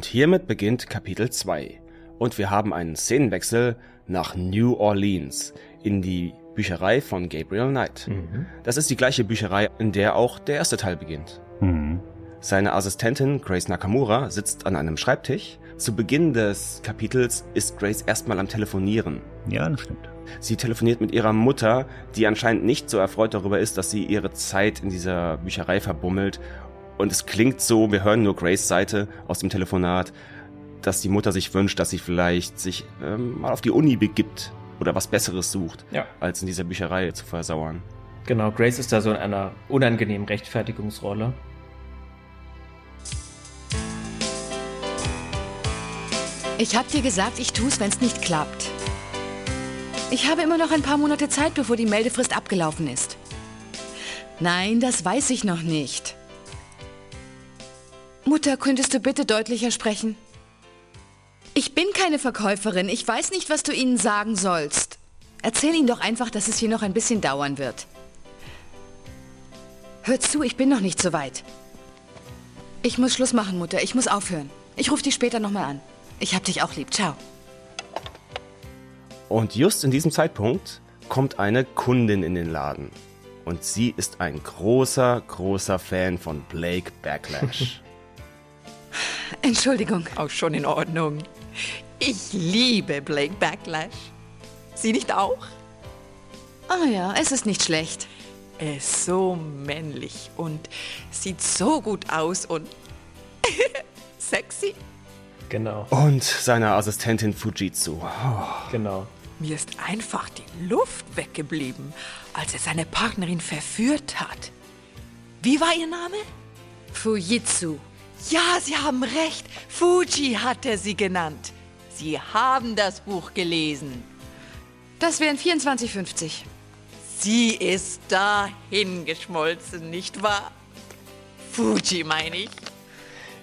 Und hiermit beginnt Kapitel 2. Und wir haben einen Szenenwechsel nach New Orleans in die Bücherei von Gabriel Knight. Mhm. Das ist die gleiche Bücherei, in der auch der erste Teil beginnt. Mhm. Seine Assistentin Grace Nakamura sitzt an einem Schreibtisch. Zu Beginn des Kapitels ist Grace erstmal am Telefonieren. Ja, das stimmt. Sie telefoniert mit ihrer Mutter, die anscheinend nicht so erfreut darüber ist, dass sie ihre Zeit in dieser Bücherei verbummelt und es klingt so, wir hören nur Grace Seite aus dem Telefonat, dass die Mutter sich wünscht, dass sie vielleicht sich ähm, mal auf die Uni begibt oder was Besseres sucht, ja. als in dieser Bücherei zu versauern. Genau, Grace ist da so in einer unangenehmen Rechtfertigungsrolle. Ich hab dir gesagt, ich tu's, wenn's nicht klappt. Ich habe immer noch ein paar Monate Zeit, bevor die Meldefrist abgelaufen ist. Nein, das weiß ich noch nicht. Mutter, könntest du bitte deutlicher sprechen? Ich bin keine Verkäuferin. Ich weiß nicht, was du ihnen sagen sollst. Erzähl ihnen doch einfach, dass es hier noch ein bisschen dauern wird. Hör zu, ich bin noch nicht so weit. Ich muss Schluss machen, Mutter. Ich muss aufhören. Ich rufe dich später nochmal an. Ich hab dich auch lieb. Ciao. Und just in diesem Zeitpunkt kommt eine Kundin in den Laden. Und sie ist ein großer, großer Fan von Blake Backlash. Entschuldigung. Auch schon in Ordnung. Ich liebe Blake Backlash. Sie nicht auch? Ah ja, es ist nicht schlecht. Er ist so männlich und sieht so gut aus und sexy. Genau. Und seine Assistentin Fujitsu. Oh. Genau. Mir ist einfach die Luft weggeblieben, als er seine Partnerin verführt hat. Wie war ihr Name? Fujitsu. Ja, Sie haben recht. Fuji hat er sie genannt. Sie haben das Buch gelesen. Das wären 24,50. Sie ist dahingeschmolzen, nicht wahr? Fuji, meine ich.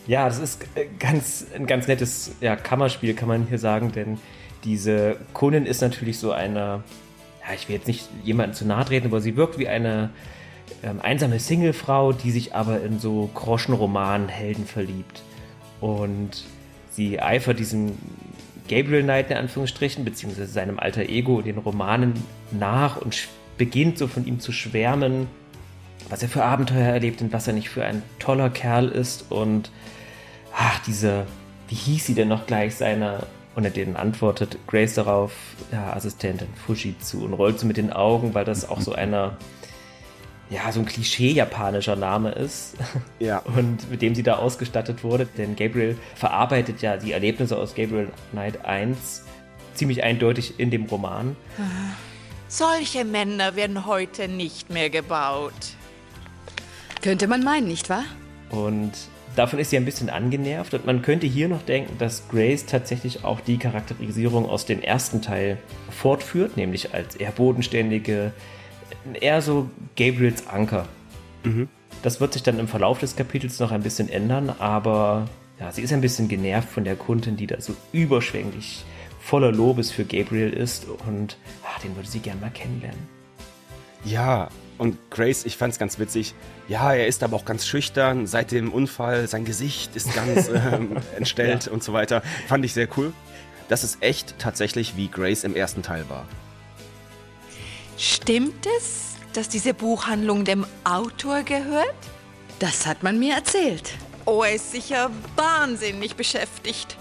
Ja, das ist äh, ganz, ein ganz nettes ja, Kammerspiel, kann man hier sagen, denn diese Kundin ist natürlich so eine, ja, ich will jetzt nicht jemandem zu nahe treten, aber sie wirkt wie eine ähm, einsame Singlefrau, die sich aber in so Groschenroman-Helden verliebt. Und sie eifert diesem Gabriel Knight in Anführungsstrichen, beziehungsweise seinem alter Ego, den Romanen nach und beginnt so von ihm zu schwärmen, was er für Abenteuer erlebt und was er nicht für ein toller Kerl ist. Und ach, diese, wie hieß sie denn noch gleich, seine, und er denen antwortet Grace darauf, ja, Assistentin Fushi zu und rollt so mit den Augen, weil das auch so einer ja, so ein Klischee-japanischer Name ist. Ja. Und mit dem sie da ausgestattet wurde. Denn Gabriel verarbeitet ja die Erlebnisse aus Gabriel Knight 1 ziemlich eindeutig in dem Roman. Solche Männer werden heute nicht mehr gebaut. Könnte man meinen, nicht wahr? Und davon ist sie ein bisschen angenervt. Und man könnte hier noch denken, dass Grace tatsächlich auch die Charakterisierung aus dem ersten Teil fortführt, nämlich als eher bodenständige, eher so Gabriels Anker. Mhm. Das wird sich dann im Verlauf des Kapitels noch ein bisschen ändern, aber ja, sie ist ein bisschen genervt von der Kundin, die da so überschwänglich voller Lobes für Gabriel ist und ach, den würde sie gern mal kennenlernen. Ja, und Grace, ich fand es ganz witzig. Ja, er ist aber auch ganz schüchtern seit dem Unfall. Sein Gesicht ist ganz ähm, entstellt ja. und so weiter. Fand ich sehr cool. Das ist echt tatsächlich wie Grace im ersten Teil war. Stimmt es, dass diese Buchhandlung dem Autor gehört? Das hat man mir erzählt. Oh, er ist sicher wahnsinnig beschäftigt.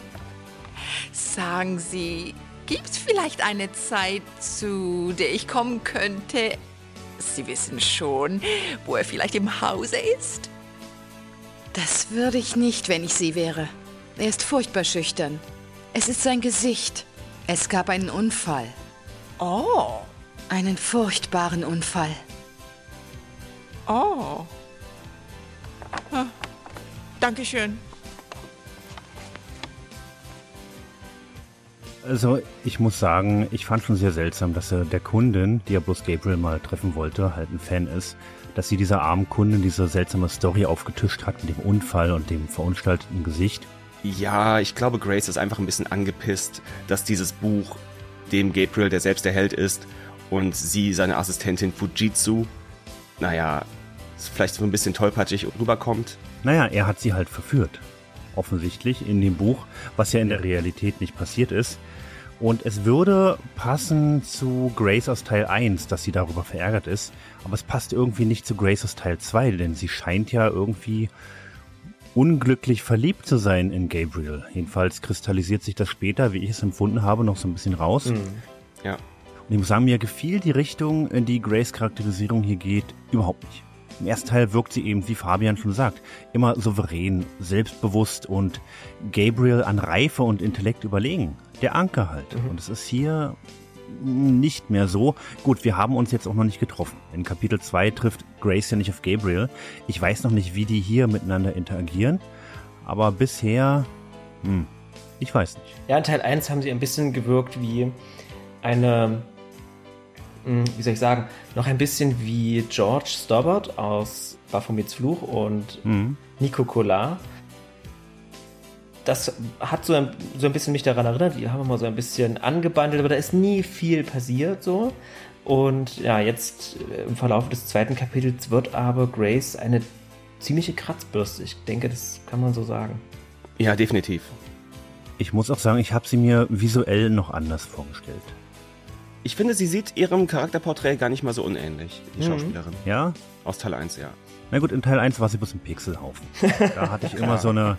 Sagen Sie, gibt es vielleicht eine Zeit, zu der ich kommen könnte? Sie wissen schon, wo er vielleicht im Hause ist? Das würde ich nicht, wenn ich Sie wäre. Er ist furchtbar schüchtern. Es ist sein Gesicht. Es gab einen Unfall. Oh. Einen furchtbaren Unfall. Oh. Ah, Dankeschön. Also ich muss sagen, ich fand schon sehr seltsam, dass er der Kundin, die ja bloß Gabriel mal treffen wollte, halt ein Fan ist, dass sie dieser armen Kundin diese seltsame Story aufgetischt hat mit dem Unfall und dem verunstalteten Gesicht. Ja, ich glaube, Grace ist einfach ein bisschen angepisst, dass dieses Buch dem Gabriel, der selbst der Held ist, und sie, seine Assistentin Fujitsu, naja, vielleicht so ein bisschen tollpatschig rüberkommt. Naja, er hat sie halt verführt. offensichtlich, in dem Buch, was ja in der Realität nicht passiert ist. Und es würde passen zu Grace aus Teil 1, dass sie darüber verärgert ist. Aber es passt irgendwie nicht zu Grace aus Teil 2, denn sie scheint ja irgendwie unglücklich verliebt zu sein in Gabriel. Jedenfalls kristallisiert sich das später, wie ich es empfunden habe, noch so ein bisschen raus. Mhm. Ja. Und ich muss sagen, mir gefiel die Richtung, in die Grace Charakterisierung hier geht, überhaupt nicht. Im ersten Teil wirkt sie eben, wie Fabian schon sagt, immer souverän, selbstbewusst und Gabriel an Reife und Intellekt überlegen. Der Anker halt. Mhm. Und es ist hier nicht mehr so. Gut, wir haben uns jetzt auch noch nicht getroffen. In Kapitel 2 trifft Grace ja nicht auf Gabriel. Ich weiß noch nicht, wie die hier miteinander interagieren. Aber bisher, hm, ich weiß nicht. Ja, in Teil 1 haben sie ein bisschen gewirkt wie eine wie soll ich sagen, noch ein bisschen wie George Stobbart aus Baphomets Fluch und mhm. Nico Collar. Das hat so ein, so ein bisschen mich daran erinnert, die haben wir mal so ein bisschen angebandelt, aber da ist nie viel passiert so. Und ja, jetzt äh, im Verlauf des zweiten Kapitels wird aber Grace eine ziemliche Kratzbürste. Ich denke, das kann man so sagen. Ja, definitiv. Ich muss auch sagen, ich habe sie mir visuell noch anders vorgestellt. Ich finde, sie sieht ihrem Charakterporträt gar nicht mal so unähnlich, die mhm. Schauspielerin. Ja? Aus Teil 1, ja. Na gut, in Teil 1 war sie bloß ein Pixelhaufen. Da hatte ich immer so eine,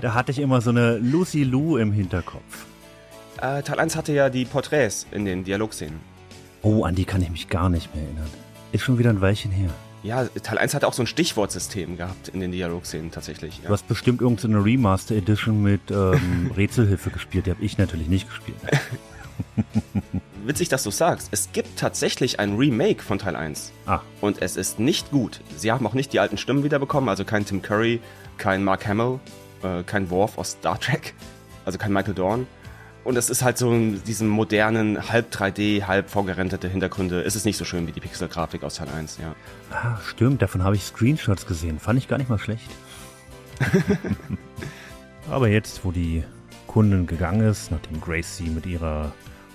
da hatte ich immer so eine Lucy Lou im Hinterkopf. Äh, Teil 1 hatte ja die Porträts in den Dialogszenen. Oh, an die kann ich mich gar nicht mehr erinnern. Ist schon wieder ein Weilchen her. Ja, Teil 1 hatte auch so ein Stichwortsystem gehabt in den Dialogszenen tatsächlich. Ja. Du hast bestimmt irgendeine Remaster Edition mit ähm, Rätselhilfe gespielt. Die habe ich natürlich nicht gespielt. witzig, dass du sagst. Es gibt tatsächlich ein Remake von Teil 1. Ah. Und es ist nicht gut. Sie haben auch nicht die alten Stimmen wiederbekommen, also kein Tim Curry, kein Mark Hamill, äh, kein Worf aus Star Trek, also kein Michael Dorn. Und es ist halt so in diesem modernen, halb 3D, halb vorgerendete Hintergründe. Es ist nicht so schön wie die Pixel-Grafik aus Teil 1, ja. Ah, stimmt, davon habe ich Screenshots gesehen. Fand ich gar nicht mal schlecht. Aber jetzt, wo die Kundin gegangen ist, nachdem Grace sie mit ihrer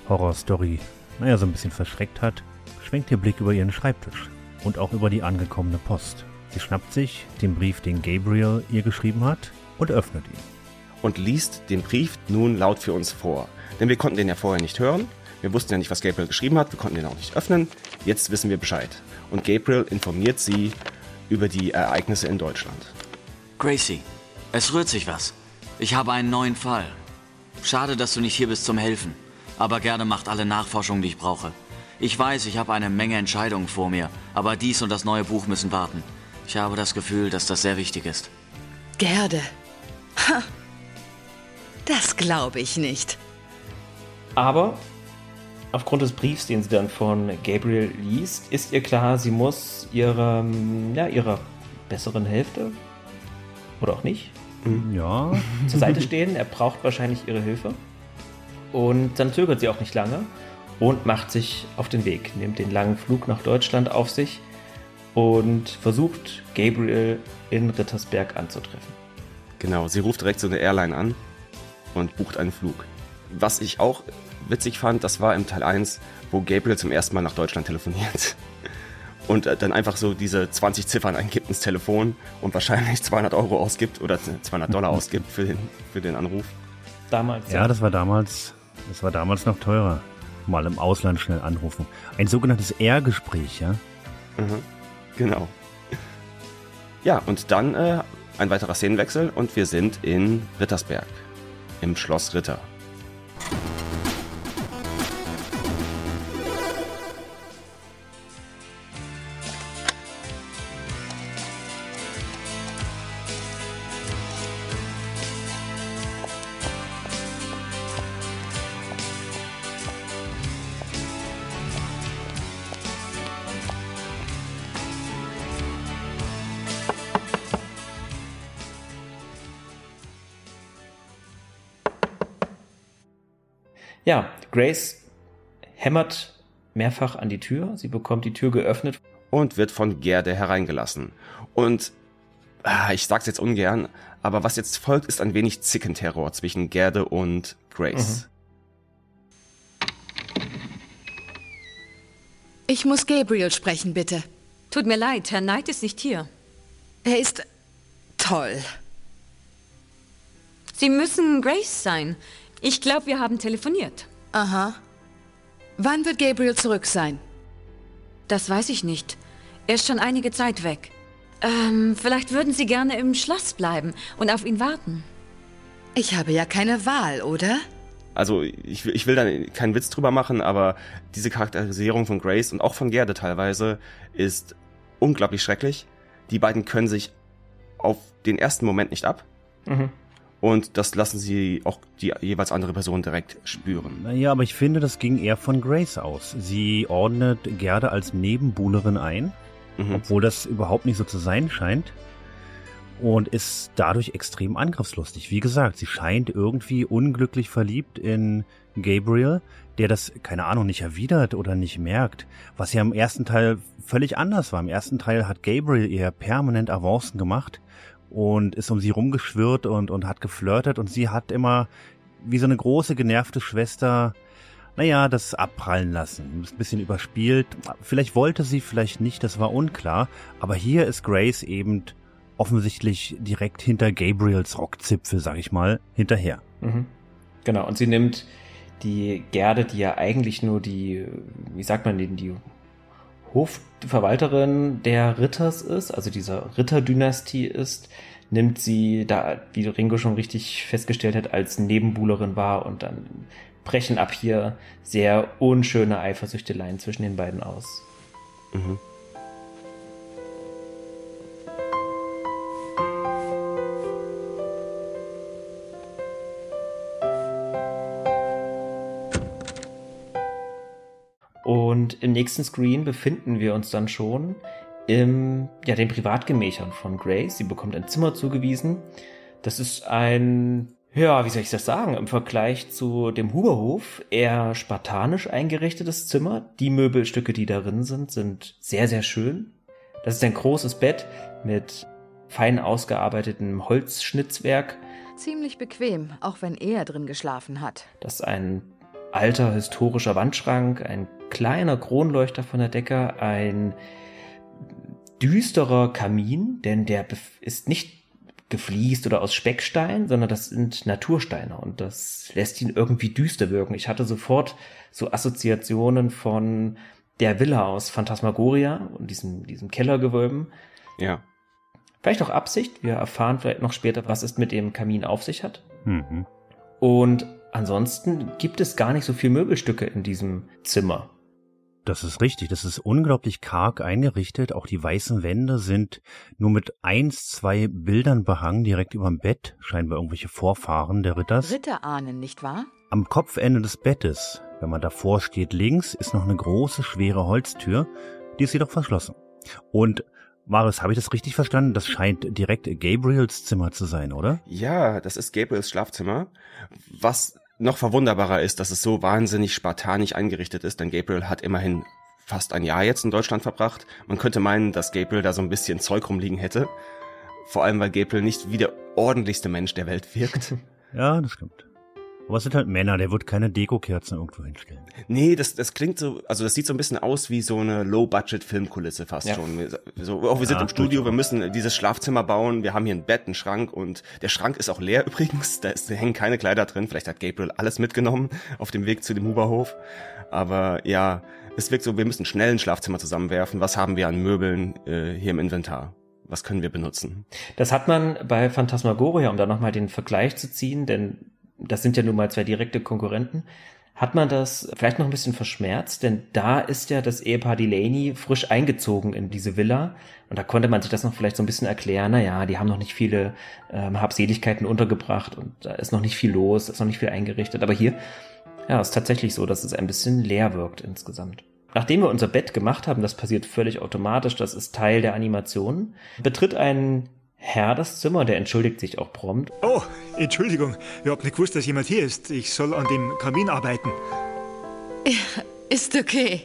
Horrorstory, naja, so ein bisschen verschreckt hat, schwenkt ihr Blick über ihren Schreibtisch und auch über die angekommene Post. Sie schnappt sich den Brief, den Gabriel ihr geschrieben hat, und öffnet ihn. Und liest den Brief nun laut für uns vor. Denn wir konnten den ja vorher nicht hören. Wir wussten ja nicht, was Gabriel geschrieben hat. Wir konnten den auch nicht öffnen. Jetzt wissen wir Bescheid. Und Gabriel informiert sie über die Ereignisse in Deutschland. Gracie, es rührt sich was. Ich habe einen neuen Fall. Schade, dass du nicht hier bist zum Helfen aber gerne macht alle Nachforschungen, die ich brauche. Ich weiß, ich habe eine Menge Entscheidungen vor mir, aber dies und das neue Buch müssen warten. Ich habe das Gefühl, dass das sehr wichtig ist. Gerde. Ha. Das glaube ich nicht. Aber aufgrund des Briefs, den sie dann von Gabriel liest, ist ihr klar, sie muss ihrer, ja, ihrer besseren Hälfte oder auch nicht ja. zur Seite stehen. Er braucht wahrscheinlich ihre Hilfe. Und dann zögert sie auch nicht lange und macht sich auf den Weg, nimmt den langen Flug nach Deutschland auf sich und versucht Gabriel in Rittersberg anzutreffen. Genau, sie ruft direkt so eine Airline an und bucht einen Flug. Was ich auch witzig fand, das war im Teil 1, wo Gabriel zum ersten Mal nach Deutschland telefoniert. Und äh, dann einfach so diese 20 Ziffern eingibt ins Telefon und wahrscheinlich 200 Euro ausgibt oder 200 Dollar ausgibt für den, für den Anruf. Damals. Ja, das war damals das war damals noch teurer. Mal im Ausland schnell anrufen. Ein sogenanntes R-Gespräch, ja? Mhm, genau. Ja, und dann äh, ein weiterer Szenenwechsel und wir sind in Rittersberg. Im Schloss Ritter. Ja, Grace hämmert mehrfach an die Tür. Sie bekommt die Tür geöffnet. Und wird von Gerde hereingelassen. Und ah, ich sag's jetzt ungern, aber was jetzt folgt, ist ein wenig Zickenterror zwischen Gerde und Grace. Mhm. Ich muss Gabriel sprechen, bitte. Tut mir leid, Herr Knight ist nicht hier. Er ist toll. Sie müssen Grace sein. Ich glaube, wir haben telefoniert. Aha. Wann wird Gabriel zurück sein? Das weiß ich nicht. Er ist schon einige Zeit weg. Ähm, vielleicht würden Sie gerne im Schloss bleiben und auf ihn warten. Ich habe ja keine Wahl, oder? Also ich, ich will da keinen Witz drüber machen, aber diese Charakterisierung von Grace und auch von Gerde teilweise ist unglaublich schrecklich. Die beiden können sich auf den ersten Moment nicht ab. Mhm. Und das lassen sie auch die jeweils andere Person direkt spüren. Naja, aber ich finde, das ging eher von Grace aus. Sie ordnet Gerde als Nebenbuhlerin ein, mhm. obwohl das überhaupt nicht so zu sein scheint. Und ist dadurch extrem angriffslustig. Wie gesagt, sie scheint irgendwie unglücklich verliebt in Gabriel, der das, keine Ahnung, nicht erwidert oder nicht merkt. Was ja im ersten Teil völlig anders war. Im ersten Teil hat Gabriel ihr permanent Avancen gemacht und ist um sie rumgeschwirrt und, und hat geflirtet und sie hat immer wie so eine große genervte Schwester, naja, das abprallen lassen. Ein bisschen überspielt. Vielleicht wollte sie, vielleicht nicht, das war unklar. Aber hier ist Grace eben offensichtlich direkt hinter Gabriels Rockzipfel, sag ich mal, hinterher. Mhm. Genau, und sie nimmt die Gerde, die ja eigentlich nur die, wie sagt man, die, die Hofverwalterin der Ritters ist, also dieser Ritterdynastie ist, nimmt sie da, wie Ringo schon richtig festgestellt hat, als Nebenbuhlerin wahr und dann brechen ab hier sehr unschöne Eifersüchteleien zwischen den beiden aus. Mhm. Und im nächsten Screen befinden wir uns dann schon im, ja, den Privatgemächern von Grace. Sie bekommt ein Zimmer zugewiesen. Das ist ein, ja, wie soll ich das sagen, im Vergleich zu dem Huberhof eher spartanisch eingerichtetes Zimmer. Die Möbelstücke, die darin sind, sind sehr, sehr schön. Das ist ein großes Bett mit fein ausgearbeitetem Holzschnitzwerk. Ziemlich bequem, auch wenn er drin geschlafen hat. Das ist ein alter historischer Wandschrank, ein kleiner Kronleuchter von der Decke, ein düsterer Kamin, denn der ist nicht gefliest oder aus Speckstein, sondern das sind Natursteine und das lässt ihn irgendwie düster wirken. Ich hatte sofort so Assoziationen von der Villa aus Phantasmagoria und diesem, diesem Kellergewölben. Ja. Vielleicht auch Absicht. Wir erfahren vielleicht noch später, was es mit dem Kamin auf sich hat. Mhm. Und ansonsten gibt es gar nicht so viel Möbelstücke in diesem Zimmer. Das ist richtig. Das ist unglaublich karg eingerichtet. Auch die weißen Wände sind nur mit eins, zwei Bildern behangen, direkt überm Bett. Scheinbar irgendwelche Vorfahren der Ritters. Ritterahnen, nicht wahr? Am Kopfende des Bettes, wenn man davor steht, links ist noch eine große, schwere Holztür. Die ist jedoch verschlossen. Und Marius, habe ich das richtig verstanden? Das scheint direkt Gabriels Zimmer zu sein, oder? Ja, das ist Gabriels Schlafzimmer. Was noch verwunderbarer ist, dass es so wahnsinnig spartanisch eingerichtet ist, denn Gabriel hat immerhin fast ein Jahr jetzt in Deutschland verbracht. Man könnte meinen, dass Gabriel da so ein bisschen Zeug rumliegen hätte. Vor allem, weil Gabriel nicht wie der ordentlichste Mensch der Welt wirkt. ja, das stimmt. Aber es sind halt Männer, der wird keine Dekokerzen irgendwo hinstellen. Nee, das, das klingt so, also das sieht so ein bisschen aus wie so eine Low-Budget-Filmkulisse fast ja. schon. So, oh, wir sind ja, im Studio, wir müssen dieses Schlafzimmer bauen, wir haben hier ein Bett, einen Schrank und der Schrank ist auch leer übrigens, da, ist, da hängen keine Kleider drin, vielleicht hat Gabriel alles mitgenommen auf dem Weg zu dem Huberhof. Aber ja, es wirkt so, wir müssen schnell ein Schlafzimmer zusammenwerfen, was haben wir an Möbeln äh, hier im Inventar? Was können wir benutzen? Das hat man bei Phantasmagoria, um da nochmal den Vergleich zu ziehen, denn das sind ja nun mal zwei direkte Konkurrenten, hat man das vielleicht noch ein bisschen verschmerzt, denn da ist ja das Ehepaar Delaney frisch eingezogen in diese Villa. Und da konnte man sich das noch vielleicht so ein bisschen erklären, naja, die haben noch nicht viele ähm, Habseligkeiten untergebracht und da ist noch nicht viel los, ist noch nicht viel eingerichtet, aber hier, ja, ist tatsächlich so, dass es ein bisschen leer wirkt insgesamt. Nachdem wir unser Bett gemacht haben, das passiert völlig automatisch, das ist Teil der Animation, betritt ein Herr das Zimmer, der entschuldigt sich auch prompt. Oh, Entschuldigung, ich hab nicht gewusst, dass jemand hier ist. Ich soll an dem Kamin arbeiten. Ja, ist okay.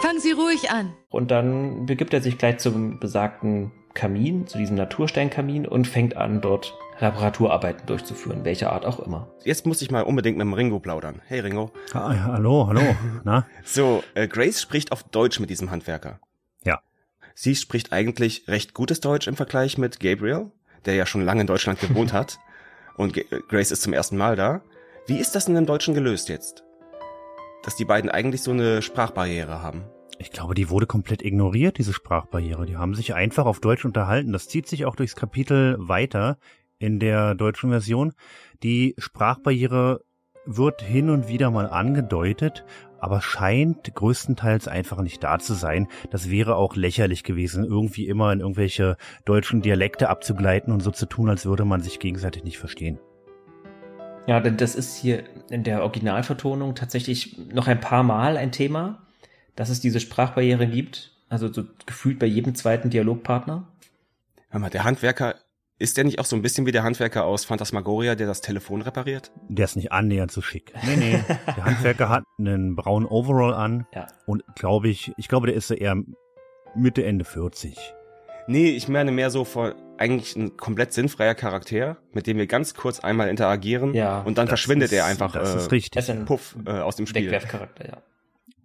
Fangen Sie ruhig an. Und dann begibt er sich gleich zum besagten Kamin, zu diesem Natursteinkamin und fängt an, dort Reparaturarbeiten durchzuführen, welcher Art auch immer. Jetzt muss ich mal unbedingt mit dem Ringo plaudern. Hey Ringo. Ah, ja, hallo, hallo. Na? So, äh, Grace spricht auf Deutsch mit diesem Handwerker. Sie spricht eigentlich recht gutes Deutsch im Vergleich mit Gabriel, der ja schon lange in Deutschland gewohnt hat. und Grace ist zum ersten Mal da. Wie ist das denn im Deutschen gelöst jetzt? Dass die beiden eigentlich so eine Sprachbarriere haben. Ich glaube, die wurde komplett ignoriert, diese Sprachbarriere. Die haben sich einfach auf Deutsch unterhalten. Das zieht sich auch durchs Kapitel weiter in der deutschen Version. Die Sprachbarriere wird hin und wieder mal angedeutet, aber scheint größtenteils einfach nicht da zu sein. Das wäre auch lächerlich gewesen, irgendwie immer in irgendwelche deutschen Dialekte abzugleiten und so zu tun, als würde man sich gegenseitig nicht verstehen. Ja, denn das ist hier in der Originalvertonung tatsächlich noch ein paar Mal ein Thema dass es diese Sprachbarriere gibt? Also so gefühlt bei jedem zweiten Dialogpartner? Hör mal, der Handwerker, ist der nicht auch so ein bisschen wie der Handwerker aus Phantasmagoria, der das Telefon repariert? Der ist nicht annähernd so schick. Nee, nee. der Handwerker hat einen braunen Overall an. Ja. Und glaube ich, ich glaube, der ist eher Mitte, Ende 40. Nee, ich meine mehr so vor eigentlich ein komplett sinnfreier Charakter, mit dem wir ganz kurz einmal interagieren ja, und dann verschwindet ist, er einfach das ist äh, richtig. Puff äh, aus dem Spiel. Wegwerfcharakter, ja.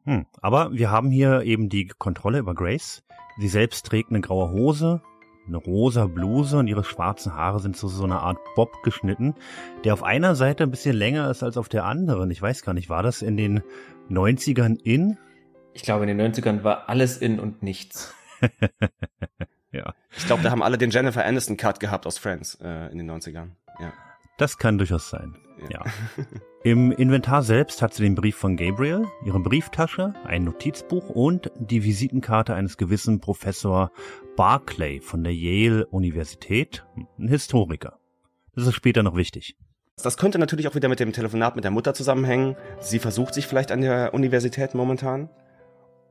Hm. Aber wir haben hier eben die Kontrolle über Grace. Sie selbst trägt eine graue Hose, eine rosa Bluse und ihre schwarzen Haare sind zu so einer Art Bob geschnitten, der auf einer Seite ein bisschen länger ist als auf der anderen. Ich weiß gar nicht, war das in den 90ern in? Ich glaube, in den 90ern war alles in und nichts. ja. Ich glaube, da haben alle den Jennifer Aniston Cut gehabt aus Friends äh, in den 90ern. Ja. Das kann durchaus sein. Ja. ja. Im Inventar selbst hat sie den Brief von Gabriel, ihre Brieftasche, ein Notizbuch und die Visitenkarte eines gewissen Professor Barclay von der Yale Universität, ein Historiker. Das ist später noch wichtig. Das könnte natürlich auch wieder mit dem Telefonat mit der Mutter zusammenhängen. Sie versucht sich vielleicht an der Universität momentan.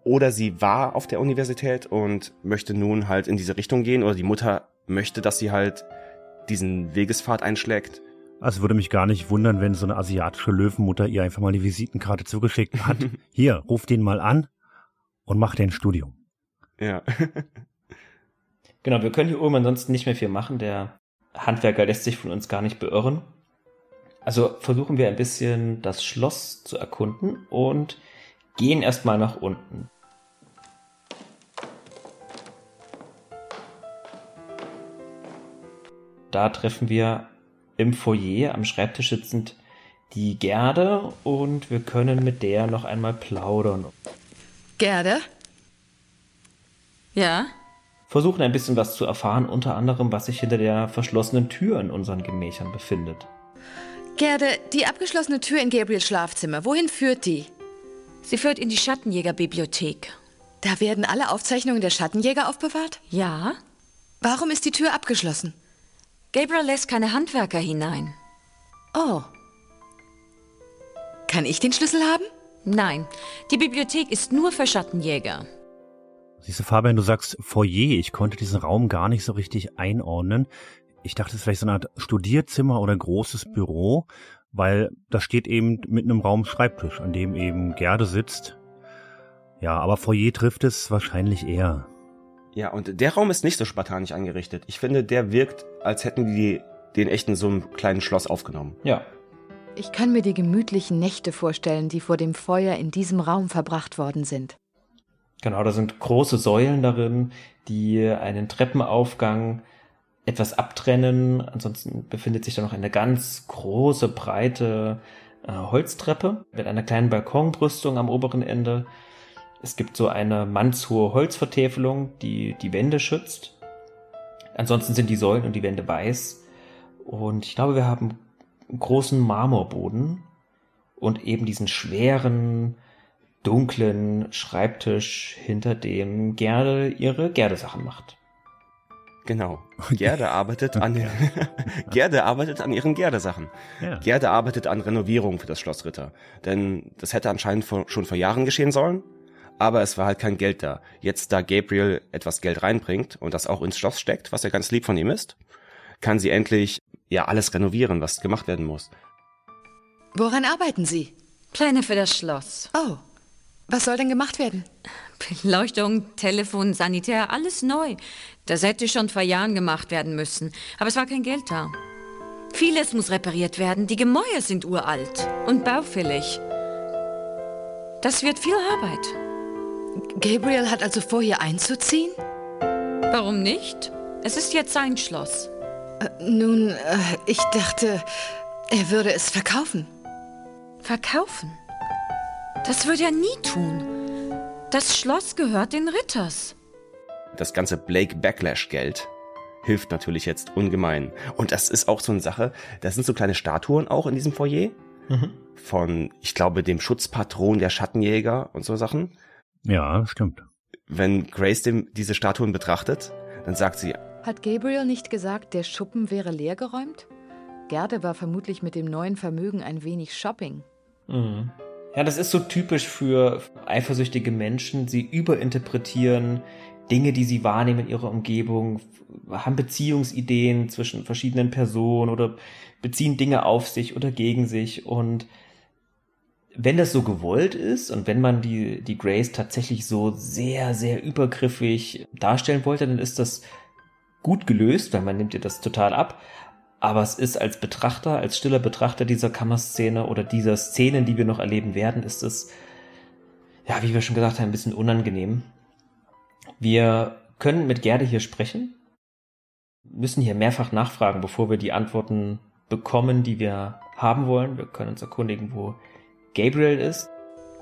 Oder sie war auf der Universität und möchte nun halt in diese Richtung gehen. Oder die Mutter möchte, dass sie halt diesen Wegespfad einschlägt. Also würde mich gar nicht wundern, wenn so eine asiatische Löwenmutter ihr einfach mal die Visitenkarte zugeschickt hat. Hier, ruf den mal an und mach den Studium. Ja. genau, wir können hier oben ansonsten nicht mehr viel machen. Der Handwerker lässt sich von uns gar nicht beirren. Also versuchen wir ein bisschen das Schloss zu erkunden und gehen erstmal nach unten. Da treffen wir im Foyer am Schreibtisch sitzend die Gerde und wir können mit der noch einmal plaudern. Gerde? Ja? Versuchen ein bisschen was zu erfahren, unter anderem, was sich hinter der verschlossenen Tür in unseren Gemächern befindet. Gerde, die abgeschlossene Tür in Gabriels Schlafzimmer, wohin führt die? Sie führt in die Schattenjägerbibliothek. Da werden alle Aufzeichnungen der Schattenjäger aufbewahrt? Ja. Warum ist die Tür abgeschlossen? Gabriel lässt keine Handwerker hinein. Oh. Kann ich den Schlüssel haben? Nein, die Bibliothek ist nur für Schattenjäger. Siehst du, Fabian, du sagst Foyer. Ich konnte diesen Raum gar nicht so richtig einordnen. Ich dachte, es ist vielleicht so eine Art Studierzimmer oder großes Büro, weil da steht eben mit einem Raum Schreibtisch, an dem eben Gerde sitzt. Ja, aber Foyer trifft es wahrscheinlich eher. Ja, und der Raum ist nicht so spartanisch eingerichtet. Ich finde, der wirkt, als hätten die den echt in so einem kleinen Schloss aufgenommen. Ja. Ich kann mir die gemütlichen Nächte vorstellen, die vor dem Feuer in diesem Raum verbracht worden sind. Genau, da sind große Säulen darin, die einen Treppenaufgang etwas abtrennen. Ansonsten befindet sich da noch eine ganz große, breite äh, Holztreppe mit einer kleinen Balkonbrüstung am oberen Ende es gibt so eine mannshohe Holzvertäfelung, die die Wände schützt. Ansonsten sind die Säulen und die Wände weiß. Und ich glaube, wir haben einen großen Marmorboden und eben diesen schweren, dunklen Schreibtisch, hinter dem Gerde ihre Gerdesachen macht. Genau. Gerde arbeitet an den, Gerde arbeitet an ihren Gerdesachen. Ja. Gerde arbeitet an Renovierung für das Schloss Ritter. Denn das hätte anscheinend vor, schon vor Jahren geschehen sollen aber es war halt kein Geld da. Jetzt, da Gabriel etwas Geld reinbringt und das auch ins Schloss steckt, was ja ganz lieb von ihm ist, kann sie endlich ja alles renovieren, was gemacht werden muss. Woran arbeiten Sie? Pläne für das Schloss. Oh, was soll denn gemacht werden? Beleuchtung, Telefon, Sanitär, alles neu. Das hätte schon vor Jahren gemacht werden müssen, aber es war kein Geld da. Vieles muss repariert werden, die Gemäuer sind uralt und baufällig. Das wird viel Arbeit. Gabriel hat also vor, hier einzuziehen? Warum nicht? Es ist jetzt sein Schloss. Äh, nun, äh, ich dachte, er würde es verkaufen. Verkaufen? Das würde er nie tun. Das Schloss gehört den Ritters. Das ganze Blake Backlash Geld hilft natürlich jetzt ungemein. Und das ist auch so eine Sache, das sind so kleine Statuen auch in diesem Foyer. Mhm. Von, ich glaube, dem Schutzpatron der Schattenjäger und so Sachen. Ja, stimmt. Wenn Grace dem diese Statuen betrachtet, dann sagt sie, hat Gabriel nicht gesagt, der Schuppen wäre leergeräumt? Gerde war vermutlich mit dem neuen Vermögen ein wenig Shopping. Mhm. Ja, das ist so typisch für eifersüchtige Menschen. Sie überinterpretieren Dinge, die sie wahrnehmen in ihrer Umgebung, haben Beziehungsideen zwischen verschiedenen Personen oder beziehen Dinge auf sich oder gegen sich. Und wenn das so gewollt ist und wenn man die, die Grace tatsächlich so sehr, sehr übergriffig darstellen wollte, dann ist das gut gelöst, weil man nimmt ihr das total ab. Aber es ist als Betrachter, als stiller Betrachter dieser Kammerszene oder dieser Szenen, die wir noch erleben werden, ist es, ja, wie wir schon gesagt haben, ein bisschen unangenehm. Wir können mit Gerde hier sprechen, müssen hier mehrfach nachfragen, bevor wir die Antworten bekommen, die wir haben wollen. Wir können uns erkundigen, wo Gabriel ist.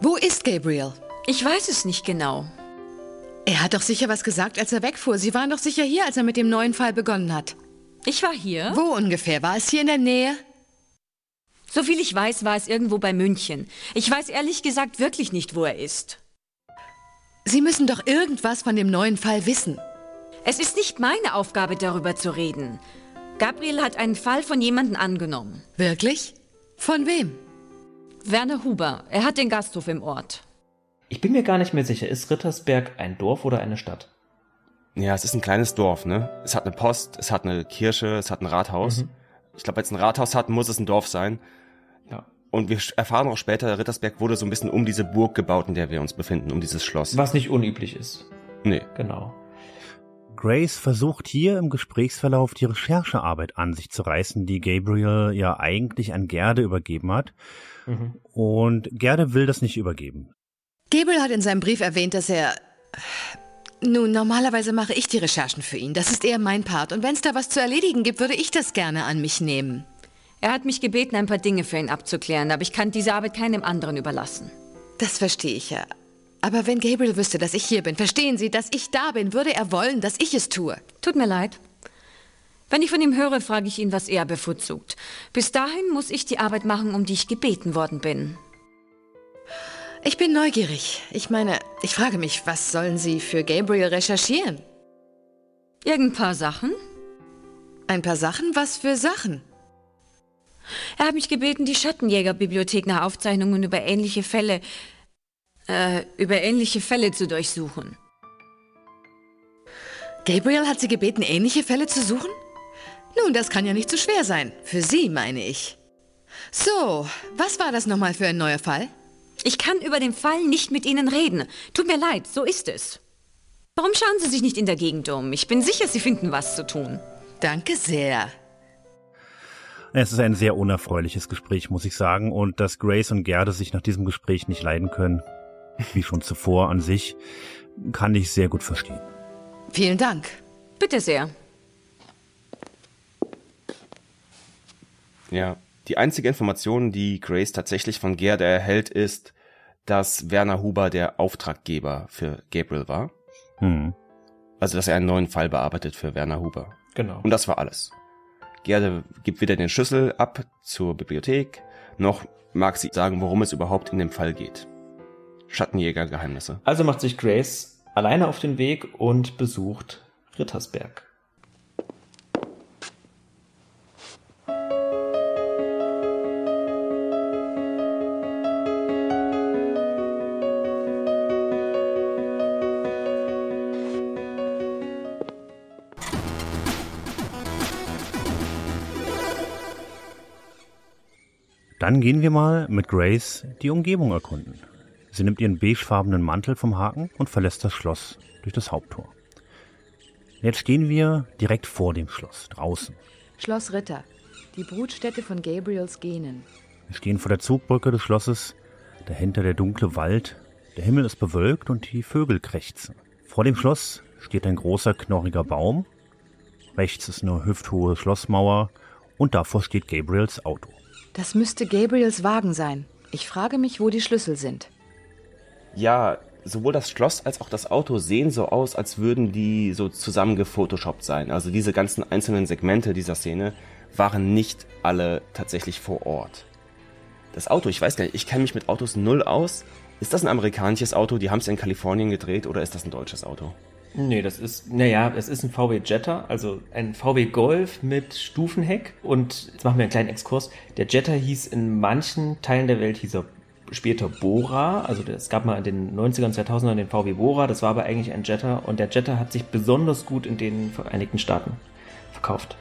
Wo ist Gabriel? Ich weiß es nicht genau. Er hat doch sicher was gesagt, als er wegfuhr. Sie waren doch sicher hier, als er mit dem neuen Fall begonnen hat. Ich war hier. Wo ungefähr? War es hier in der Nähe? Soviel ich weiß, war es irgendwo bei München. Ich weiß ehrlich gesagt wirklich nicht, wo er ist. Sie müssen doch irgendwas von dem neuen Fall wissen. Es ist nicht meine Aufgabe, darüber zu reden. Gabriel hat einen Fall von jemandem angenommen. Wirklich? Von wem? Werner Huber. Er hat den Gasthof im Ort. Ich bin mir gar nicht mehr sicher, ist Rittersberg ein Dorf oder eine Stadt? Ja, es ist ein kleines Dorf, ne? Es hat eine Post, es hat eine Kirche, es hat ein Rathaus. Mhm. Ich glaube, wenn es ein Rathaus hat, muss es ein Dorf sein. Ja. Und wir erfahren auch später, Rittersberg wurde so ein bisschen um diese Burg gebaut, in der wir uns befinden, um dieses Schloss. Was nicht unüblich ist. Nee. Genau. Grace versucht hier im Gesprächsverlauf die Recherchearbeit an sich zu reißen, die Gabriel ja eigentlich an Gerde übergeben hat. Mhm. Und Gerde will das nicht übergeben. Gabriel hat in seinem Brief erwähnt, dass er nun, normalerweise mache ich die Recherchen für ihn. Das ist eher mein Part. Und wenn es da was zu erledigen gibt, würde ich das gerne an mich nehmen. Er hat mich gebeten, ein paar Dinge für ihn abzuklären, aber ich kann diese Arbeit keinem anderen überlassen. Das verstehe ich ja. Aber wenn Gabriel wüsste, dass ich hier bin, verstehen Sie, dass ich da bin, würde er wollen, dass ich es tue. Tut mir leid. Wenn ich von ihm höre, frage ich ihn, was er bevorzugt. Bis dahin muss ich die Arbeit machen, um die ich gebeten worden bin. Ich bin neugierig. Ich meine, ich frage mich, was sollen Sie für Gabriel recherchieren? Irgend paar Sachen. Ein paar Sachen? Was für Sachen? Er hat mich gebeten, die Schattenjägerbibliothek nach Aufzeichnungen über ähnliche Fälle, äh, über ähnliche Fälle zu durchsuchen. Gabriel hat Sie gebeten, ähnliche Fälle zu suchen? Nun, das kann ja nicht so schwer sein. Für Sie, meine ich. So, was war das nochmal für ein neuer Fall? Ich kann über den Fall nicht mit Ihnen reden. Tut mir leid, so ist es. Warum schauen Sie sich nicht in der Gegend um? Ich bin sicher, Sie finden was zu tun. Danke sehr. Es ist ein sehr unerfreuliches Gespräch, muss ich sagen, und dass Grace und Gerde sich nach diesem Gespräch nicht leiden können, wie schon zuvor an sich, kann ich sehr gut verstehen. Vielen Dank. Bitte sehr. Ja, die einzige Information, die Grace tatsächlich von Gerda erhält, ist, dass Werner Huber der Auftraggeber für Gabriel war. Hm. Also, dass er einen neuen Fall bearbeitet für Werner Huber. Genau. Und das war alles. Gerde gibt wieder den Schlüssel ab zur Bibliothek. Noch mag sie sagen, worum es überhaupt in dem Fall geht. Schattenjäger-Geheimnisse. Also macht sich Grace alleine auf den Weg und besucht Rittersberg. Dann gehen wir mal mit Grace die Umgebung erkunden. Sie nimmt ihren beigefarbenen Mantel vom Haken und verlässt das Schloss durch das Haupttor. Jetzt stehen wir direkt vor dem Schloss, draußen. Schloss Ritter, die Brutstätte von Gabriels Genen. Wir stehen vor der Zugbrücke des Schlosses, dahinter der dunkle Wald, der Himmel ist bewölkt und die Vögel krächzen. Vor dem Schloss steht ein großer, knorriger Baum. Rechts ist eine hüfthohe Schlossmauer und davor steht Gabriels Auto. Das müsste Gabriels Wagen sein. Ich frage mich, wo die Schlüssel sind. Ja, sowohl das Schloss als auch das Auto sehen so aus, als würden die so zusammengefotoshoppt sein. Also diese ganzen einzelnen Segmente dieser Szene waren nicht alle tatsächlich vor Ort. Das Auto, ich weiß gar nicht, ich kenne mich mit Autos null aus. Ist das ein amerikanisches Auto? Die haben es in Kalifornien gedreht oder ist das ein deutsches Auto? Nee, das ist, naja, es ist ein VW Jetta, also ein VW Golf mit Stufenheck. Und jetzt machen wir einen kleinen Exkurs. Der Jetta hieß in manchen Teilen der Welt hieß er später Bora. Also es gab mal in den 90ern, 2000ern den VW Bora. Das war aber eigentlich ein Jetta. Und der Jetta hat sich besonders gut in den Vereinigten Staaten verkauft.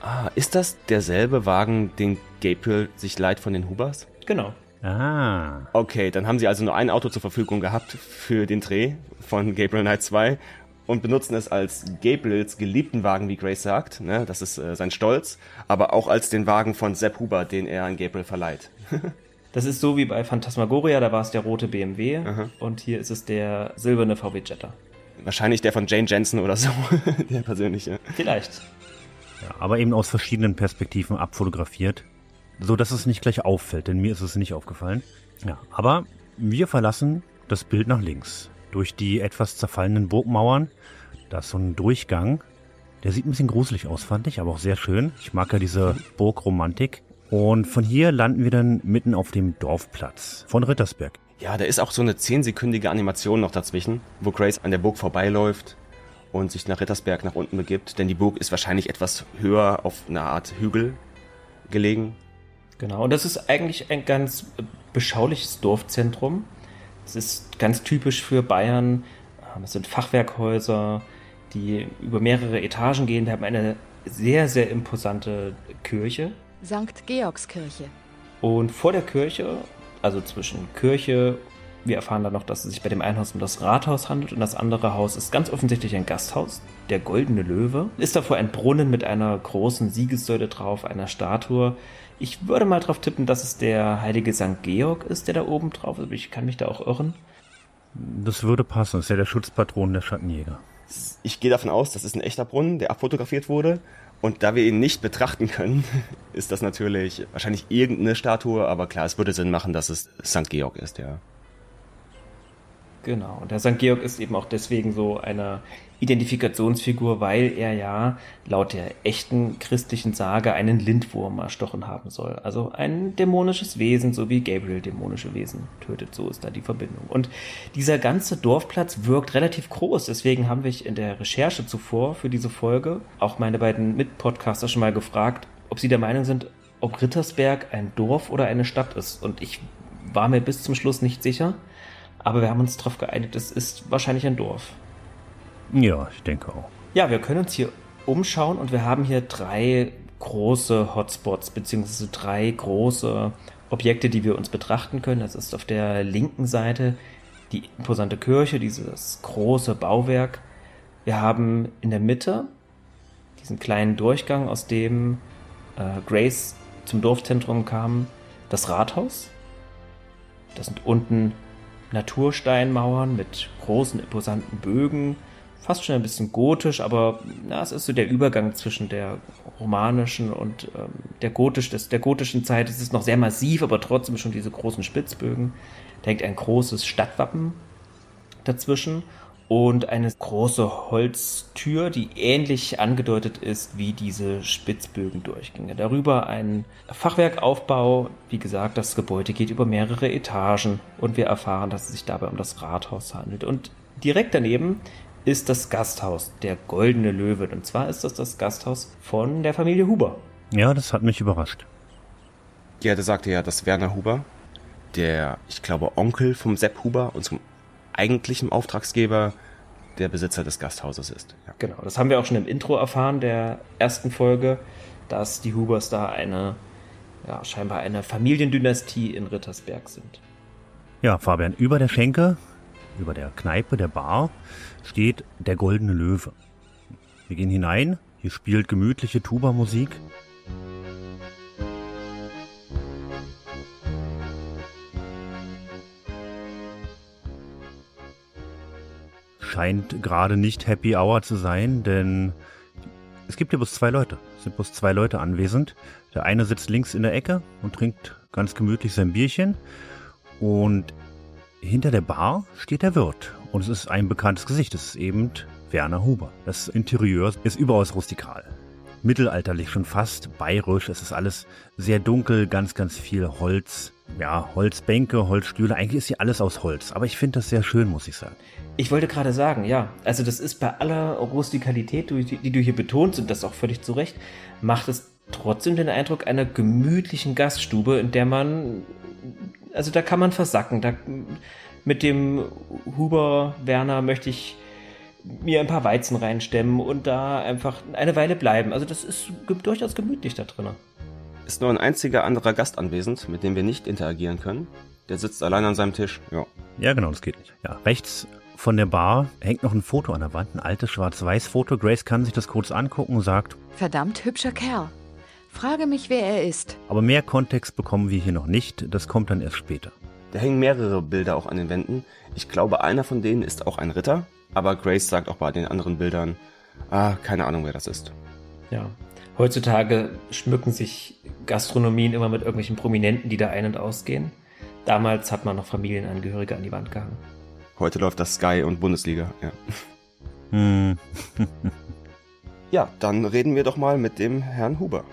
Ah, ist das derselbe Wagen, den Gabriel sich leiht von den Hubers? Genau. Ah. Okay, dann haben sie also nur ein Auto zur Verfügung gehabt für den Dreh von Gabriel Knight 2 und benutzen es als Gabriels geliebten Wagen, wie Grace sagt. Ne? Das ist äh, sein Stolz, aber auch als den Wagen von Sepp Huber, den er an Gabriel verleiht. das ist so wie bei Phantasmagoria, da war es der rote BMW Aha. und hier ist es der silberne VW Jetta. Wahrscheinlich der von Jane Jensen oder so, der persönliche. Vielleicht. Ja, aber eben aus verschiedenen Perspektiven abfotografiert so dass es nicht gleich auffällt, denn mir ist es nicht aufgefallen. Ja, aber wir verlassen das Bild nach links. Durch die etwas zerfallenen Burgmauern. Da ist so ein Durchgang. Der sieht ein bisschen gruselig aus, fand ich, aber auch sehr schön. Ich mag ja diese Burgromantik. Und von hier landen wir dann mitten auf dem Dorfplatz von Rittersberg. Ja, da ist auch so eine zehnsekündige Animation noch dazwischen, wo Grace an der Burg vorbeiläuft und sich nach Rittersberg nach unten begibt, denn die Burg ist wahrscheinlich etwas höher auf einer Art Hügel gelegen. Genau, und das ist eigentlich ein ganz beschauliches Dorfzentrum. Es ist ganz typisch für Bayern. Ähm, es sind Fachwerkhäuser, die über mehrere Etagen gehen. Wir haben eine sehr, sehr imposante Kirche. St. Georgskirche. Und vor der Kirche, also zwischen Kirche, wir erfahren dann noch, dass es sich bei dem einen Haus um das Rathaus handelt und das andere Haus ist ganz offensichtlich ein Gasthaus, der Goldene Löwe. Ist davor ein Brunnen mit einer großen Siegessäule drauf, einer Statue. Ich würde mal drauf tippen, dass es der heilige St. Georg ist, der da oben drauf ist, aber ich kann mich da auch irren. Das würde passen, das ist ja der Schutzpatron der Schattenjäger. Ich gehe davon aus, das ist ein echter Brunnen, der abfotografiert wurde. Und da wir ihn nicht betrachten können, ist das natürlich wahrscheinlich irgendeine Statue, aber klar, es würde Sinn machen, dass es St. Georg ist, ja. Genau. Und der St. Georg ist eben auch deswegen so eine Identifikationsfigur, weil er ja laut der echten christlichen Sage einen Lindwurm erstochen haben soll. Also ein dämonisches Wesen, so wie Gabriel dämonische Wesen tötet. So ist da die Verbindung. Und dieser ganze Dorfplatz wirkt relativ groß. Deswegen haben wir in der Recherche zuvor für diese Folge auch meine beiden Mitpodcaster schon mal gefragt, ob sie der Meinung sind, ob Rittersberg ein Dorf oder eine Stadt ist. Und ich war mir bis zum Schluss nicht sicher. Aber wir haben uns darauf geeinigt, es ist wahrscheinlich ein Dorf. Ja, ich denke auch. Ja, wir können uns hier umschauen und wir haben hier drei große Hotspots, beziehungsweise drei große Objekte, die wir uns betrachten können. Das ist auf der linken Seite die imposante Kirche, dieses große Bauwerk. Wir haben in der Mitte diesen kleinen Durchgang, aus dem äh, Grace zum Dorfzentrum kam, das Rathaus. Das sind unten Natursteinmauern mit großen, imposanten Bögen. Fast schon ein bisschen gotisch, aber na, es ist so der Übergang zwischen der romanischen und ähm, der, gotisch, des, der gotischen Zeit. Es ist noch sehr massiv, aber trotzdem schon diese großen Spitzbögen. Da hängt ein großes Stadtwappen dazwischen und eine große Holztür, die ähnlich angedeutet ist wie diese Spitzbögendurchgänge. Darüber ein Fachwerkaufbau. Wie gesagt, das Gebäude geht über mehrere Etagen und wir erfahren, dass es sich dabei um das Rathaus handelt. Und direkt daneben ist das Gasthaus, der Goldene Löwe. Und zwar ist das das Gasthaus von der Familie Huber. Ja, das hat mich überrascht. Ja, da sagte ja, dass Werner Huber, der, ich glaube, Onkel vom Sepp Huber und zum eigentlichem Auftragsgeber der Besitzer des Gasthauses ist. Ja. Genau, das haben wir auch schon im Intro erfahren der ersten Folge, dass die Hubers da eine, ja, scheinbar eine Familiendynastie in Rittersberg sind. Ja, Fabian, über der Schenke, über der Kneipe, der Bar, steht der Goldene Löwe. Wir gehen hinein, hier spielt gemütliche Tuba-Musik. Scheint gerade nicht Happy Hour zu sein, denn Es gibt hier bloß zwei Leute. Es sind bloß zwei Leute anwesend. Der eine sitzt links in der Ecke und trinkt ganz gemütlich sein Bierchen. Und hinter der Bar steht der Wirt. Und es ist ein bekanntes Gesicht. Es ist eben Werner Huber. Das Interieur ist überaus rustikal. Mittelalterlich schon fast, bayerisch. Es ist alles sehr dunkel, ganz, ganz viel Holz. Ja, Holzbänke, Holzstühle. Eigentlich ist hier alles aus Holz. Aber ich finde das sehr schön, muss ich sagen. Ich wollte gerade sagen, ja, also das ist bei aller Rustikalität, die, du hier betonst, und das auch völlig zu Recht, macht es trotzdem den Eindruck einer gemütlichen Gaststube, in der man, also da kann man versacken. Da, mit dem Huber Werner möchte ich mir ein paar Weizen reinstemmen und da einfach eine Weile bleiben. Also das ist durchaus gemütlich da drin. Ist nur ein einziger anderer Gast anwesend, mit dem wir nicht interagieren können. Der sitzt allein an seinem Tisch. Ja. Ja, genau, das geht nicht. Ja, rechts von der Bar hängt noch ein Foto an der Wand, ein altes Schwarz-Weiß-Foto. Grace kann sich das kurz angucken und sagt, Verdammt hübscher Kerl. Frage mich, wer er ist. aber mehr Kontext bekommen wir hier noch nicht. Das kommt dann erst später. Da hängen mehrere Bilder auch an den Wänden. Ich glaube, einer von denen ist auch ein Ritter. Aber Grace sagt auch bei den anderen Bildern, ah, keine Ahnung, wer das ist. Ja. Heutzutage schmücken sich Gastronomien immer mit irgendwelchen Prominenten, die da ein- und ausgehen. Damals hat man noch Familienangehörige an die Wand gehangen. Heute läuft das Sky und Bundesliga, ja. Hm, Ja, dann reden wir doch mal mit dem Herrn Huber.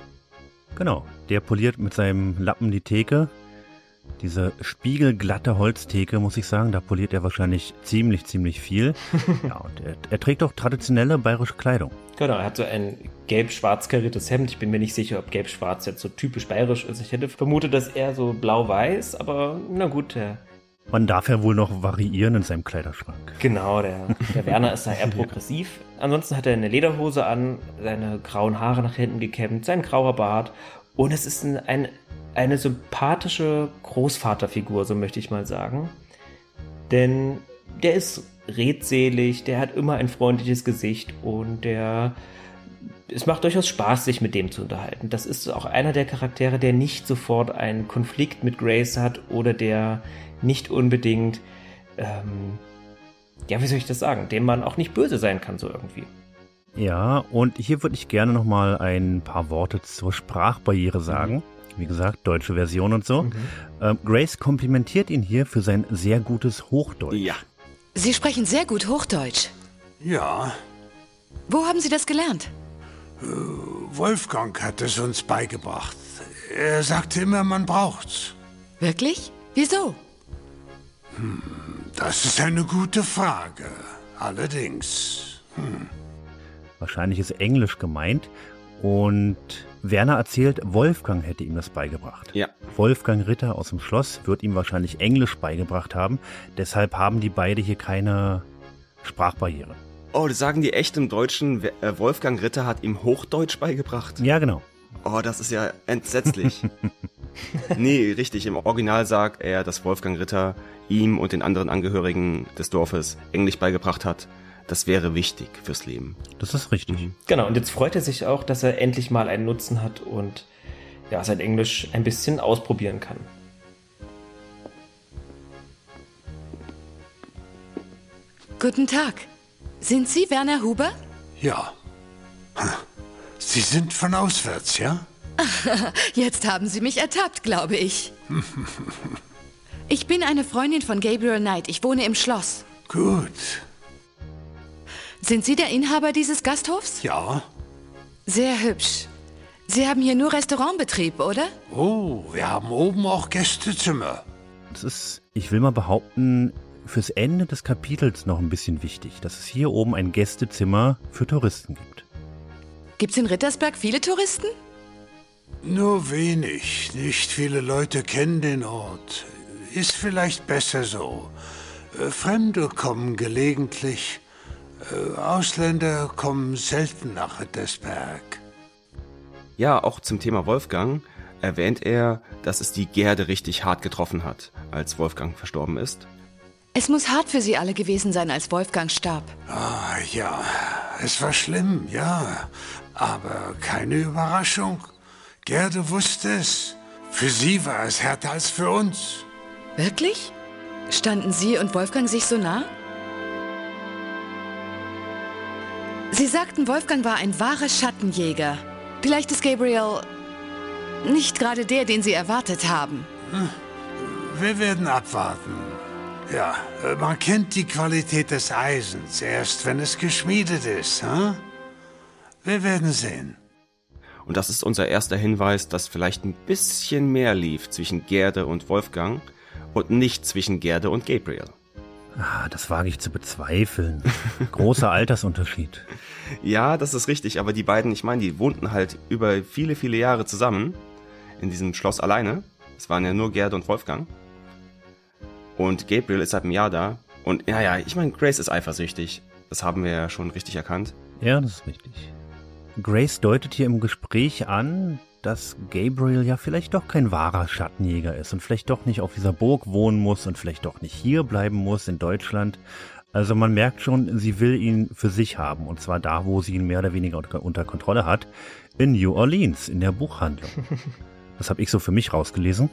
genau. Der poliert mit seinem Lappen die Theke. Diese spiegelglatte Holztheke, muss ich sagen, da poliert er wahrscheinlich ziemlich, ziemlich viel. ja, und er, er trägt auch traditionelle bayerische Kleidung. Genau, er hat so ein gelb-schwarz kariertes Hemd. Ich bin mir nicht sicher, ob gelb-schwarz jetzt so typisch bayerisch ist. Ich hätte vermutet, dass er so blau-weiß, aber na gut, der, Man darf ja wohl noch variieren in seinem Kleiderschrank. genau, der, der Werner ist da eher progressiv. Ansonsten hat er eine Lederhose an, seine grauen Haare nach hinten gekämmt, sein grauer Bart und es ist ein, ein, eine sympathische Großvaterfigur, so möchte ich mal sagen. Denn der ist redselig, der hat immer ein freundliches Gesicht und der es macht durchaus Spaß, sich mit dem zu unterhalten. Das ist auch einer der Charaktere, der nicht sofort einen Konflikt mit Grace hat oder der nicht unbedingt, ähm, ja, wie soll ich das sagen, dem man auch nicht böse sein kann, so irgendwie. Ja, und hier würde ich gerne noch mal ein paar Worte zur Sprachbarriere sagen. Wie gesagt, deutsche Version und so. Ähm, Grace komplimentiert ihn hier für sein sehr gutes Hochdeutsch. Ja. Sie sprechen sehr gut Hochdeutsch. Ja, Wo haben Sie das gelernt? Wolfgang hat es uns beigebracht. Er sagte immer, man braucht's. Wirklich? Wieso? Das ist eine gute Frage. Allerdings. Wahrscheinlich ist Englisch gemeint. Und Werner erzählt, Wolfgang hätte ihm das beigebracht. Ja. Wolfgang Ritter aus dem Schloss wird ihm wahrscheinlich Englisch beigebracht haben. Deshalb haben die beide hier keine Sprachbarriere. Oh, das sagen die echt im Deutschen. Äh, Wolfgang Ritter hat ihm Hochdeutsch beigebracht. Ja, genau. Oh, das ist ja entsetzlich. nee, richtig. Im Original sagt er, dass Wolfgang Ritter ihm und den anderen Angehörigen des Dorfes Englisch beigebracht hat. Das wäre wichtig fürs Leben. Das ist richtig. Genau, und jetzt freut er sich auch, dass er endlich mal einen Nutzen hat und ja, sein Englisch ein bisschen ausprobieren kann. Guten Tag. Sind Sie Werner Huber? Ja. Sie sind von auswärts, ja? Jetzt haben Sie mich ertappt, glaube ich. Ich bin eine Freundin von Gabriel Knight. Ich wohne im Schloss. Gut. Sind Sie der Inhaber dieses Gasthofs? Ja. Sehr hübsch. Sie haben hier nur Restaurantbetrieb, oder? Oh, wir haben oben auch Gästezimmer. Das ist, ich will mal behaupten, fürs Ende des Kapitels noch ein bisschen wichtig, dass es hier oben ein Gästezimmer für Touristen gibt. Gibt's in Rittersberg viele Touristen? Nur wenig. Nicht viele Leute kennen den Ort. Ist vielleicht besser so. Äh, Fremde kommen gelegentlich. Äh, Ausländer kommen selten nach Rittersberg. Ja, auch zum Thema Wolfgang erwähnt er, dass es die Gerde richtig hart getroffen hat, als Wolfgang verstorben ist. Es muss hart für Sie alle gewesen sein, als Wolfgang starb. Ah, ja, es war schlimm, ja. Aber keine Überraschung. Gerde wusste es. Für sie war es härter als für uns. Wirklich? Standen Sie und Wolfgang sich so nah? Sie sagten, Wolfgang war ein wahrer Schattenjäger. Vielleicht ist Gabriel nicht gerade der, den Sie erwartet haben. Wir werden abwarten. Ja, äh, man kennt die Qualität des Eisens erst, wenn es geschmiedet ist. Hm? Wir werden sehen. Und das ist unser erster Hinweis, dass vielleicht ein bisschen mehr lief zwischen Gerde und Wolfgang und nicht zwischen Gerde und Gabriel. Ah, das wage ich zu bezweifeln. Großer Altersunterschied. Ja, das ist richtig, aber die beiden, ich meine, die wohnten halt über viele, viele Jahre zusammen in diesem Schloss alleine. Es waren ja nur Gerde und Wolfgang. Und Gabriel ist seit einem Jahr da. Und naja, ich meine, Grace ist eifersüchtig. Das haben wir ja schon richtig erkannt. Ja, das ist richtig. Grace deutet hier im Gespräch an, dass Gabriel ja vielleicht doch kein wahrer Schattenjäger ist und vielleicht doch nicht auf dieser Burg wohnen muss und vielleicht doch nicht hier bleiben muss in Deutschland. Also man merkt schon, sie will ihn für sich haben und zwar da, wo sie ihn mehr oder weniger unter Kontrolle hat, in New Orleans, in der Buchhandlung. Das habe ich so für mich rausgelesen.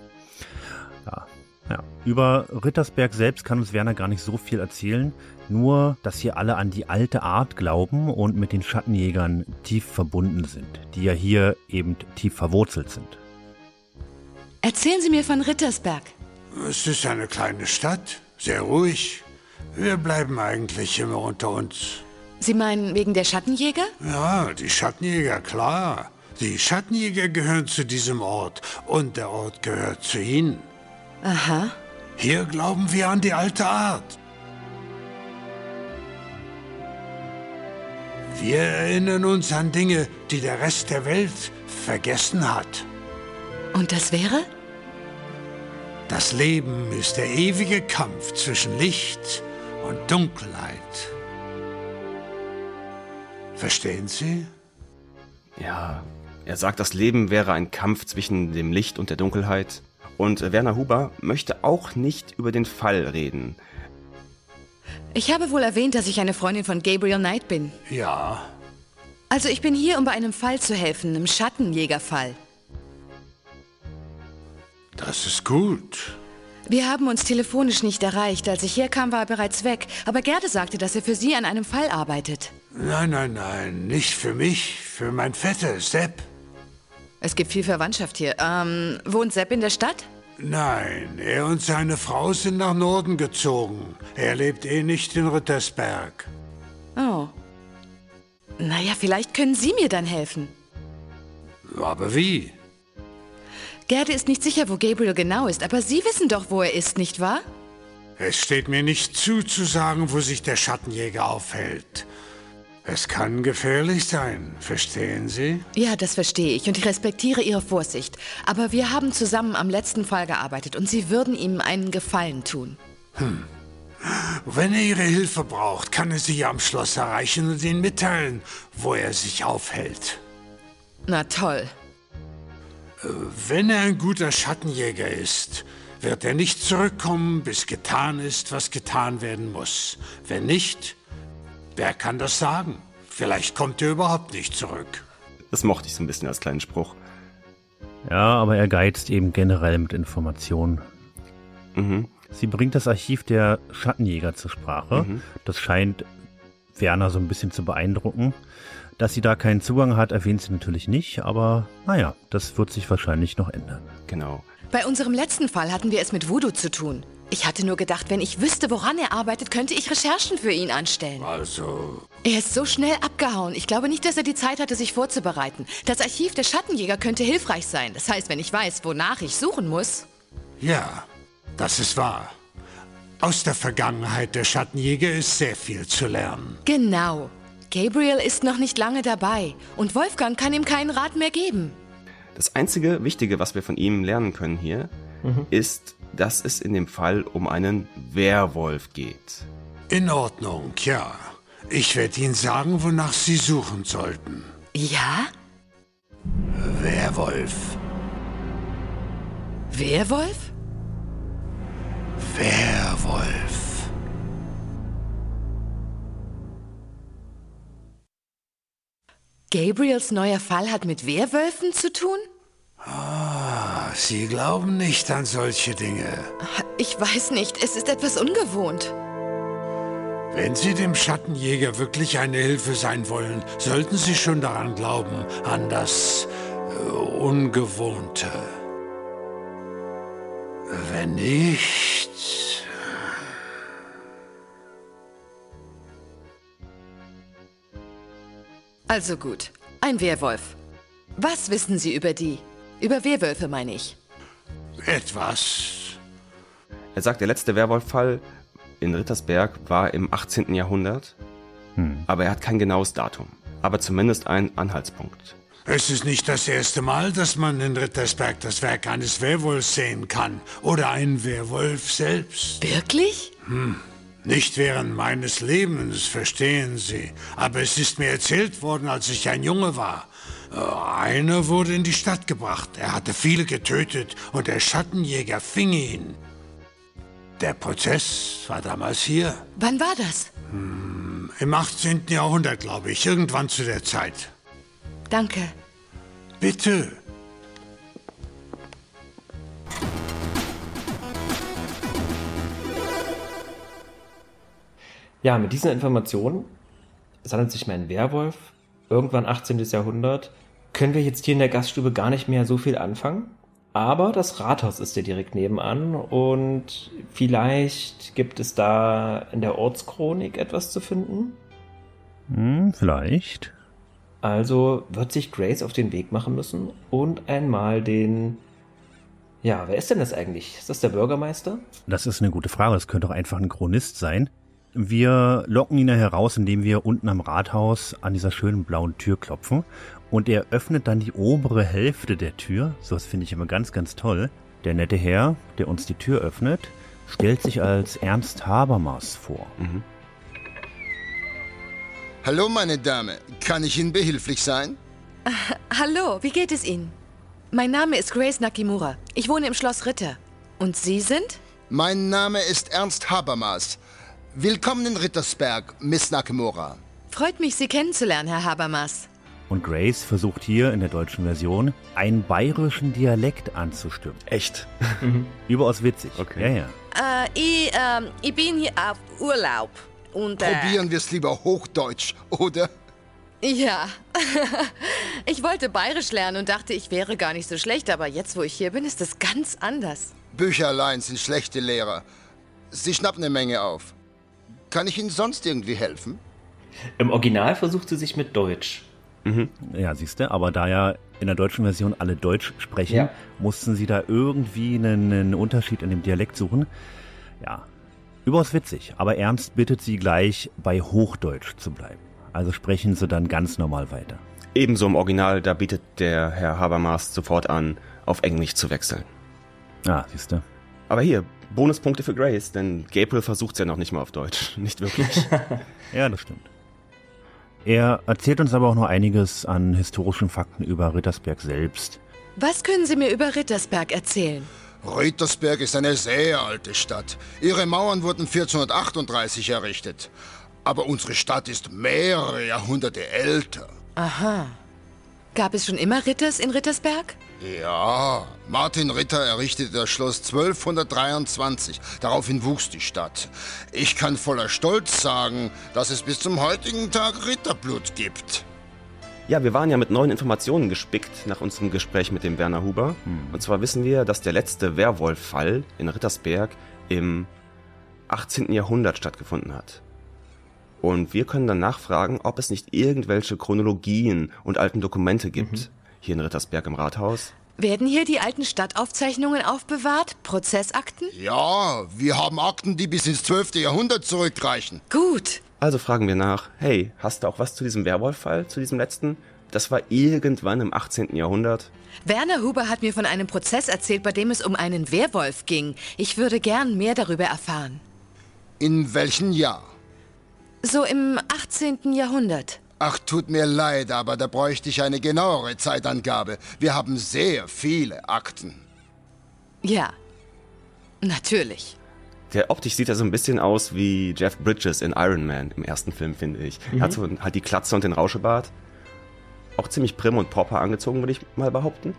Ja. Über Rittersberg selbst kann uns Werner gar nicht so viel erzählen, nur dass hier alle an die alte Art glauben und mit den Schattenjägern tief verbunden sind, die ja hier eben tief verwurzelt sind. Erzählen Sie mir von Rittersberg. Es ist eine kleine Stadt, sehr ruhig. Wir bleiben eigentlich immer unter uns. Sie meinen wegen der Schattenjäger? Ja, die Schattenjäger, klar. Die Schattenjäger gehören zu diesem Ort und der Ort gehört zu ihnen. Aha. Hier glauben wir an die alte Art. Wir erinnern uns an Dinge, die der Rest der Welt vergessen hat. Und das wäre? Das Leben ist der ewige Kampf zwischen Licht und Dunkelheit. Verstehen Sie? Ja, er sagt, das Leben wäre ein Kampf zwischen dem Licht und der Dunkelheit. Und Werner Huber möchte auch nicht über den Fall reden. Ich habe wohl erwähnt, dass ich eine Freundin von Gabriel Knight bin. Ja. Also ich bin hier, um bei einem Fall zu helfen, einem Schattenjägerfall. Das ist gut. Wir haben uns telefonisch nicht erreicht. Als ich herkam, war er bereits weg. Aber Gerde sagte, dass er für Sie an einem Fall arbeitet. Nein, nein, nein, nicht für mich, für mein Vetter, Sepp. Es gibt viel Verwandtschaft hier. Ähm, wohnt Sepp in der Stadt? Nein, er und seine Frau sind nach Norden gezogen. Er lebt eh nicht in Rittersberg. Oh. Naja, vielleicht können Sie mir dann helfen. Aber wie? Gerde ist nicht sicher, wo Gabriel genau ist, aber Sie wissen doch, wo er ist, nicht wahr? Es steht mir nicht zu, zu sagen, wo sich der Schattenjäger aufhält. Es kann gefährlich sein, verstehen Sie? Ja, das verstehe ich und ich respektiere Ihre Vorsicht. Aber wir haben zusammen am letzten Fall gearbeitet und Sie würden ihm einen Gefallen tun. Hm. Wenn er Ihre Hilfe braucht, kann er Sie am Schloss erreichen und Ihnen mitteilen, wo er sich aufhält. Na toll. Wenn er ein guter Schattenjäger ist, wird er nicht zurückkommen, bis getan ist, was getan werden muss. Wenn nicht, wer kann das sagen? Vielleicht kommt er überhaupt nicht zurück. Das mochte ich so ein bisschen als kleinen Spruch. Ja, aber er geizt eben generell mit Informationen. Mhm. Sie bringt das Archiv der Schattenjäger zur Sprache. Mhm. Das scheint Werner so ein bisschen zu beeindrucken. Dass sie da keinen Zugang hat, erwähnt sie natürlich nicht, aber naja, das wird sich wahrscheinlich noch ändern. Genau. Bei unserem letzten Fall hatten wir es mit Voodoo zu tun. Ich hatte nur gedacht, wenn ich wüsste, woran er arbeitet, könnte ich Recherchen für ihn anstellen. Also. Er ist so schnell abgehauen. Ich glaube nicht, dass er die Zeit hatte, sich vorzubereiten. Das Archiv der Schattenjäger könnte hilfreich sein. Das heißt, wenn ich weiß, wonach ich suchen muss. Ja, das ist wahr. Aus der Vergangenheit der Schattenjäger ist sehr viel zu lernen. Genau. Gabriel ist noch nicht lange dabei und Wolfgang kann ihm keinen Rat mehr geben. Das einzige Wichtige, was wir von ihm lernen können hier, mhm. ist, dass es in dem Fall um einen Werwolf geht. In Ordnung, ja. Ich werde Ihnen sagen, wonach Sie suchen sollten. Ja? Werwolf. Werwolf? Werwolf. Gabriels neuer Fall hat mit Werwölfen zu tun? Ah, Sie glauben nicht an solche Dinge. Ich weiß nicht, es ist etwas ungewohnt. Wenn Sie dem Schattenjäger wirklich eine Hilfe sein wollen, sollten Sie schon daran glauben, an das äh, Ungewohnte. Wenn nicht... Also gut, ein Werwolf. Was wissen Sie über die? Über Werwölfe meine ich. Etwas. Er sagt, der letzte Werwolf-Fall in Rittersberg war im 18. Jahrhundert, hm. aber er hat kein genaues Datum, aber zumindest einen Anhaltspunkt. Es ist nicht das erste Mal, dass man in Rittersberg das Werk eines Werwolfs sehen kann. Oder einen Werwolf selbst. Wirklich? Hm. Nicht während meines Lebens, verstehen Sie. Aber es ist mir erzählt worden, als ich ein Junge war. Äh, einer wurde in die Stadt gebracht. Er hatte viele getötet und der Schattenjäger fing ihn. Der Prozess war damals hier. Wann war das? Hm, Im 18. Jahrhundert, glaube ich. Irgendwann zu der Zeit. Danke. Bitte. Ja, mit diesen Informationen, es handelt sich um einen Werwolf, irgendwann 18. Jahrhundert, können wir jetzt hier in der Gaststube gar nicht mehr so viel anfangen. Aber das Rathaus ist ja direkt nebenan und vielleicht gibt es da in der Ortschronik etwas zu finden. Hm, vielleicht. Also wird sich Grace auf den Weg machen müssen und einmal den. Ja, wer ist denn das eigentlich? Ist das der Bürgermeister? Das ist eine gute Frage. Das könnte auch einfach ein Chronist sein. Wir locken ihn heraus, indem wir unten am Rathaus an dieser schönen blauen Tür klopfen. Und er öffnet dann die obere Hälfte der Tür. So was finde ich immer ganz, ganz toll. Der nette Herr, der uns die Tür öffnet, stellt sich als Ernst Habermas vor. Mhm. Hallo, meine Dame. Kann ich Ihnen behilflich sein? Uh, hallo, wie geht es Ihnen? Mein Name ist Grace Nakimura. Ich wohne im Schloss Ritter. Und Sie sind? Mein Name ist Ernst Habermas. Willkommen in Rittersberg, Miss Nakimura. Freut mich, Sie kennenzulernen, Herr Habermas. Und Grace versucht hier in der deutschen Version einen bayerischen Dialekt anzustimmen. Echt? Überaus witzig. Okay. Ja, ja. Äh, ich, äh, ich bin hier auf Urlaub. Und, äh, Probieren wir es lieber Hochdeutsch, oder? Ja. ich wollte Bayerisch lernen und dachte, ich wäre gar nicht so schlecht, aber jetzt, wo ich hier bin, ist es ganz anders. Bücher allein sind schlechte Lehrer. Sie schnappen eine Menge auf. Kann ich Ihnen sonst irgendwie helfen? Im Original versucht sie sich mit Deutsch. Mhm. Ja, siehst du, aber da ja in der deutschen Version alle Deutsch sprechen, ja. mussten sie da irgendwie einen, einen Unterschied in dem Dialekt suchen. Ja, Überaus witzig, aber Ernst bittet sie gleich bei Hochdeutsch zu bleiben. Also sprechen sie dann ganz normal weiter. Ebenso im Original, da bietet der Herr Habermas sofort an, auf Englisch zu wechseln. Ah, siehst du. Aber hier, Bonuspunkte für Grace, denn Gabriel versucht es ja noch nicht mal auf Deutsch. Nicht wirklich. ja, das stimmt. Er erzählt uns aber auch noch einiges an historischen Fakten über Rittersberg selbst. Was können Sie mir über Rittersberg erzählen? Rittersberg ist eine sehr alte Stadt. Ihre Mauern wurden 1438 errichtet. Aber unsere Stadt ist mehrere Jahrhunderte älter. Aha. Gab es schon immer Ritters in Rittersberg? Ja, Martin Ritter errichtete das Schloss 1223. Daraufhin wuchs die Stadt. Ich kann voller Stolz sagen, dass es bis zum heutigen Tag Ritterblut gibt. Ja, wir waren ja mit neuen Informationen gespickt nach unserem Gespräch mit dem Werner Huber. Hm. Und zwar wissen wir, dass der letzte Werwolf-Fall in Rittersberg im 18. Jahrhundert stattgefunden hat. Und wir können dann nachfragen, ob es nicht irgendwelche Chronologien und alten Dokumente gibt, mhm. Hier in Rittersberg im Rathaus. Werden hier die alten Stadtaufzeichnungen aufbewahrt? Prozessakten? Ja, wir haben Akten, die bis ins 12. Jahrhundert zurückreichen. Gut. Also fragen wir nach, hey, hast du auch was zu diesem Werwolf-Fall, zu diesem letzten? Das war irgendwann im 18. Jahrhundert. Werner Huber hat mir von einem Prozess erzählt, bei dem es um einen Werwolf ging. Ich würde gern mehr darüber erfahren. In welchem Jahr? So im 18. Jahrhundert. Ach, tut mir leid, aber da bräuchte ich eine genauere Zeitangabe. Wir haben sehr viele Akten. Ja, natürlich. Der optisch sieht ja so ein bisschen aus wie Jeff Bridges in Iron Man im ersten Film, finde ich. Mhm. Er hat so halt die Klatze und den Rauschebart. Auch ziemlich prim und proper angezogen, würde ich mal behaupten.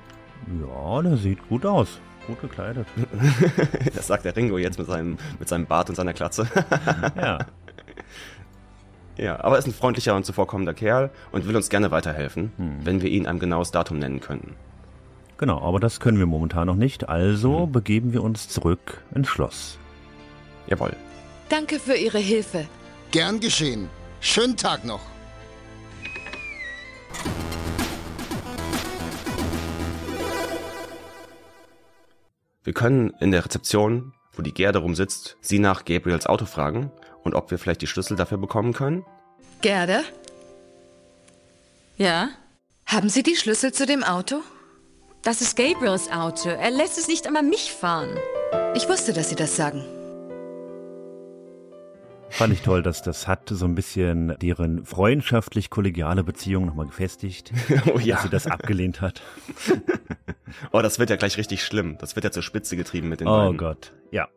Ja, der sieht gut aus. Gut gekleidet. das sagt der Ringo jetzt mit seinem, mit seinem Bart und seiner Klatze. ja. Ja, aber er ist ein freundlicher und zuvorkommender Kerl und will uns gerne weiterhelfen, hm. wenn wir ihn ein genaues Datum nennen können. Genau, aber das können wir momentan noch nicht, also hm. begeben wir uns zurück ins Schloss. Jawohl. Danke für Ihre Hilfe. Gern geschehen. Schönen Tag noch. Wir können in der Rezeption, wo die Gerde rumsitzt, sie nach Gabriels Auto fragen und ob wir vielleicht die Schlüssel dafür bekommen können. Gerde? Ja? Haben Sie die Schlüssel zu dem Auto? Das ist Gabriels Auto. Er lässt es nicht einmal mich fahren. Ich wusste, dass Sie das sagen. Fand ich toll, dass das hat so ein bisschen deren freundschaftlich-kollegiale Beziehung nochmal gefestigt. oh ja. Dass sie das abgelehnt hat. oh, das wird ja gleich richtig schlimm. Das wird ja zur Spitze getrieben mit den oh beiden. Oh Gott, ja.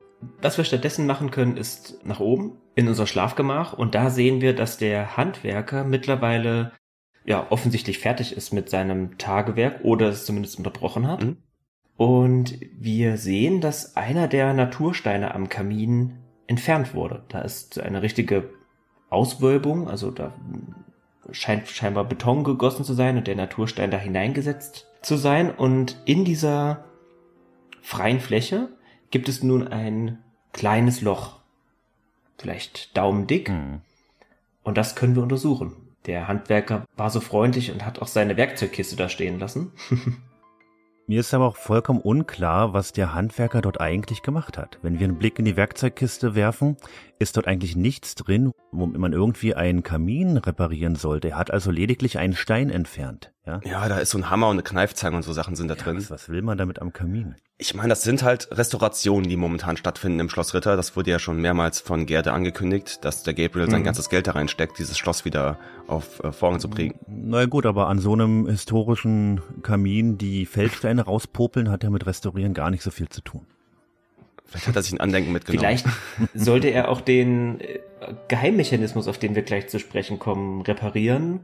Was wir stattdessen machen können, ist nach oben in unser Schlafgemach und da sehen wir, dass der Handwerker mittlerweile ja offensichtlich fertig ist mit seinem Tagewerk oder es zumindest unterbrochen hat. Mhm. Und wir sehen, dass einer der Natursteine am Kamin entfernt wurde. Da ist eine richtige Auswölbung, also da scheint scheinbar Beton gegossen zu sein und der Naturstein da hineingesetzt zu sein. Und in dieser freien Fläche gibt es nun ein kleines Loch, vielleicht daumendick. Mhm. Und das können wir untersuchen. Der Handwerker war so freundlich und hat auch seine Werkzeugkiste da stehen lassen. Mir ist aber auch vollkommen unklar, was der Handwerker dort eigentlich gemacht hat. Wenn wir einen Blick in die Werkzeugkiste werfen, ist dort eigentlich nichts drin, womit man irgendwie einen Kamin reparieren sollte. Er hat also lediglich einen Stein entfernt. Ja, ja da ist so ein Hammer und eine Kneifzange und so Sachen sind da drin. Was, was will man damit am Kamin? Ich meine, das sind halt Restaurationen, die momentan stattfinden im Schloss Ritter. Das wurde ja schon mehrmals von Gerde angekündigt, dass der Gabriel sein mhm. ganzes Geld da reinsteckt, dieses Schloss wieder auf äh, Vorgang zu bringen. Na gut, aber an so einem historischen Kamin die Feldsteine rauspopeln, hat ja mit Restaurieren gar nicht so viel zu tun. Vielleicht hat er sich ein Andenken mitgenommen. Vielleicht sollte er auch den äh, Geheimmechanismus, auf den wir gleich zu sprechen kommen, reparieren.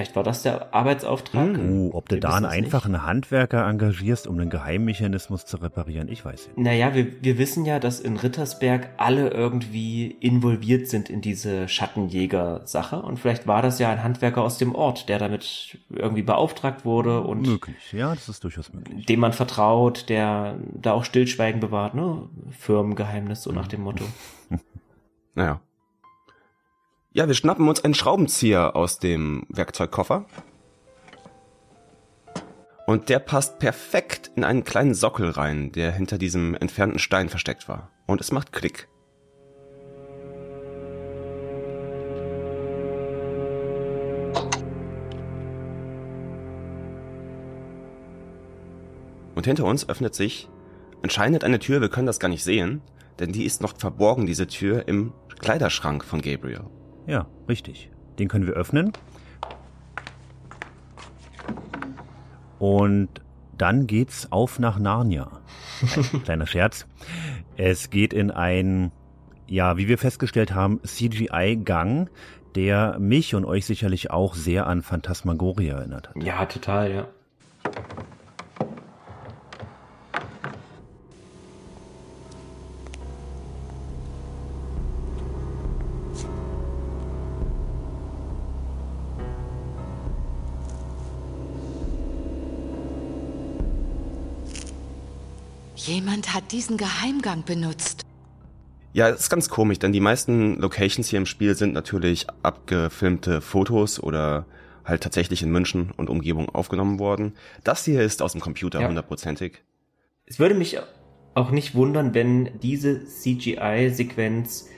Vielleicht war das der Arbeitsauftrag. Uh, ob du wir da einen einfachen Handwerker engagierst, um den Geheimmechanismus zu reparieren, ich weiß nicht. Naja, wir, wir wissen ja, dass in Rittersberg alle irgendwie involviert sind in diese Schattenjäger-Sache. Und vielleicht war das ja ein Handwerker aus dem Ort, der damit irgendwie beauftragt wurde und. Möglich, ja, das ist durchaus möglich. Dem man vertraut, der da auch Stillschweigen bewahrt, ne? Firmengeheimnis, so nach dem Motto. naja. Ja, wir schnappen uns einen Schraubenzieher aus dem Werkzeugkoffer. Und der passt perfekt in einen kleinen Sockel rein, der hinter diesem entfernten Stein versteckt war. Und es macht Klick. Und hinter uns öffnet sich anscheinend eine Tür, wir können das gar nicht sehen, denn die ist noch verborgen, diese Tür, im Kleiderschrank von Gabriel. Ja, richtig. Den können wir öffnen. Und dann geht's auf nach Narnia. Ein kleiner Scherz. Es geht in ein, ja, wie wir festgestellt haben, CGI-Gang, der mich und euch sicherlich auch sehr an Phantasmagoria erinnert hat. Ja, total, ja. Hat diesen Geheimgang benutzt. Ja, das ist ganz komisch, denn die meisten Locations hier im Spiel sind natürlich abgefilmte Fotos oder halt tatsächlich in München und Umgebung aufgenommen worden. Das hier ist aus dem Computer, hundertprozentig. Ja. Es würde mich auch nicht wundern, wenn diese CGI-Sequenz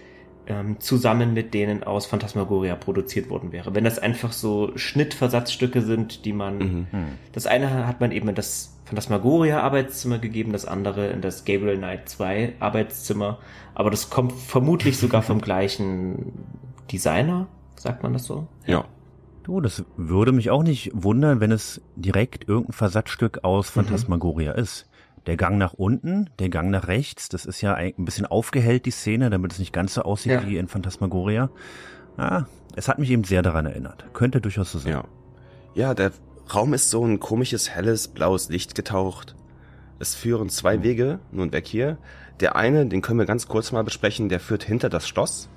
ähm, zusammen mit denen aus Phantasmagoria produziert worden wäre. Wenn das einfach so Schnittversatzstücke sind, die man. Mhm. Das eine hat man eben in das Phantasmagoria Arbeitszimmer gegeben, das andere in das Gabriel Knight 2 Arbeitszimmer. Aber das kommt vermutlich sogar vom gleichen Designer, sagt man das so? Ja. Du, das würde mich auch nicht wundern, wenn es direkt irgendein Versatzstück aus mhm. Phantasmagoria mhm. ist. Der Gang nach unten, der Gang nach rechts, das ist ja ein bisschen aufgehellt, die Szene, damit es nicht ganz so aussieht ja. wie in Phantasmagoria. Ah, es hat mich eben sehr daran erinnert. Könnte durchaus so sein. Ja. Ja, der Raum ist so ein komisches, helles, blaues Licht getaucht. Es führen zwei hm. Wege nun weg hier. Der eine, den können wir ganz kurz mal besprechen, der führt hinter das Schloss.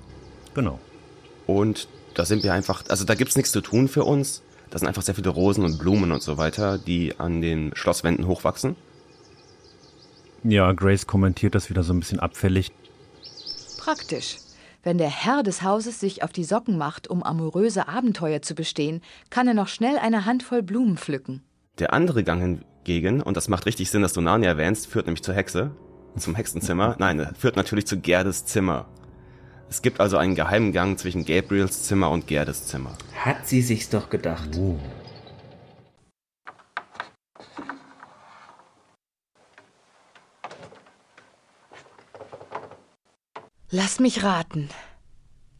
Genau. Und da sind wir einfach, also da gibt's nichts zu tun für uns. Da sind einfach sehr viele Rosen und Blumen und so weiter, die an den Schlosswänden hochwachsen. Ja, Grace kommentiert das wieder so ein bisschen abfällig. Praktisch. Wenn der Herr des Hauses sich auf die Socken macht, um amoröse Abenteuer zu bestehen, kann er noch schnell eine Handvoll Blumen pflücken. Der andere Gang hingegen, und das macht richtig Sinn, dass du Narnia erwähnst, führt nämlich zur Hexe, zum Hexenzimmer. Nein, führt natürlich zu Gerdes Zimmer. Es gibt also einen geheimen Gang zwischen Gabriels Zimmer und Gerdes Zimmer. Hat sie sich's doch gedacht. Oh. Lass mich raten.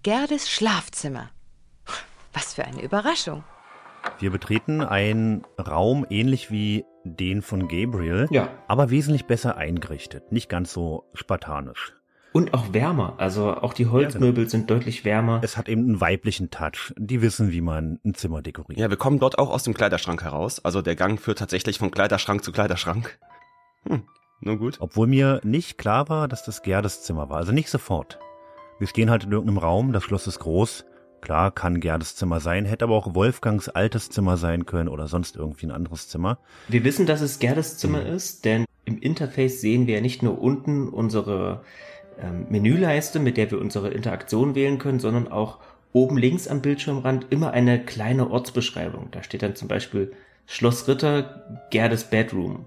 Gerdes Schlafzimmer. Was für eine Überraschung. Wir betreten einen Raum ähnlich wie den von Gabriel, Ja. aber wesentlich besser eingerichtet, nicht ganz so spartanisch. Und auch wärmer. Also auch die Holzmöbel sind deutlich wärmer. Es hat eben einen weiblichen Touch. Die wissen, wie man ein Zimmer dekoriert. Ja, wir kommen dort auch aus dem Kleiderschrank heraus. Also der Gang führt tatsächlich von Kleiderschrank zu Kleiderschrank. Hm, nur gut. Obwohl mir nicht klar war, dass das Gerdes Zimmer war. Also nicht sofort. Wir stehen halt in irgendeinem Raum, das Schloss ist groß. Klar, kann Gerdes Zimmer sein, hätte aber auch Wolfgangs altes Zimmer sein können oder sonst irgendwie ein anderes Zimmer. Wir wissen, dass es Gerdes Zimmer ist, denn im Interface sehen wir nicht nur unten unsere ähm, Menüleiste, mit der wir unsere Interaktion wählen können, sondern auch oben links am Bildschirmrand immer eine kleine Ortsbeschreibung. Da steht dann zum Beispiel Schloss Ritter, Gerdes Bedroom.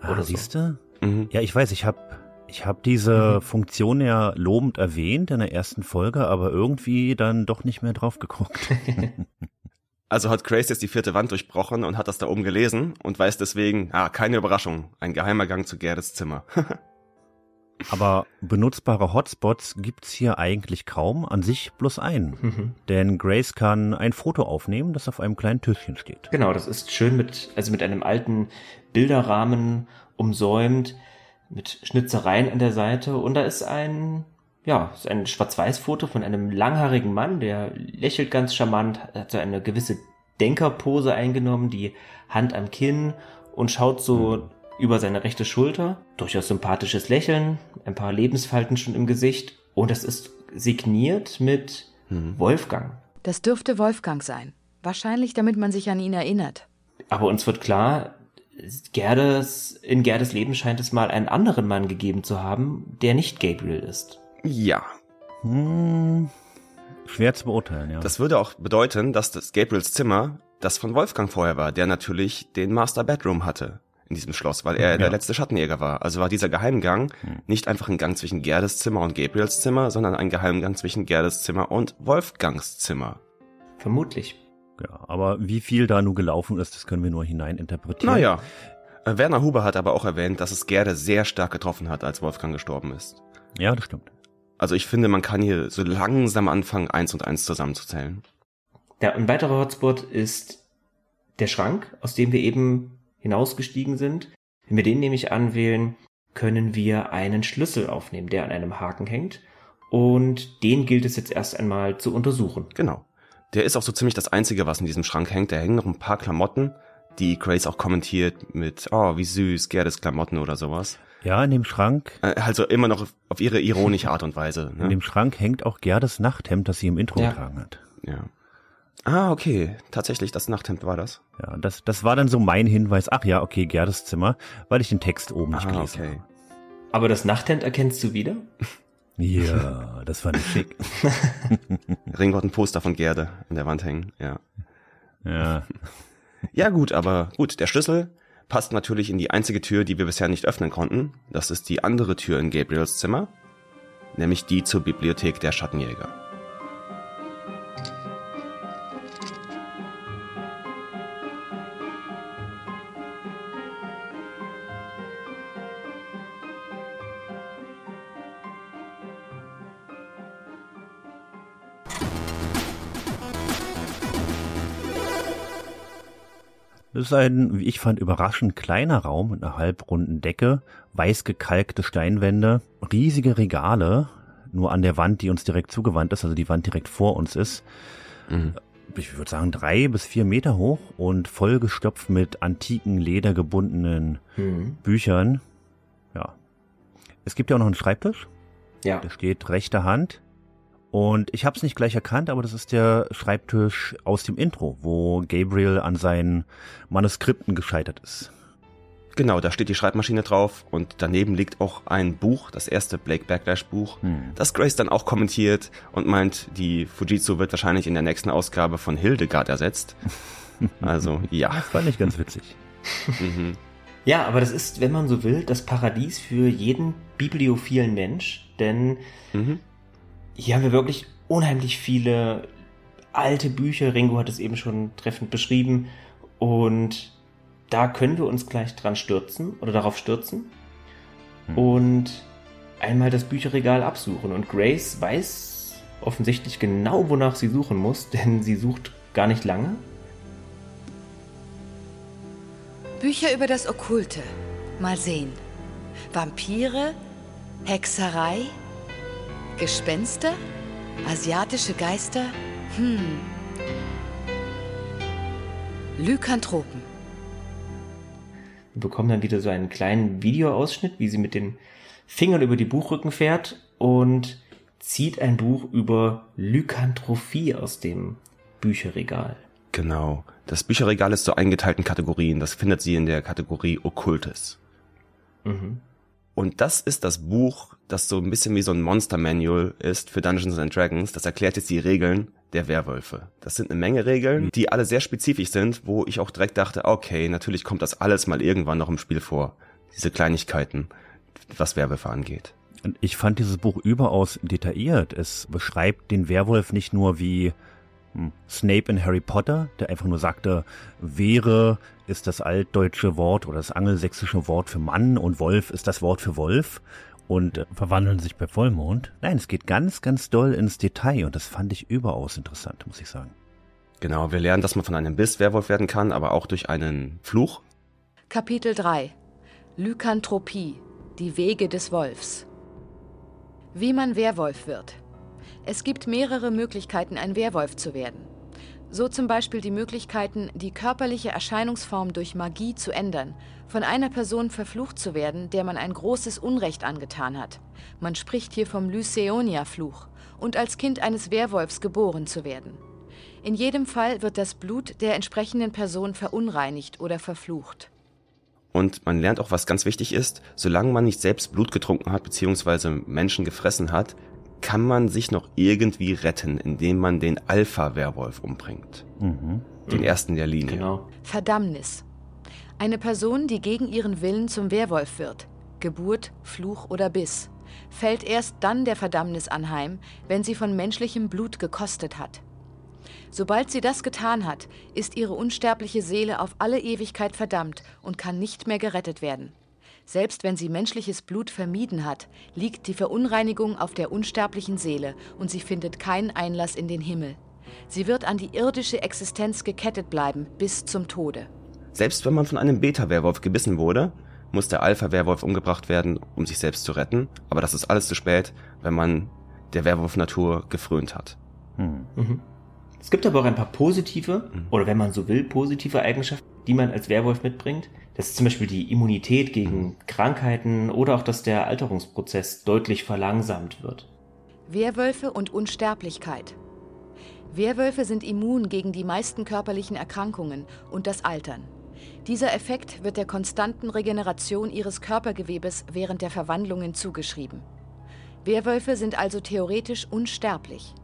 Ah, Oder so. siehst du? Mhm. Ja, ich weiß, ich habe ich hab diese Funktion ja lobend erwähnt in der ersten Folge, aber irgendwie dann doch nicht mehr drauf geguckt. Also hat Grace jetzt die vierte Wand durchbrochen und hat das da oben gelesen und weiß deswegen, ah, keine Überraschung, ein geheimer Gang zu Gerdes Zimmer. aber benutzbare Hotspots gibt's hier eigentlich kaum, an sich bloß einen. Mhm. Denn Grace kann ein Foto aufnehmen, das auf einem kleinen Tischchen steht. Genau, das ist schön mit, also mit einem alten Bilderrahmen umsäumt, mit Schnitzereien an der Seite und da ist ein, ja, ist ein Schwarz-Weiß-Foto von einem langhaarigen Mann, der lächelt ganz charmant, hat so eine gewisse Denkerpose eingenommen, die Hand am Kinn und schaut so über seine rechte Schulter. Durchaus sympathisches Lächeln, ein paar Lebensfalten schon im Gesicht und das ist signiert mit Wolfgang. Das dürfte Wolfgang sein. Wahrscheinlich, damit man sich an ihn erinnert. Aber uns wird klar, Gerdes, in Gerdes Leben scheint es mal einen anderen Mann gegeben zu haben, der nicht Gabriel ist. ja, Hm, schwer zu beurteilen, ja. das würde auch bedeuten, dass das Gabriels Zimmer das von Wolfgang vorher war, der natürlich den Master Bedroom hatte in diesem Schloss, weil er Ja. der letzte Schattenjäger war. Also war dieser Geheimgang nicht einfach ein Gang zwischen Gerdes Zimmer und Gabriels Zimmer, sondern ein Geheimgang zwischen Gerdes Zimmer und Wolfgangs Zimmer. Vermutlich. Ja, aber wie viel da nun gelaufen ist, das können wir nur hineininterpretieren. Naja. Äh, Werner Huber hat aber auch erwähnt, dass es Gerde sehr stark getroffen hat, als Wolfgang gestorben ist. Ja, das stimmt. Also ich finde, man kann hier so langsam anfangen, eins und eins zusammenzuzählen. Ja, ein weiterer Hotspot ist der Schrank, aus dem wir eben hinausgestiegen sind. Wenn wir den nämlich anwählen, können wir einen Schlüssel aufnehmen, der an einem Haken hängt. Und den gilt es jetzt erst einmal zu untersuchen. Genau. Der ist auch so ziemlich das Einzige, was in diesem Schrank hängt. Da hängen noch ein paar Klamotten, die Grace auch kommentiert mit, oh, wie süß, Gerdes Klamotten oder sowas. Ja, in dem Schrank, Äh, also immer noch auf- ihre ironische Art und Weise. in Ne? dem Schrank hängt auch Gerdes Nachthemd, das sie im Intro Ja. getragen hat. Ja. Ah, okay. Tatsächlich, das Nachthemd war das. Ja, das, das war dann so mein Hinweis. Ach ja, okay, Gerdes Zimmer, weil ich den Text oben nicht Ah, gelesen okay. habe. Aber das Nachthemd erkennst du wieder? Ja, das fand ich schick. Ringo hat ein Poster von Gerde an der Wand hängen, ja. Ja, Ja gut, aber gut, der Schlüssel passt natürlich in die einzige Tür, die wir bisher nicht öffnen konnten. Das ist die andere Tür in Gabriels Zimmer, nämlich die zur Bibliothek der Schattenjäger. Das ist ein, wie ich fand, überraschend kleiner Raum mit einer halbrunden Decke, weiß gekalkte Steinwände, riesige Regale, nur an der Wand, die uns direkt zugewandt ist, also die Wand direkt vor uns ist. Ich würde sagen drei bis vier Meter hoch und vollgestopft mit antiken, ledergebundenen Hm. Büchern. Ja. Es gibt ja auch noch einen Schreibtisch, Ja. der steht rechter Hand Und ich habe es nicht gleich erkannt, aber das ist der Schreibtisch aus dem Intro, wo Gabriel an seinen Manuskripten gescheitert ist. Genau, da steht die Schreibmaschine drauf und daneben liegt auch ein Buch, das erste Blake Backlash Buch, hm. das Grace dann auch kommentiert und meint, die Fujitsu wird wahrscheinlich in der nächsten Ausgabe von Hildegard ersetzt. Also, ja. Das fand ich ganz witzig. mhm. Ja, aber das ist, wenn man so will, das Paradies für jeden bibliophilen Mensch, denn mhm. Hier haben wir wirklich unheimlich viele alte Bücher. Ringo hat es eben schon treffend beschrieben und da können wir uns gleich dran stürzen oder darauf stürzen mhm. und einmal das Bücherregal absuchen. Und Grace weiß offensichtlich genau, wonach sie suchen muss, denn sie sucht gar nicht lange Bücher über das Okkulte. Mal sehen. Vampire? Hexerei? Gespenster? Asiatische Geister? Hm. Lykanthropen. Wir bekommen dann wieder so einen kleinen Videoausschnitt, wie sie mit den Fingern über die Buchrücken fährt und zieht ein Buch über Lykantrophie aus dem Bücherregal. Genau. Das Bücherregal ist so eingeteilt in Kategorien. Das findet sie in der Kategorie Okkultes. Mhm. Und das ist das Buch, das so ein bisschen wie so ein Monster Manual ist für Dungeons and Dragons. Das erklärt jetzt die Regeln der Werwölfe. Das sind eine Menge Regeln, die alle sehr spezifisch sind, wo ich auch direkt dachte, okay, natürlich kommt das alles mal irgendwann noch im Spiel vor. Diese Kleinigkeiten, was Werwölfe angeht. Und ich fand dieses Buch überaus detailliert. Es beschreibt den Werwolf nicht nur wie hm. Snape in Harry Potter, der einfach nur sagte, wäre ist das altdeutsche Wort oder das angelsächsische Wort für Mann und Wolf ist das Wort für Wolf und verwandeln sich bei Vollmond. Nein, es geht ganz, ganz doll ins Detail und das fand ich überaus interessant, muss ich sagen. Genau, wir lernen, dass man von einem Biss Werwolf werden kann, aber auch durch einen Fluch. Kapitel 3 Lykanthropie, die Wege des Wolfs. Wie man Werwolf wird. Es gibt mehrere Möglichkeiten, ein Werwolf zu werden. So zum Beispiel die Möglichkeiten, die körperliche Erscheinungsform durch Magie zu ändern, von einer Person verflucht zu werden, der man ein großes Unrecht angetan hat. Man spricht hier vom Lyseonia-Fluch und als Kind eines Werwolfs geboren zu werden. In jedem Fall wird das Blut der entsprechenden Person verunreinigt oder verflucht. Und man lernt auch, was ganz wichtig ist, solange man nicht selbst Blut getrunken hat bzw. Menschen gefressen hat, kann man sich noch irgendwie retten, indem man den Alpha-Werwolf umbringt. Mhm. Den mhm. ersten der Linie. Genau. Verdammnis. Eine Person, die gegen ihren Willen zum Werwolf wird, Geburt, Fluch oder Biss, fällt erst dann der Verdammnis anheim, wenn sie von menschlichem Blut gekostet hat. Sobald sie das getan hat, ist ihre unsterbliche Seele auf alle Ewigkeit verdammt und kann nicht mehr gerettet werden. Selbst wenn sie menschliches Blut vermieden hat, liegt die Verunreinigung auf der unsterblichen Seele und sie findet keinen Einlass in den Himmel. Sie wird an die irdische Existenz gekettet bleiben bis zum Tode. Selbst wenn man von einem Beta-Werwolf gebissen wurde, muss der Alpha-Werwolf umgebracht werden, um sich selbst zu retten. Aber das ist alles zu spät, wenn man der Werwolf-Natur gefrönt hat. Hm. Mhm. Es gibt aber auch ein paar positive, mhm. oder wenn man so will, positive Eigenschaften, die man als Werwolf mitbringt. Das ist zum Beispiel die Immunität gegen Krankheiten oder auch, dass der Alterungsprozess deutlich verlangsamt wird. Werwölfe und Unsterblichkeit. Werwölfe sind immun gegen die meisten körperlichen Erkrankungen und das Altern. Dieser Effekt wird der konstanten Regeneration ihres Körpergewebes während der Verwandlungen zugeschrieben. Werwölfe sind also theoretisch unsterblich.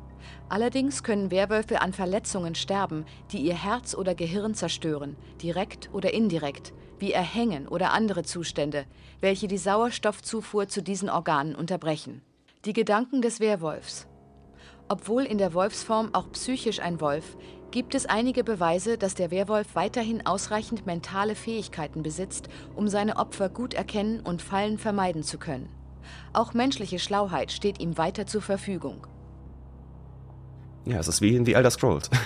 Allerdings können Werwölfe an Verletzungen sterben, die ihr Herz oder Gehirn zerstören, direkt oder indirekt, wie Erhängen oder andere Zustände, welche die Sauerstoffzufuhr zu diesen Organen unterbrechen. Die Gedanken des Werwolfs. Obwohl in der Wolfsform auch psychisch ein Wolf, gibt es einige Beweise, dass der Werwolf weiterhin ausreichend mentale Fähigkeiten besitzt, um seine Opfer gut erkennen und Fallen vermeiden zu können. Auch menschliche Schlauheit steht ihm weiter zur Verfügung. Ja, es ist wie in The Elder Scrolls.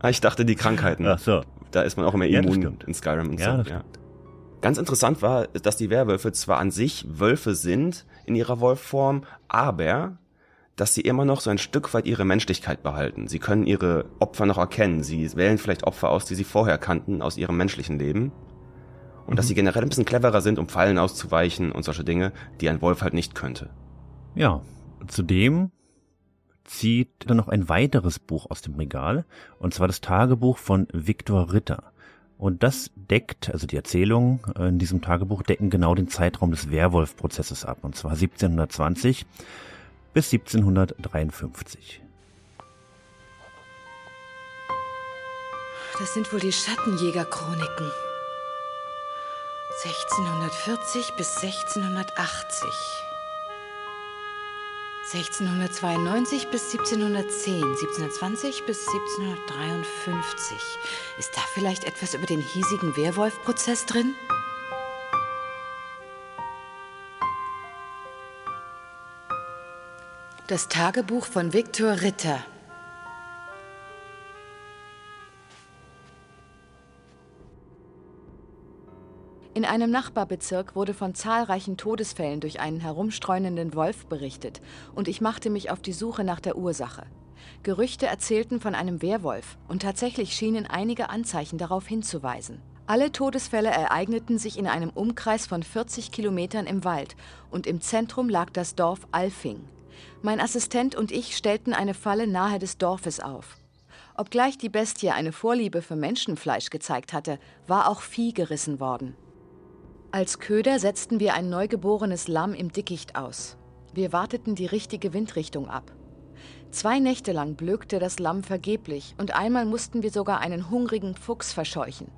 Ah, ich dachte, die Krankheiten. Ach so. Da ist man auch immer immun ja, in Skyrim und ja, so. Ja. Ganz interessant war, dass die Werwölfe zwar an sich Wölfe sind in ihrer Wolfform, aber dass sie immer noch so ein Stück weit ihre Menschlichkeit behalten. Sie können ihre Opfer noch erkennen. Sie wählen vielleicht Opfer aus, die sie vorher kannten aus ihrem menschlichen Leben. Und mhm. dass sie generell ein bisschen cleverer sind, um Fallen auszuweichen und solche Dinge, die ein Wolf halt nicht könnte. Ja, zudem zieht dann noch ein weiteres Buch aus dem Regal, und zwar das Tagebuch von Viktor Ritter. Und das deckt, also die Erzählungen in diesem Tagebuch decken genau den Zeitraum des Werwolf-Prozesses ab, und zwar 1720 bis 1753. Das sind wohl die Schattenjäger-Chroniken. 1640 bis 1680. 1692 bis 1710, 1720 bis 1753. Ist da vielleicht etwas über den hiesigen Werwolf-Prozess drin? Das Tagebuch von Viktor Ritter. In einem Nachbarbezirk wurde von zahlreichen Todesfällen durch einen herumstreunenden Wolf berichtet und ich machte mich auf die Suche nach der Ursache. Gerüchte erzählten von einem Werwolf und tatsächlich schienen einige Anzeichen darauf hinzuweisen. Alle Todesfälle ereigneten sich in einem Umkreis von 40 Kilometern im Wald und im Zentrum lag das Dorf Alfing. Mein Assistent und ich stellten eine Falle nahe des Dorfes auf. Obgleich die Bestie eine Vorliebe für Menschenfleisch gezeigt hatte, war auch Vieh gerissen worden. Als Köder setzten wir ein neugeborenes Lamm im Dickicht aus. Wir warteten die richtige Windrichtung ab. Zwei Nächte lang blökte das Lamm vergeblich und einmal mussten wir sogar einen hungrigen Fuchs verscheuchen.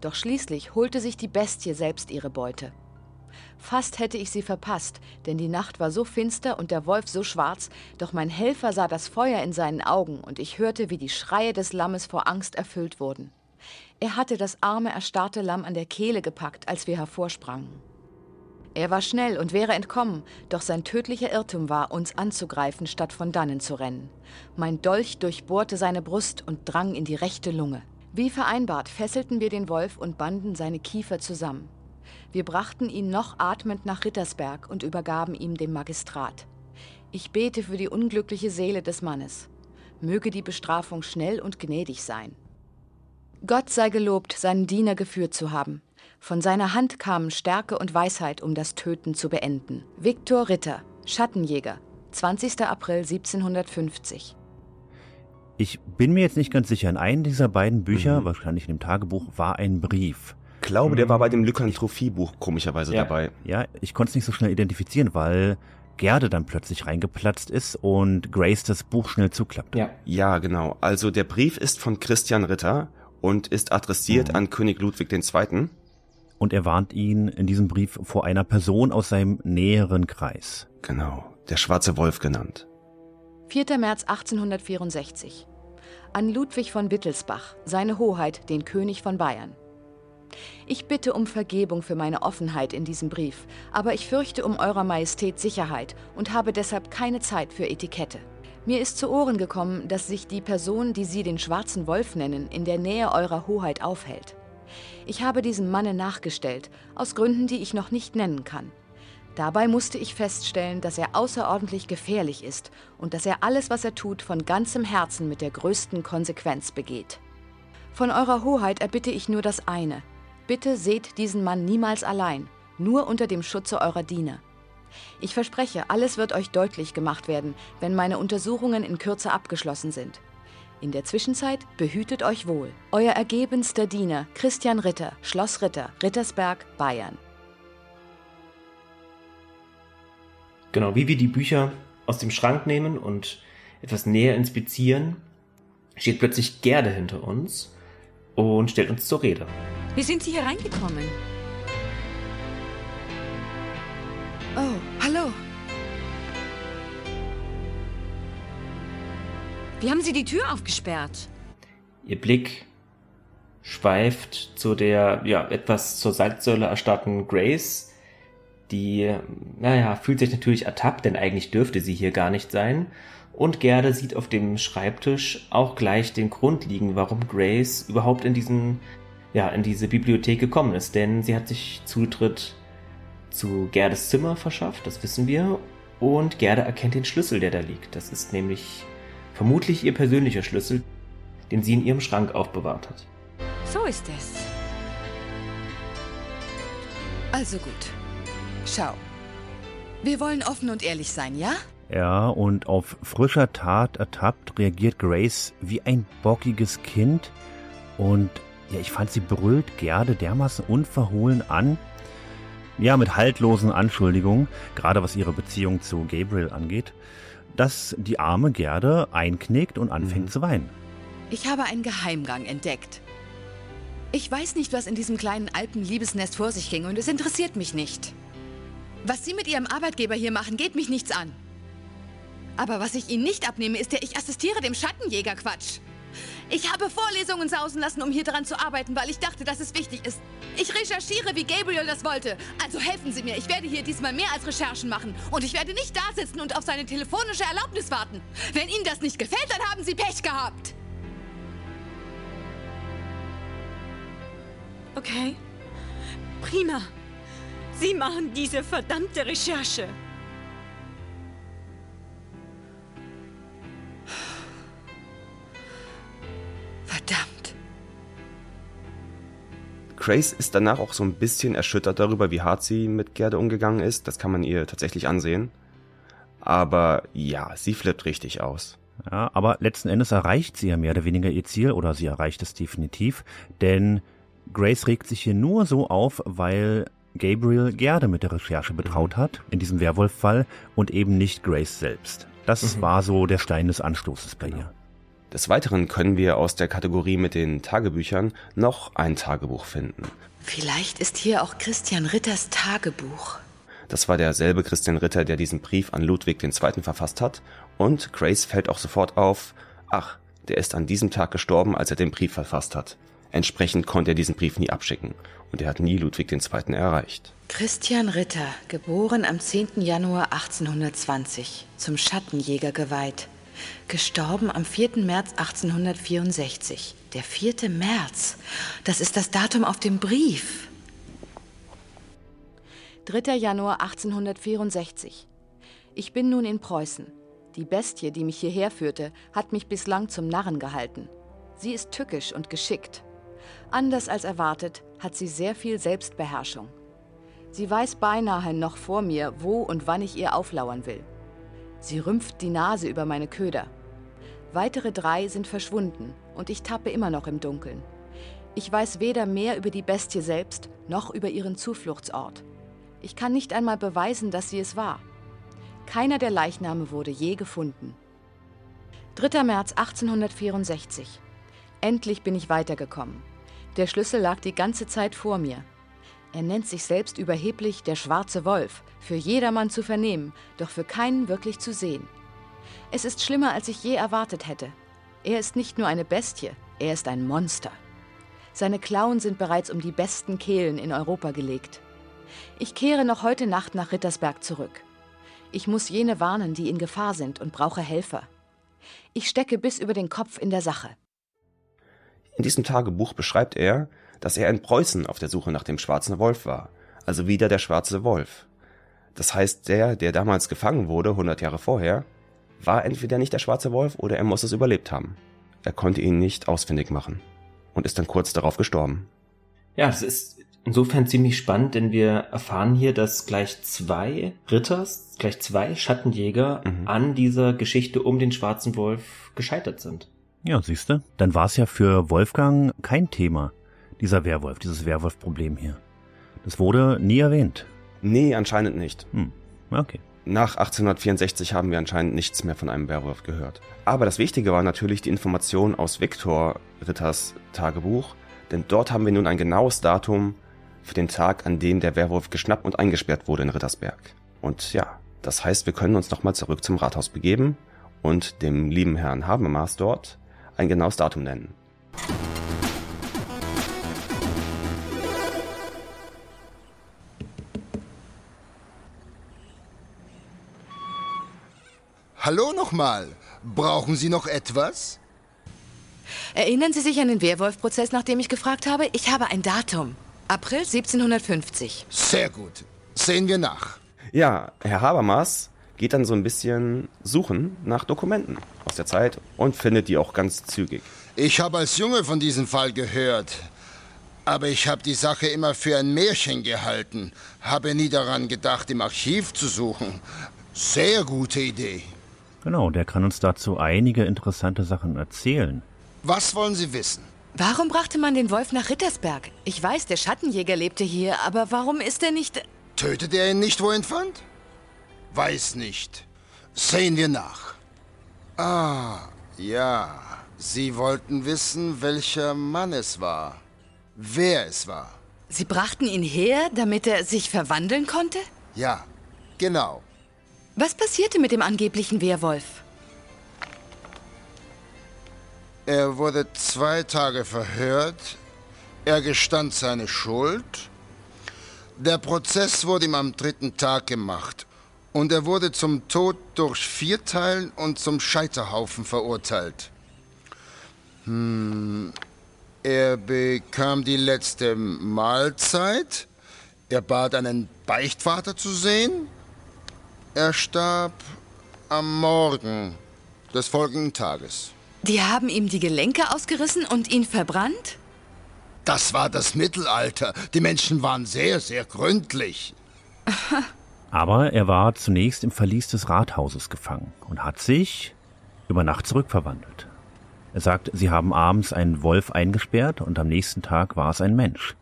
Doch schließlich holte sich die Bestie selbst ihre Beute. Fast hätte ich sie verpasst, denn die Nacht war so finster und der Wolf so schwarz, doch mein Helfer sah das Feuer in seinen Augen und ich hörte, wie die Schreie des Lammes vor Angst erfüllt wurden. Er hatte das arme, erstarrte Lamm an der Kehle gepackt, als wir hervorsprangen. Er war schnell und wäre entkommen, doch sein tödlicher Irrtum war, uns anzugreifen, statt von dannen zu rennen. Mein Dolch durchbohrte seine Brust und drang in die rechte Lunge. Wie vereinbart fesselten wir den Wolf und banden seine Kiefer zusammen. Wir brachten ihn noch atmend nach Rittersberg und übergaben ihm dem Magistrat. Ich bete für die unglückliche Seele des Mannes. Möge die Bestrafung schnell und gnädig sein. Gott sei gelobt, seinen Diener geführt zu haben. Von seiner Hand kamen Stärke und Weisheit, um das Töten zu beenden. Viktor Ritter, Schattenjäger, 20. April 1750. Ich bin mir jetzt nicht ganz sicher. In einem dieser beiden Bücher, mhm. wahrscheinlich in dem Tagebuch, war ein Brief. Ich glaube, der war bei dem Lykantrophie-Buch komischerweise ja. dabei. Ja, ich konnte es nicht so schnell identifizieren, weil Gerde dann plötzlich reingeplatzt ist und Grace das Buch schnell zuklappt. Ja. ja, genau. Also der Brief ist von Christian Ritter und ist adressiert mhm. an König Ludwig II. Und er warnt ihn in diesem Brief vor einer Person aus seinem näheren Kreis. Genau, der Schwarze Wolf genannt. 4. März 1864. An Ludwig von Wittelsbach, seine Hoheit, den König von Bayern. Ich bitte um Vergebung für meine Offenheit in diesem Brief, aber ich fürchte um Eurer Majestät Sicherheit und habe deshalb keine Zeit für Etikette. Mir ist zu Ohren gekommen, dass sich die Person, die Sie den schwarzen Wolf nennen, in der Nähe eurer Hoheit aufhält. Ich habe diesem Manne nachgestellt, aus Gründen, die ich noch nicht nennen kann. Dabei musste ich feststellen, dass er außerordentlich gefährlich ist und dass er alles, was er tut, von ganzem Herzen mit der größten Konsequenz begeht. Von Eurer Hoheit erbitte ich nur das eine. Bitte seht diesen Mann niemals allein, nur unter dem Schutze eurer Diener. Ich verspreche, alles wird euch deutlich gemacht werden, wenn meine Untersuchungen in Kürze abgeschlossen sind. In der Zwischenzeit behütet euch wohl. Euer ergebenster Diener Christian Ritter, Schloss Ritter, Rittersberg, Bayern. Genau, wie wir die Bücher aus dem Schrank nehmen und etwas näher inspizieren, steht plötzlich Gerde hinter uns und stellt uns zur Rede. Wie sind Sie hier reingekommen? Oh, hallo. Wie haben Sie die Tür aufgesperrt? Ihr Blick schweift zu der, ja, etwas zur Salzsäule erstarrten Grace. Die, naja, fühlt sich natürlich ertappt, denn eigentlich dürfte sie hier gar nicht sein. Und Gerde sieht auf dem Schreibtisch auch gleich den Grund liegen, warum Grace überhaupt in diesen, ja, in diese Bibliothek gekommen ist. Denn sie hat sich Zutritt zu Gerdes Zimmer verschafft, das wissen wir. Und Gerde erkennt den Schlüssel, der da liegt. Das ist nämlich vermutlich ihr persönlicher Schlüssel, den sie in ihrem Schrank aufbewahrt hat. So ist es. Also gut. Schau. Wir wollen offen und ehrlich sein, ja? Ja, und auf frischer Tat ertappt reagiert Grace wie ein bockiges Kind. Und ja, ich fand, sie brüllt Gerde dermaßen unverhohlen an. Ja, mit haltlosen Anschuldigungen, gerade was ihre Beziehung zu Gabriel angeht, dass die arme Gerde einknickt und anfängt mhm. zu weinen. Ich habe einen Geheimgang entdeckt. Ich weiß nicht, was in diesem kleinen Alpenliebesnest vor sich ging und es interessiert mich nicht. Was Sie mit Ihrem Arbeitgeber hier machen, geht mich nichts an. Aber was ich Ihnen nicht abnehme, ist der Ich assistiere dem Schattenjäger-Quatsch. Ich habe Vorlesungen sausen lassen, um hier dran zu arbeiten, weil ich dachte, dass es wichtig ist. Ich recherchiere, wie Gabriel das wollte. Also helfen Sie mir. Ich werde hier diesmal mehr als Recherchen machen. Und ich werde nicht da sitzen und auf seine telefonische Erlaubnis warten. Wenn Ihnen das nicht gefällt, dann haben Sie Pech gehabt. Okay. Prima. Sie machen diese verdammte Recherche. Grace ist danach auch so ein bisschen erschüttert darüber, wie hart sie mit Gerde umgegangen ist. Das kann man ihr tatsächlich ansehen. Aber ja, sie flippt richtig aus. Ja, aber letzten Endes erreicht sie ja mehr oder weniger ihr Ziel oder sie erreicht es definitiv, denn Grace regt sich hier nur so auf, weil Gabriel Gerde mit der Recherche betraut mhm. hat, in diesem Werwolf-Fall, und eben nicht Grace selbst. Das mhm. war so der Stein des Anstoßes bei ihr. Des Weiteren können wir aus der Kategorie mit den Tagebüchern noch ein Tagebuch finden. Vielleicht ist hier auch Christian Ritters Tagebuch. Das war derselbe Christian Ritter, der diesen Brief an Ludwig II. verfasst hat. Und Grace fällt auch sofort auf, ach, der ist an diesem Tag gestorben, als er den Brief verfasst hat. Entsprechend konnte er diesen Brief nie abschicken und er hat nie Ludwig II. erreicht. Christian Ritter, geboren am 10. Januar 1820, zum Schattenjäger geweiht. Gestorben am 4. März 1864. Der 4. März, das ist das Datum auf dem Brief. 3. Januar 1864. Ich bin nun in Preußen. Die Bestie, die mich hierher führte, hat mich bislang zum Narren gehalten. Sie ist tückisch und geschickt. Anders als erwartet hat sie sehr viel Selbstbeherrschung. Sie weiß beinahe noch vor mir, wo und wann ich ihr auflauern will. Sie rümpft die Nase über meine Köder. Weitere drei sind verschwunden und ich tappe immer noch im Dunkeln. Ich weiß weder mehr über die Bestie selbst noch über ihren Zufluchtsort. Ich kann nicht einmal beweisen, dass sie es war. Keiner der Leichname wurde je gefunden. 3. März 1864. Endlich bin ich weitergekommen. Der Schlüssel lag die ganze Zeit vor mir. Er nennt sich selbst überheblich der schwarze Wolf, für jedermann zu vernehmen, doch für keinen wirklich zu sehen. Es ist schlimmer, als ich je erwartet hätte. Er ist nicht nur eine Bestie, er ist ein Monster. Seine Klauen sind bereits um die besten Kehlen in Europa gelegt. Ich kehre noch heute Nacht nach Rittersberg zurück. Ich muss jene warnen, die in Gefahr sind und brauche Helfer. Ich stecke bis über den Kopf in der Sache. In diesem Tagebuch beschreibt er, dass er in Preußen auf der Suche nach dem schwarzen Wolf war, also wieder der schwarze Wolf. Das heißt, der, der damals gefangen wurde, 100 Jahre vorher, war entweder nicht der schwarze Wolf oder er muss es überlebt haben. Er konnte ihn nicht ausfindig machen und ist dann kurz darauf gestorben. Ja, es ist insofern ziemlich spannend, denn wir erfahren hier, dass gleich zwei Ritters, gleich zwei Schattenjäger mhm. an dieser Geschichte um den schwarzen Wolf gescheitert sind. Ja, siehst du, dann war es ja für Wolfgang kein Thema, dieser Werwolf, dieses Werwolf-Problem hier. Das wurde nie erwähnt. Nee, anscheinend nicht. Hm. Okay. Nach 1864 haben wir anscheinend nichts mehr von einem Werwolf gehört. Aber das Wichtige war natürlich die Information aus Viktor Ritters Tagebuch, denn dort haben wir nun ein genaues Datum für den Tag, an dem der Werwolf geschnappt und eingesperrt wurde in Rittersberg. Und ja, das heißt, wir können uns nochmal zurück zum Rathaus begeben und dem lieben Herrn Habermas dort ein genaues Datum nennen. Hallo nochmal. Brauchen Sie noch etwas? Erinnern Sie sich an den Werwolf-Prozess, nach dem ich gefragt habe? Ich habe ein Datum. April 1750. Sehr gut. Sehen wir nach. Ja, Herr Habermas geht dann so ein bisschen suchen nach Dokumenten aus der Zeit und findet die auch ganz zügig. Ich habe als Junge von diesem Fall gehört. Aber ich habe die Sache immer für ein Märchen gehalten, habe nie daran gedacht, im Archiv zu suchen. Sehr gute Idee. Genau, der kann uns dazu einige interessante Sachen erzählen. Was wollen Sie wissen? Warum brachte man den Wolf nach Rittersberg? Ich weiß, der Schattenjäger lebte hier, aber warum ist er nicht... Tötete er ihn nicht, wo er ihn fand? Weiß nicht. Sehen wir nach. Ah, ja. Sie wollten wissen, welcher Mann es war. Wer es war. Sie brachten ihn her, damit er sich verwandeln konnte? Ja, genau. Was passierte mit dem angeblichen Werwolf? Er wurde zwei Tage verhört. Er gestand seine Schuld. Der Prozess wurde ihm am dritten Tag gemacht. Und er wurde zum Tod durch Vierteilen und zum Scheiterhaufen verurteilt. Hm, er bekam die letzte Mahlzeit. Er bat einen Beichtvater zu sehen. Er starb am Morgen des folgenden Tages. Die haben ihm die Gelenke ausgerissen und ihn verbrannt? Das war das Mittelalter. Die Menschen waren sehr, sehr gründlich. Aber er war zunächst im Verlies des Rathauses gefangen und hat sich über Nacht zurückverwandelt. Er sagt, sie haben abends einen Wolf eingesperrt und am nächsten Tag war es ein Mensch.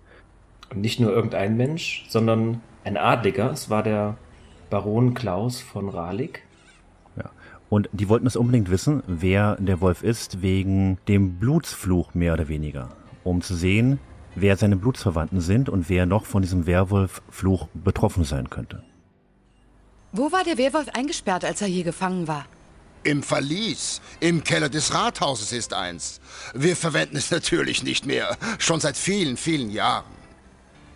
Und nicht nur irgendein Mensch, sondern ein Adliger. Es war der Baron Klaus von Ralik. Ja. Und die wollten es unbedingt wissen, wer der Wolf ist, wegen dem Blutsfluch mehr oder weniger. Um zu sehen, wer seine Blutsverwandten sind und wer noch von diesem Werwolf-Fluch betroffen sein könnte. Wo war der Werwolf eingesperrt, als er hier gefangen war? Im Verlies. Im Keller des Rathauses ist eins. Wir verwenden es natürlich nicht mehr. Schon seit vielen, vielen Jahren.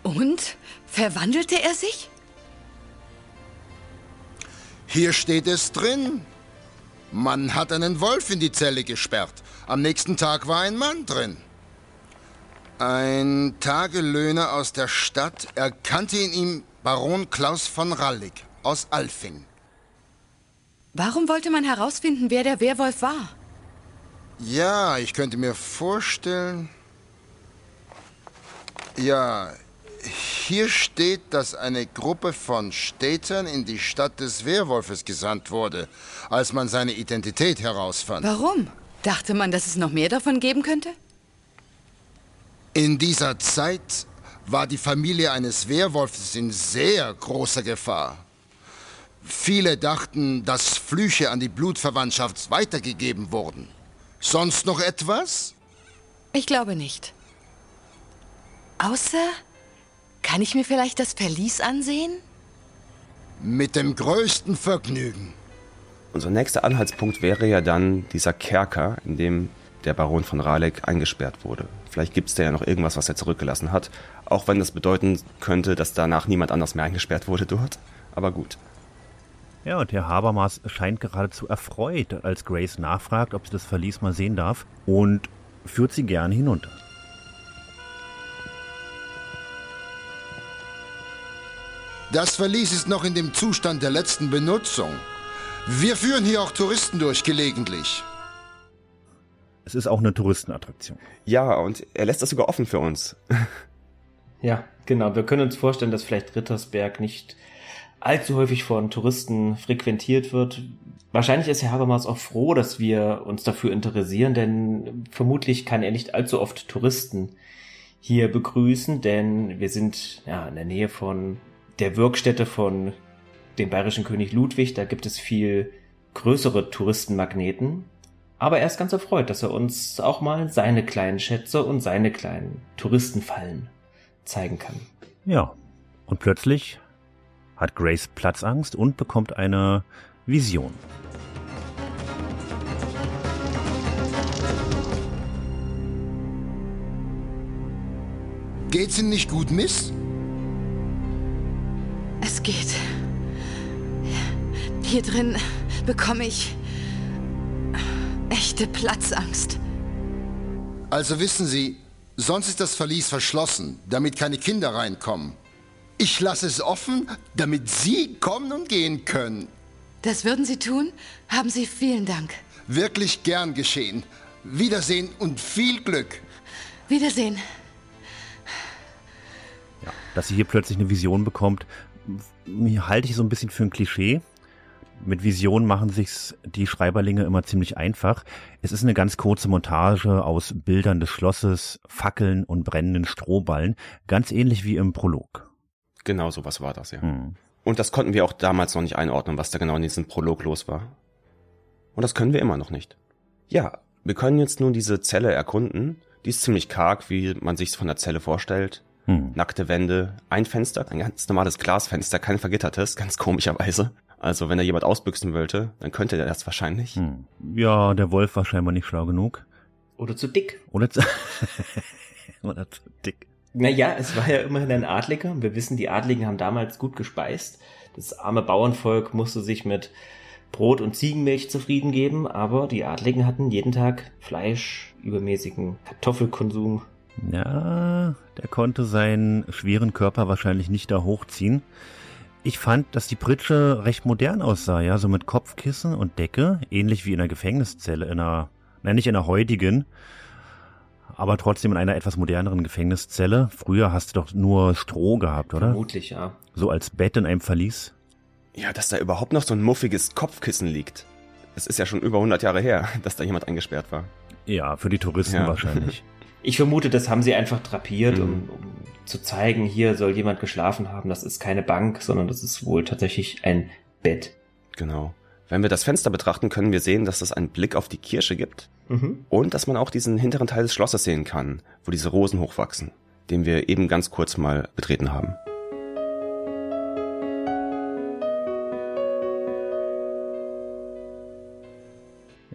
Und? Verwandelte er sich? Hier steht es drin. Man hat einen Wolf in die Zelle gesperrt. Am nächsten Tag war ein Mann drin. Ein Tagelöhner aus der Stadt erkannte in ihm Baron Klaus von Rallig aus Alfing. Warum wollte man herausfinden, wer der Werwolf war? Ja, ich könnte mir vorstellen. Ja, hier steht, dass eine Gruppe von Städtern in die Stadt des Werwolfes gesandt wurde, als man seine Identität herausfand. Warum? Dachte man, dass es noch mehr davon geben könnte? In dieser Zeit war die Familie eines Werwolfes in sehr großer Gefahr. Viele dachten, dass Flüche an die Blutverwandtschaft weitergegeben wurden. Sonst noch etwas? Ich glaube nicht. Außer, kann ich mir vielleicht das Verlies ansehen? Mit dem größten Vergnügen. Unser nächster Anhaltspunkt wäre ja dann dieser Kerker, in dem der Baron von Raleigh eingesperrt wurde. Vielleicht gibt es da ja noch irgendwas, was er zurückgelassen hat, auch wenn das bedeuten könnte, dass danach niemand anders mehr eingesperrt wurde dort. Aber gut. Ja, und Herr Habermas scheint geradezu erfreut, als Grace nachfragt, ob sie das Verlies mal sehen darf und führt sie gern hinunter. Das Verlies ist noch in dem Zustand der letzten Benutzung. Wir führen hier auch Touristen durch gelegentlich. Es ist auch eine Touristenattraktion. Ja, und er lässt das sogar offen für uns. ja, genau. Wir können uns vorstellen, dass vielleicht Rittersberg nicht allzu häufig von Touristen frequentiert wird. Wahrscheinlich ist Herr Habermas auch froh, dass wir uns dafür interessieren, denn vermutlich kann er nicht allzu oft Touristen hier begrüßen, denn wir sind ja in der Nähe von der Wirkstätte von dem bayerischen König Ludwig. Da gibt es viel größere Touristenmagneten. Aber er ist ganz erfreut, dass er uns auch mal seine kleinen Schätze und seine kleinen Touristenfallen zeigen kann. Ja, und plötzlich hat Grace Platzangst und bekommt eine Vision. Geht's Ihnen nicht gut, Miss? Es geht. Hier drin bekomme ich echte Platzangst. Also wissen Sie, sonst ist das Verlies verschlossen, damit keine Kinder reinkommen. Ich lasse es offen, damit Sie kommen und gehen können. Das würden Sie tun? Haben Sie vielen Dank. Wirklich gern geschehen. Wiedersehen und viel Glück. Wiedersehen. Ja, dass sie hier plötzlich eine Vision bekommt, halte ich so ein bisschen für ein Klischee. Mit Vision machen sich's die Schreiberlinge immer ziemlich einfach. Es ist eine ganz kurze Montage aus Bildern des Schlosses, Fackeln und brennenden Strohballen, ganz ähnlich wie im Prolog. Genau so was war das, ja. Hm. Und das konnten wir auch damals noch nicht einordnen, was da genau in diesem Prolog los war. Und das können wir immer noch nicht. Ja, wir können jetzt nun diese Zelle erkunden. Die ist ziemlich karg, wie man sich's von der Zelle vorstellt. Hm. Nackte Wände, ein Fenster, ein ganz normales Glasfenster, kein vergittertes, ganz komischerweise. Also wenn da jemand ausbüchsen wollte, dann könnte der das wahrscheinlich. Hm. Ja, der Wolf war scheinbar nicht schlau genug. Oder zu dick. Oder zu, Oder zu dick. Naja, es war ja immerhin ein Adliger. Wir wissen, die Adligen haben damals gut gespeist. Das arme Bauernvolk musste sich mit Brot und Ziegenmilch zufrieden geben, aber die Adligen hatten jeden Tag Fleisch, übermäßigen Kartoffelkonsum. Ja, der konnte seinen schweren Körper wahrscheinlich nicht da hochziehen. Ich fand, dass die Pritsche recht modern aussah, ja, so mit Kopfkissen und Decke, ähnlich wie in einer Gefängniszelle, in einer, nein, nicht in einer heutigen, aber trotzdem in einer etwas moderneren Gefängniszelle. Früher hast du doch nur Stroh gehabt, oder? Vermutlich, ja. So als Bett in einem Verlies. Ja, dass da überhaupt noch so ein muffiges Kopfkissen liegt. Es ist ja schon über 100 Jahre her, dass da jemand eingesperrt war. Ja, für die Touristen ja. wahrscheinlich. Ich vermute, das haben sie einfach drapiert, mhm. um, um zu zeigen, hier soll jemand geschlafen haben. Das ist keine Bank, sondern das ist wohl tatsächlich ein Bett. Genau. Wenn wir das Fenster betrachten, können wir sehen, dass es einen Blick auf die Kirche gibt mhm. und dass man auch diesen hinteren Teil des Schlosses sehen kann, wo diese Rosen hochwachsen, den wir eben ganz kurz mal betreten haben.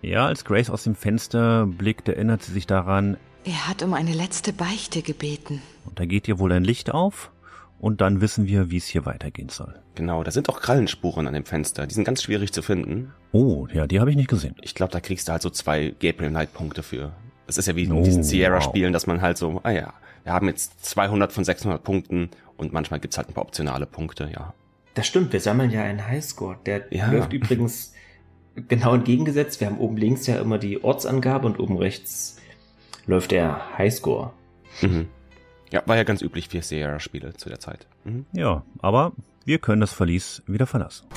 Ja, als Grace aus dem Fenster blickt, erinnert sie sich daran, er hat um eine letzte Beichte gebeten. Und da geht ihr wohl ein Licht auf und dann wissen wir, wie es hier weitergehen soll. Genau, da sind auch Krallenspuren an dem Fenster. Die sind ganz schwierig zu finden. Oh, ja, die habe ich nicht gesehen. Ich glaube, da kriegst du halt so zwei Gabriel Knight Punkte für. Das ist ja wie in oh, diesen Sierra-Spielen, wow. dass man halt so, ah ja, wir haben jetzt 200 von 600 Punkten und manchmal gibt's halt ein paar optionale Punkte, ja. Das stimmt, wir sammeln ja einen Highscore. Der ja. läuft übrigens genau entgegengesetzt. Wir haben oben links ja immer die Ortsangabe und oben rechts läuft der Highscore. Mhm. Ja, war ja ganz üblich für Sierra-Spiele zu der Zeit. Mhm. Ja, aber wir können das Verlies wieder verlassen.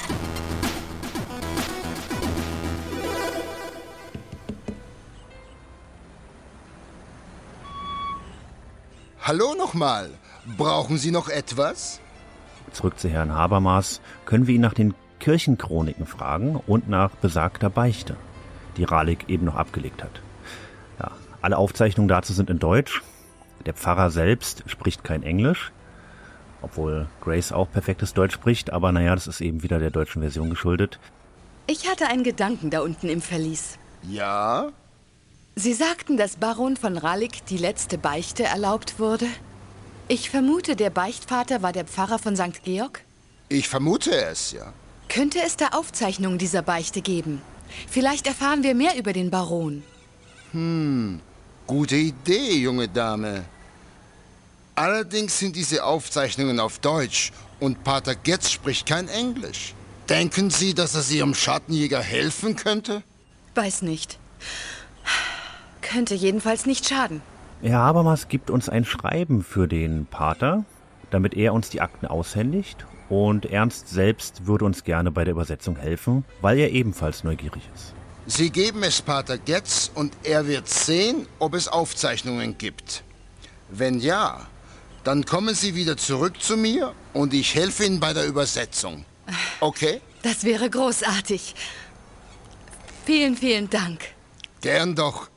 Hallo nochmal. Brauchen Sie noch etwas? Zurück zu Herrn Habermas können wir ihn nach den Kirchenchroniken fragen und nach besagter Beichte, die Ralik eben noch abgelegt hat. Alle Aufzeichnungen dazu sind in Deutsch. Der Pfarrer selbst spricht kein Englisch, obwohl Grace auch perfektes Deutsch spricht, aber naja, das ist eben wieder der deutschen Version geschuldet. Ich hatte einen Gedanken da unten im Verlies. Ja? Sie sagten, dass Baron von Ralik die letzte Beichte erlaubt wurde? Ich vermute, der Beichtvater war der Pfarrer von St. Georg? Ich vermute es, ja. Könnte es da Aufzeichnungen dieser Beichte geben? Vielleicht erfahren wir mehr über den Baron. Hm, Gute Idee, junge Dame. Allerdings sind diese Aufzeichnungen auf Deutsch und Pater Getz spricht kein Englisch. Denken Sie, dass er Sie Ihrem Schattenjäger helfen könnte? Weiß nicht. Könnte jedenfalls nicht schaden. Herr Habermas gibt uns ein Schreiben für den Pater, damit er uns die Akten aushändigt. Und Ernst selbst würde uns gerne bei der Übersetzung helfen, weil er ebenfalls neugierig ist. Sie geben es Pater Getz und er wird sehen, ob es Aufzeichnungen gibt. Wenn ja, dann kommen Sie wieder zurück zu mir und ich helfe Ihnen bei der Übersetzung. Okay? Das wäre großartig. Vielen, vielen Dank. Gern doch.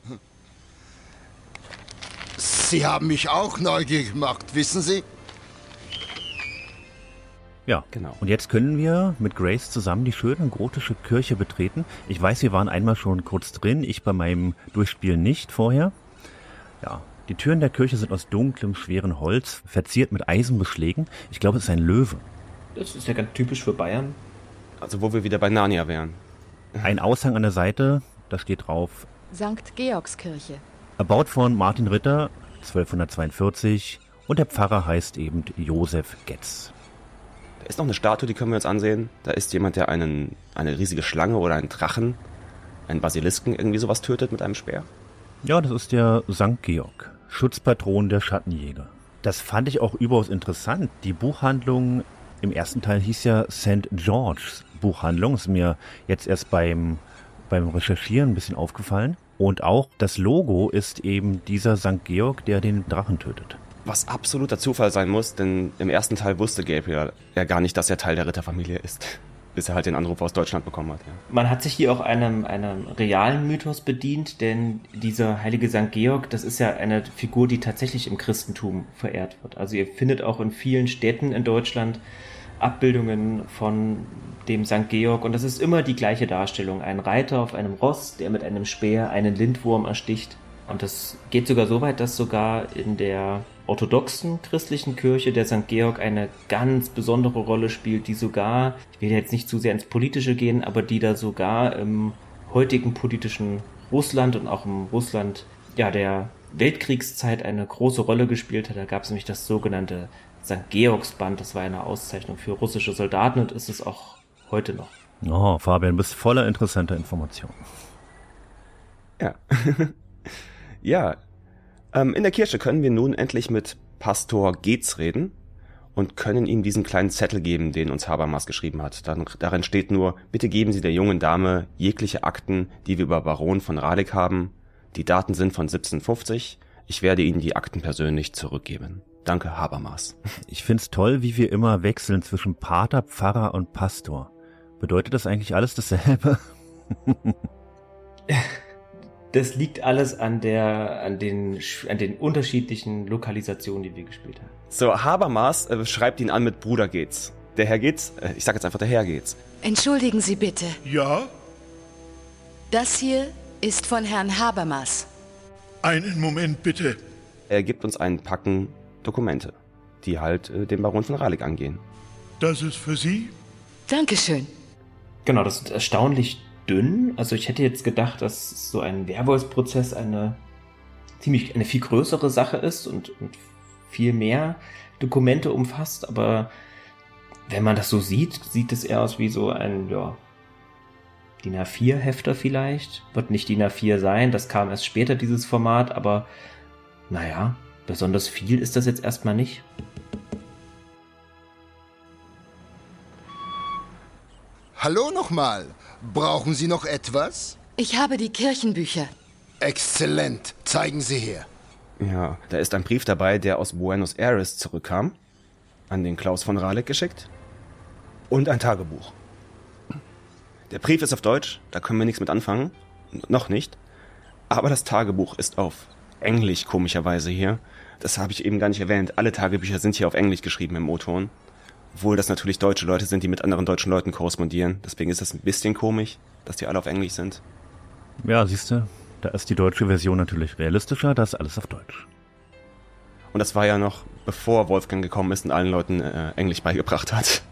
Sie haben mich auch neugierig gemacht, wissen Sie? Ja, genau. Und jetzt können wir mit Grace zusammen die schöne gotische Kirche betreten. Ich weiß, wir waren einmal schon kurz drin, ich bei meinem Durchspielen nicht vorher. Ja, die Türen der Kirche sind aus dunklem, schweren Holz, verziert mit Eisenbeschlägen. Ich glaube, es ist ein Löwe. Das ist ja ganz typisch für Bayern. Also wo wir wieder bei Narnia wären. Ein Aushang an der Seite, da steht drauf St. Georgskirche. Erbaut von Martin Ritter 1242 und der Pfarrer heißt eben Josef Getz ist noch eine Statue, die können wir uns ansehen. Da ist jemand, der einen, eine riesige Schlange oder einen Drachen, einen Basilisken, irgendwie sowas tötet mit einem Speer. Ja, das ist der St. Georg, Schutzpatron der Schattenjäger. Das fand ich auch überaus interessant. Die Buchhandlung im ersten Teil hieß ja St. George's Buchhandlung. Ist mir jetzt erst beim, beim Recherchieren ein bisschen aufgefallen. Und auch das Logo ist eben dieser St. Georg, der den Drachen tötet. Was absoluter Zufall sein muss, denn im ersten Teil wusste Gabriel ja gar nicht, dass er Teil der Ritterfamilie ist. Bis er halt den Anruf aus Deutschland bekommen hat. Ja. Man hat sich hier auch einem, einem realen Mythos bedient, denn dieser heilige St. Georg, das ist ja eine Figur, die tatsächlich im Christentum verehrt wird. Also ihr findet auch in vielen Städten in Deutschland Abbildungen von dem St. Georg und das ist immer die gleiche Darstellung. Ein Reiter auf einem Ross, der mit einem Speer einen Lindwurm ersticht. Und das geht sogar so weit, dass sogar in der orthodoxen christlichen Kirche der St. Georg eine ganz besondere Rolle spielt, die sogar, ich will jetzt nicht zu sehr ins Politische gehen, aber die da sogar im heutigen politischen Russland und auch im Russland ja, der Weltkriegszeit eine große Rolle gespielt hat. Da gab es nämlich das sogenannte St. Georgsband, das war eine Auszeichnung für russische Soldaten und ist es auch heute noch. Oh, Fabian, bist voller interessanter Informationen. Ja. ja. Ähm, in der Kirche können wir nun endlich mit Pastor Geetz reden und können ihm diesen kleinen Zettel geben, den uns Habermas geschrieben hat. Dann, darin steht nur, bitte geben Sie der jungen Dame jegliche Akten, die wir über Baron von Ralik haben. Die Daten sind von 1750. Ich werde Ihnen die Akten persönlich zurückgeben. Danke, Habermas. Ich find's toll, wie wir immer wechseln zwischen Pater, Pfarrer und Pastor. Bedeutet das eigentlich alles dasselbe? Das liegt alles an der, an den, an den unterschiedlichen Lokalisationen, die wir gespielt haben. So, Habermas äh, schreibt ihn an mit Bruder geht's. Der Herr geht's, äh, ich sag jetzt einfach der Herr geht's. Entschuldigen Sie bitte. Ja? Das hier ist von Herrn Habermas. Einen Moment bitte. Er gibt uns einen Packen Dokumente, die halt äh, den Baron von Ralik angehen. Das ist für Sie? Dankeschön. Genau, das ist erstaunlich dünn. Also ich hätte jetzt gedacht, dass so ein Werwolfsprozess eine ziemlich eine viel größere Sache ist und, und viel mehr Dokumente umfasst, aber wenn man das so sieht, sieht es eher aus wie so ein, ja, DIN A4-Hefter vielleicht. Wird nicht DIN A4 sein, das kam erst später, dieses Format, aber naja, besonders viel ist das jetzt erstmal nicht. Hallo nochmal. Brauchen Sie noch etwas? Ich habe die Kirchenbücher. Exzellent. Zeigen Sie her. Ja, da ist ein Brief dabei, der aus Buenos Aires zurückkam. An den Klaus von Raleck geschickt. Und ein Tagebuch. Der Brief ist auf Deutsch, da können wir nichts mit anfangen. Noch nicht. Aber das Tagebuch ist auf Englisch, komischerweise hier. Das habe ich eben gar nicht erwähnt. Alle Tagebücher sind hier auf Englisch geschrieben im O-Ton. Obwohl das natürlich deutsche Leute sind, die mit anderen deutschen Leuten korrespondieren. Deswegen ist das ein bisschen komisch, dass die alle auf Englisch sind. Ja, siehst du, da ist die deutsche Version natürlich realistischer, da ist alles auf Deutsch. Und das war ja noch bevor Wolfgang gekommen ist und allen Leuten äh, Englisch beigebracht hat.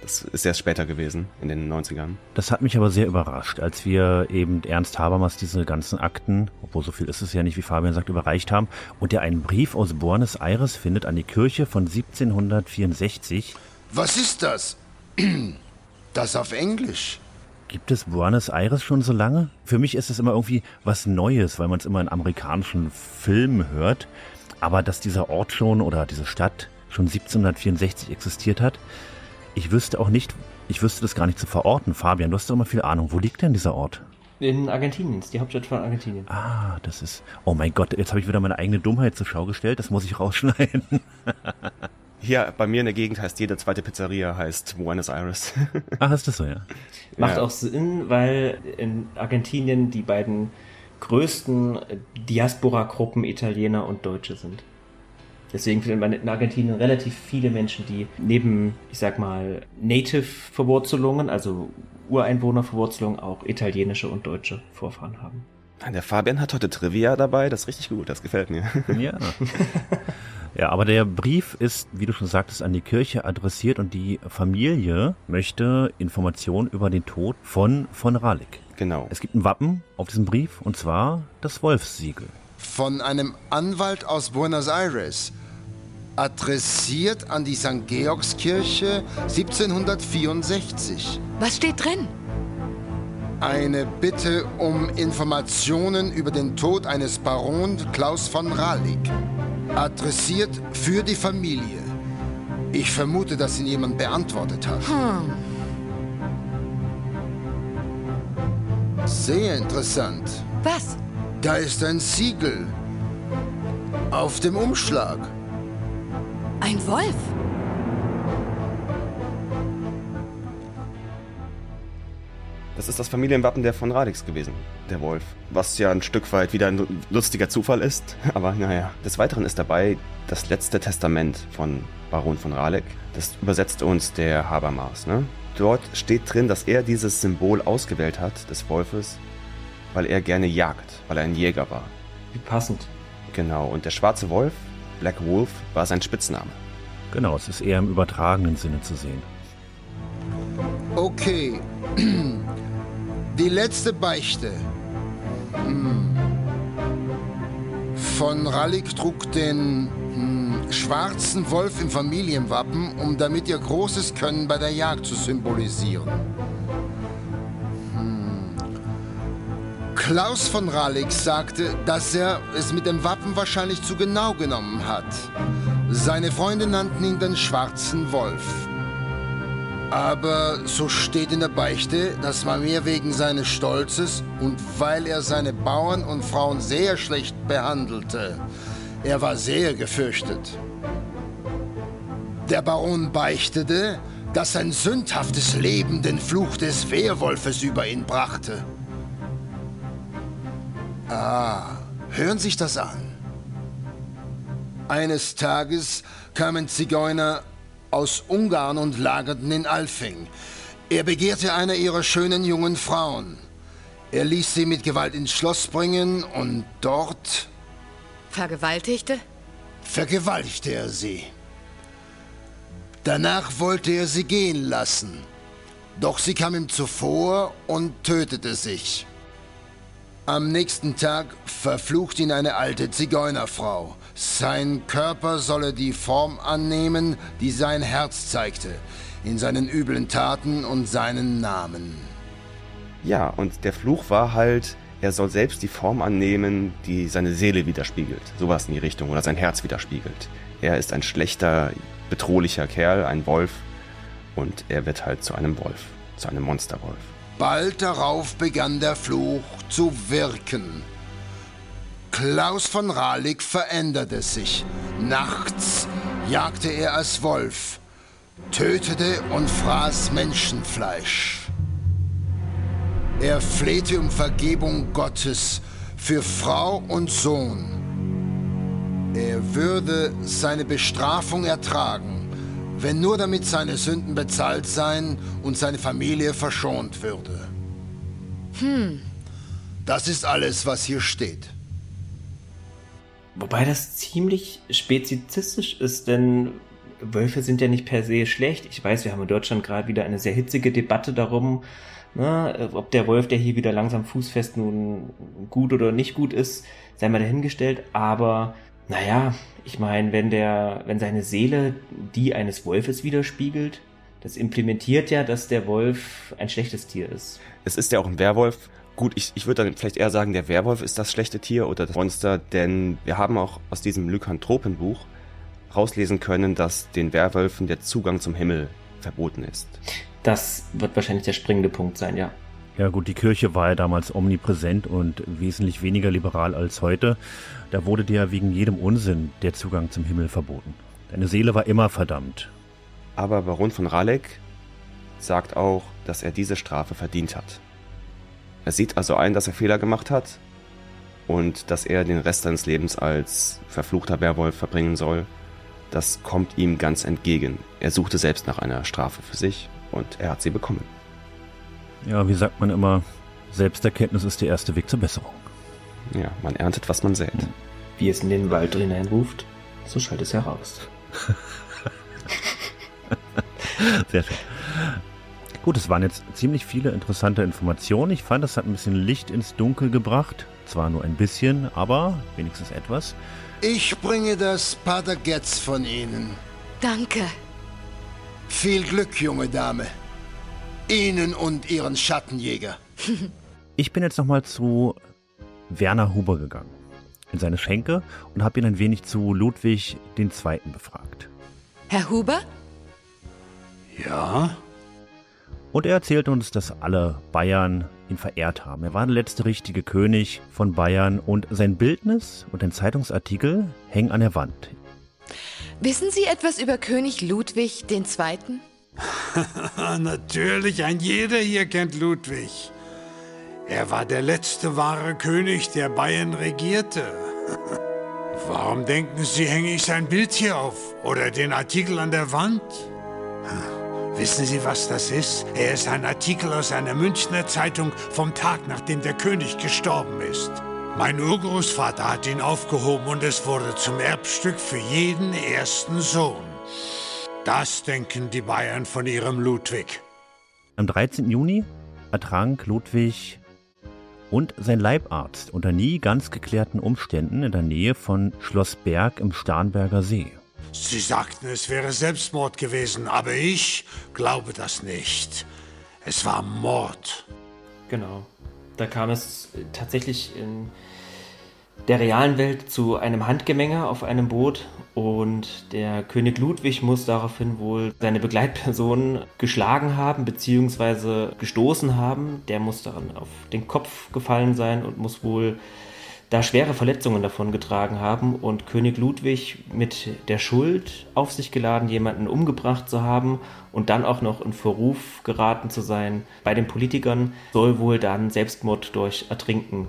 Das ist erst später gewesen, in den 90ern. Das hat mich aber sehr überrascht, als wir eben Ernst Habermas diese ganzen Akten, obwohl so viel ist es ja nicht, wie Fabian sagt, überreicht haben, und er einen Brief aus Buenos Aires findet an die Kirche von 1764. Was ist das? Das auf Englisch. Gibt es Buenos Aires schon so lange? Für mich ist es immer irgendwie was Neues, weil man es immer in amerikanischen Filmen hört. Aber dass dieser Ort schon oder diese Stadt schon 1764 existiert hat, ich wüsste auch nicht, ich wüsste das gar nicht zu verorten. Fabian, du hast doch immer viel Ahnung. Wo liegt denn dieser Ort? In Argentinien, ist die Hauptstadt von Argentinien. Ah, das ist. Oh mein Gott, jetzt habe ich wieder meine eigene Dummheit zur Schau gestellt. Das muss ich rausschneiden. Hier, bei mir in der Gegend heißt jede zweite Pizzeria heißt Buenos Aires. Ach, ist das so, ja? Macht ja. auch Sinn, weil in Argentinien die beiden größten Diaspora-Gruppen Italiener und Deutsche sind. Deswegen findet man in Argentinien relativ viele Menschen, die neben, ich sag mal, Native-Verwurzelungen, also Ureinwohner-Verwurzelungen, auch italienische und deutsche Vorfahren haben. Der Fabian hat heute Trivia dabei, das ist richtig gut, das gefällt mir. Ja. Ja, aber der Brief ist, wie du schon sagtest, an die Kirche adressiert und die Familie möchte Informationen über den Tod von von Ralik. Genau. Es gibt ein Wappen auf diesem Brief und zwar das Wolfssiegel. Von einem Anwalt aus Buenos Aires. Adressiert an die St. Georgskirche 1764. Was steht drin? Eine Bitte um Informationen über den Tod eines Baron Klaus von Ralik. Adressiert für die Familie. Ich vermute, dass ihn jemand beantwortet hat. Hm. Sehr interessant. Was? Da ist ein Siegel. Auf dem Umschlag. Ein Wolf? Das ist das Familienwappen der von Radix gewesen, der Wolf. Was ja ein Stück weit wieder ein lustiger Zufall ist. Aber naja. Des Weiteren ist dabei das letzte Testament von Baron von Raleigh. Das übersetzt uns der Habermas. Ne? Dort steht drin, dass er dieses Symbol ausgewählt hat, des Wolfes, weil er gerne jagt, weil er ein Jäger war. Wie passend. Genau, und der schwarze Wolf, Black Wolf, war sein Spitzname. Genau, es ist eher im übertragenen Sinne zu sehen. Okay, die letzte Beichte. Hm. Von Rallig trug den hm, schwarzen Wolf im Familienwappen, um damit ihr großes Können bei der Jagd zu symbolisieren. Klaus von Rallig sagte, dass er es mit dem Wappen wahrscheinlich zu genau genommen hat. Seine Freunde nannten ihn den schwarzen Wolf. Aber so steht in der Beichte, dass man mir wegen seines Stolzes und weil er seine Bauern und Frauen sehr schlecht behandelte. Er war sehr gefürchtet. Der Baron beichtete, dass sein sündhaftes Leben den Fluch des Wehrwolfes über ihn brachte. Ah, hören sich das an. Eines Tages kamen Zigeuner aus Ungarn und lagerten in Alfing. Er begehrte eine ihrer schönen jungen Frauen. Er ließ sie mit Gewalt ins Schloss bringen und dort... Vergewaltigte? Vergewaltigte er sie. Danach wollte er sie gehen lassen. Doch sie kam ihm zuvor und tötete sich. Am nächsten Tag verflucht ihn eine alte Zigeunerfrau. Sein Körper solle die Form annehmen, die sein Herz zeigte, in seinen üblen Taten und seinen Namen. Ja, und der Fluch war halt, er soll selbst die Form annehmen, die seine Seele widerspiegelt. Sowas in die Richtung, oder sein Herz widerspiegelt. Er ist ein schlechter, bedrohlicher Kerl, ein Wolf, und er wird halt zu einem Wolf, zu einem Monsterwolf. Bald darauf begann der Fluch zu wirken. Klaus von Ralik veränderte sich. Nachts jagte er als Wolf, tötete und fraß Menschenfleisch. Er flehte um Vergebung Gottes für Frau und Sohn. Er würde seine Bestrafung ertragen, wenn nur damit seine Sünden bezahlt seien und seine Familie verschont würde. Hm. Das ist alles, was hier steht. Wobei das ziemlich spezifistisch ist, denn Wölfe sind ja nicht per se schlecht. Ich weiß, wir haben in Deutschland gerade wieder eine sehr hitzige Debatte darum, ne, ob der Wolf, der hier wieder langsam fußfest nun gut oder nicht gut ist, sei mal dahingestellt. Aber naja, ich meine, wenn der, wenn seine Seele die eines Wolfes widerspiegelt, das implementiert ja, dass der Wolf ein schlechtes Tier ist. Es ist ja auch ein Werwolf, Gut, ich, ich würde dann vielleicht eher sagen, der Werwolf ist das schlechte Tier oder das Monster, denn wir haben auch aus diesem Lykanthropenbuch rauslesen können, dass den Werwölfen der Zugang zum Himmel verboten ist. Das wird wahrscheinlich der springende Punkt sein, ja. Ja gut, die Kirche war ja damals omnipräsent und wesentlich weniger liberal als heute. Da wurde dir wegen jedem Unsinn der Zugang zum Himmel verboten. Deine Seele war immer verdammt. Aber Baron von Raleck sagt auch, dass er diese Strafe verdient hat. Er sieht also ein, dass er Fehler gemacht hat und dass er den Rest seines Lebens als verfluchter Werwolf verbringen soll. Das kommt ihm ganz entgegen. Er suchte selbst nach einer Strafe für sich und er hat sie bekommen. Ja, wie sagt man immer, Selbsterkenntnis ist der erste Weg zur Besserung. Ja, man erntet, was man sät. Wie es in den Wald hineinruft, so schallt es heraus. Sehr schön. Gut, es waren jetzt ziemlich viele interessante Informationen. Ich fand, das hat ein bisschen Licht ins Dunkel gebracht. Zwar nur ein bisschen, aber wenigstens etwas. Ich bringe das Pater Getz von Ihnen. Danke. Viel Glück, junge Dame. Ihnen und Ihren Schattenjäger. ich bin jetzt nochmal zu Werner Huber gegangen. In seine Schenke und habe ihn ein wenig zu Ludwig II. befragt. Herr Huber? Ja? Und er erzählt uns, dass alle Bayern ihn verehrt haben. Er war der letzte richtige König von Bayern und sein Bildnis und ein Zeitungsartikel hängen an der Wand. Wissen Sie etwas über König Ludwig II.? Natürlich, ein jeder hier kennt Ludwig. Er war der letzte wahre König, der Bayern regierte. Warum denken Sie, hänge ich sein Bild hier auf oder den Artikel an der Wand? Wissen Sie, was das ist? Er ist ein Artikel aus einer Münchner Zeitung vom Tag, nachdem der König gestorben ist. Mein Urgroßvater hat ihn aufgehoben und es wurde zum Erbstück für jeden ersten Sohn. Das denken die Bayern von ihrem Ludwig. Am 13. Juni ertrank Ludwig und sein Leibarzt unter nie ganz geklärten Umständen in der Nähe von Schloss Berg im Starnberger See. Sie sagten, es wäre Selbstmord gewesen, aber ich glaube das nicht. Es war Mord. Genau. Da kam es tatsächlich in der realen Welt zu einem Handgemenge auf einem Boot und der König Ludwig muss daraufhin wohl seine Begleitperson geschlagen haben bzw. gestoßen haben. Der muss daran auf den Kopf gefallen sein und muss wohl da schwere Verletzungen davon getragen haben und König Ludwig mit der Schuld auf sich geladen, jemanden umgebracht zu haben und dann auch noch in Verruf geraten zu sein bei den Politikern, soll wohl dann Selbstmord durch Ertrinken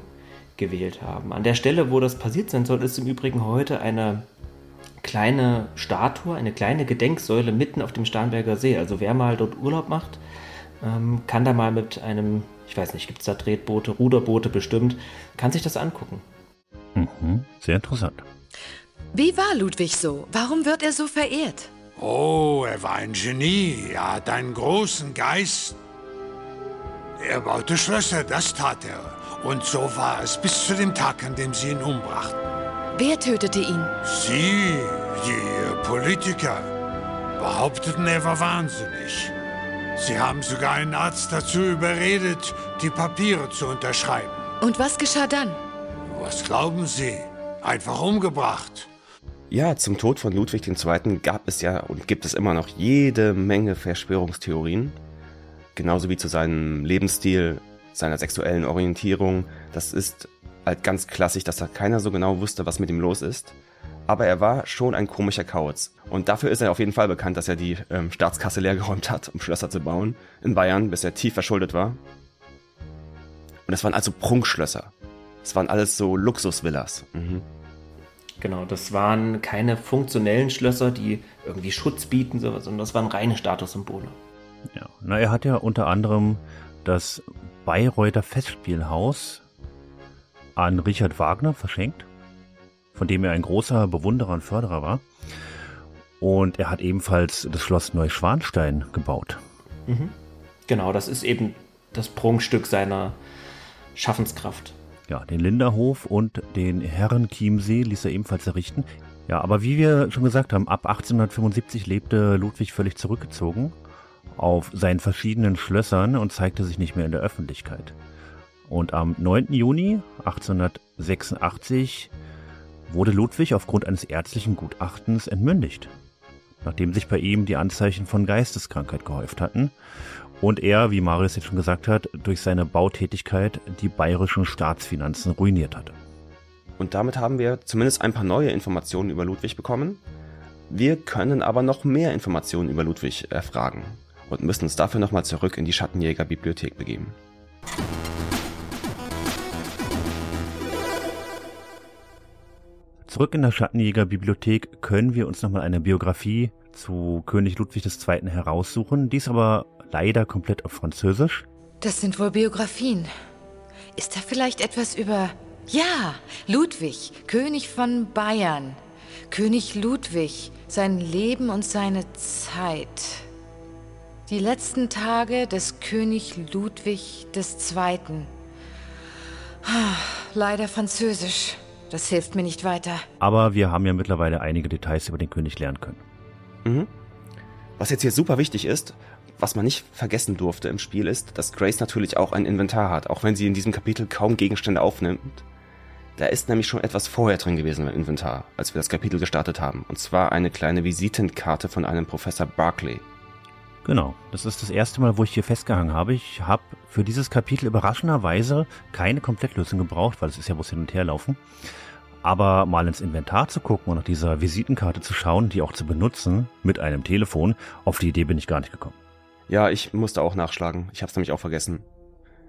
gewählt haben. An der Stelle, wo das passiert sein soll, ist im Übrigen heute eine kleine Statue, eine kleine Gedenksäule mitten auf dem Starnberger See. Also wer mal dort Urlaub macht, ähm, kann da mal mit einem, ich weiß nicht, gibt es da Tretboote, Ruderboote bestimmt, kann sich das angucken. Mhm, sehr interessant. Wie war Ludwig so? Warum wird er so verehrt? Oh, er war ein Genie. Er hat einen großen Geist. Er baute Schlösser, das tat er. Und so war es bis zu dem Tag, an dem sie ihn umbrachten. Wer tötete ihn? Sie, die Politiker, behaupteten, er war wahnsinnig. Sie haben sogar einen Arzt dazu überredet, die Papiere zu unterschreiben. Und was geschah dann? Was glauben Sie? Einfach umgebracht. Ja, zum Tod von Ludwig II. gab es ja und gibt es immer noch jede Menge Verschwörungstheorien. Genauso wie zu seinem Lebensstil, seiner sexuellen Orientierung. Das ist halt ganz klassisch, dass da keiner so genau wusste, was mit ihm los ist. Aber er war schon ein komischer Kauz. Und dafür ist er auf jeden Fall bekannt, dass er die ähm, Staatskasse leergeräumt hat, um Schlösser zu bauen in Bayern, bis er tief verschuldet war. Und das waren also Prunkschlösser. Das waren alles so Luxusvillas. Mhm. Genau, das waren keine funktionellen Schlösser, die irgendwie Schutz bieten, sondern das waren reine Statussymbole. Ja, na, er hat ja unter anderem das Bayreuther Festspielhaus an Richard Wagner verschenkt, von dem er ein großer Bewunderer und Förderer war. Und er hat ebenfalls das Schloss Neuschwanstein gebaut. Mhm. Genau, das ist eben das Prunkstück seiner Schaffenskraft. Ja, den Linderhof und den Herrenchiemsee ließ er ebenfalls errichten. Ja, aber wie wir schon gesagt haben, ab 1875 lebte Ludwig völlig zurückgezogen auf seinen verschiedenen Schlössern und zeigte sich nicht mehr in der Öffentlichkeit. Und am 9. Juni 1886 wurde Ludwig aufgrund eines ärztlichen Gutachtens entmündigt, nachdem sich bei ihm die Anzeichen von Geisteskrankheit gehäuft hatten und er, wie Marius jetzt schon gesagt hat, durch seine Bautätigkeit die bayerischen Staatsfinanzen ruiniert hatte. Und damit haben wir zumindest ein paar neue Informationen über Ludwig bekommen. Wir können aber noch mehr Informationen über Ludwig erfragen und müssen uns dafür nochmal zurück in die Schattenjäger-Bibliothek begeben. Zurück in der Schattenjäger-Bibliothek können wir uns nochmal eine Biografie zu König Ludwig II. heraussuchen. Dies aber leider komplett auf Französisch. Das sind wohl Biografien. Ist da vielleicht etwas über... Ja, Ludwig, König von Bayern. König Ludwig, sein Leben und seine Zeit. Die letzten Tage des König Ludwig II. Leider Französisch. Das hilft mir nicht weiter. Aber wir haben ja mittlerweile einige Details über den König lernen können. Mhm. Was jetzt hier super wichtig ist, was man nicht vergessen durfte im Spiel ist, dass Grace natürlich auch ein Inventar hat, auch wenn sie in diesem Kapitel kaum Gegenstände aufnimmt. Da ist nämlich schon etwas vorher drin gewesen im Inventar, als wir das Kapitel gestartet haben. Und zwar eine kleine Visitenkarte von einem Professor Barclay. Genau, das ist das erste Mal, wo ich hier festgehangen habe. Ich habe für dieses Kapitel überraschenderweise keine Komplettlösung gebraucht, weil es ist ja bloß hin und her laufen. Aber mal ins Inventar zu gucken und nach dieser Visitenkarte zu schauen, die auch zu benutzen mit einem Telefon, auf die Idee bin ich gar nicht gekommen. Ja, ich musste auch nachschlagen. Ich habe es nämlich auch vergessen.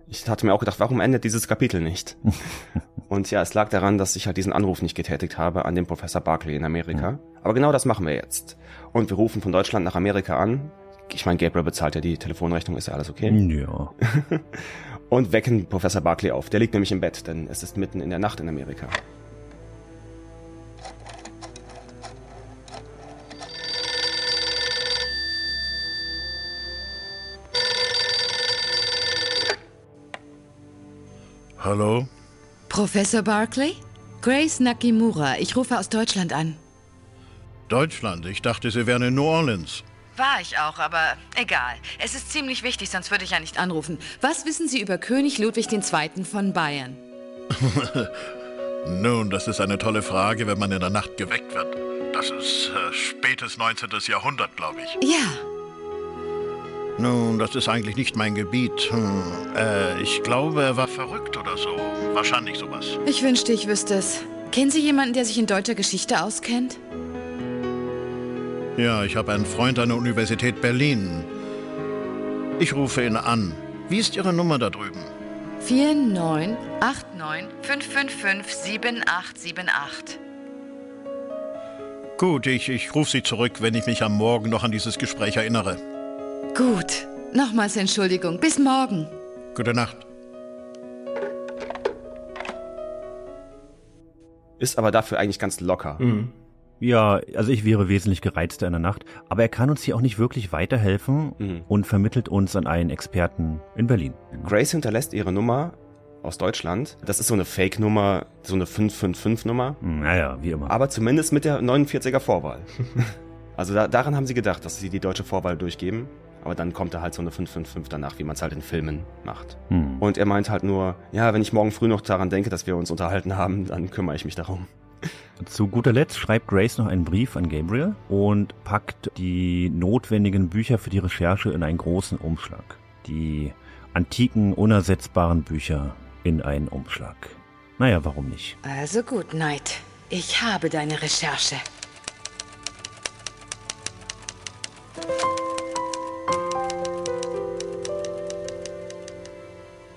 Ich hatte mir auch gedacht, warum endet dieses Kapitel nicht? und ja, es lag daran, dass ich halt diesen Anruf nicht getätigt habe an den Professor Barclay in Amerika. Aber genau das machen wir jetzt. Und wir rufen von Deutschland nach Amerika an, ich meine, Gabriel bezahlt ja die Telefonrechnung, ist ja alles okay. Ja. und wecken Professor Barclay auf. Der liegt nämlich im Bett, denn es ist mitten in der Nacht in Amerika. Hallo? Professor Barclay? Grace Nakimura, ich rufe aus Deutschland an. Deutschland? Ich dachte, Sie wären in New Orleans. War ich auch, aber egal. Es ist ziemlich wichtig, sonst würde ich ja nicht anrufen. Was wissen Sie über König Ludwig II. von Bayern? Nun, das ist eine tolle Frage, wenn man in der Nacht geweckt wird. Das ist äh, spätes 19. Jahrhundert, glaube ich. Ja. Nun, das ist eigentlich nicht mein Gebiet. Hm, äh, ich glaube, er war verrückt oder so. Wahrscheinlich sowas. Ich wünschte, ich wüsste es. Kennen Sie jemanden, der sich in deutscher Geschichte auskennt? Ja, ich habe einen Freund an der Universität Berlin. Ich rufe ihn an. Wie ist Ihre Nummer da drüben? 4989-555-7878. Gut, ich, ich rufe Sie zurück, wenn ich mich am Morgen noch an dieses Gespräch erinnere. Gut. Nochmals Entschuldigung. Bis morgen. Gute Nacht. Ist aber dafür eigentlich ganz locker. Mhm. Ja, also ich wäre wesentlich gereizter in der Nacht, aber er kann uns hier auch nicht wirklich weiterhelfen mhm. und vermittelt uns an einen Experten in Berlin. Grace hinterlässt ihre Nummer aus Deutschland. Das ist so eine Fake-Nummer, so eine 555-Nummer. Naja, wie immer. Aber zumindest mit der 49er Vorwahl. also da, daran haben sie gedacht, dass sie die deutsche Vorwahl durchgeben. Aber dann kommt da halt so eine 555 danach, wie man es halt in Filmen macht. Hm. Und er meint halt nur, ja, wenn ich morgen früh noch daran denke, dass wir uns unterhalten haben, dann kümmere ich mich darum. Zu guter Letzt schreibt Grace noch einen Brief an Gabriel und packt die notwendigen Bücher für die Recherche in einen großen Umschlag. Die antiken, unersetzbaren Bücher in einen Umschlag. Naja, warum nicht? Also gut, Knight. Ich habe deine Recherche.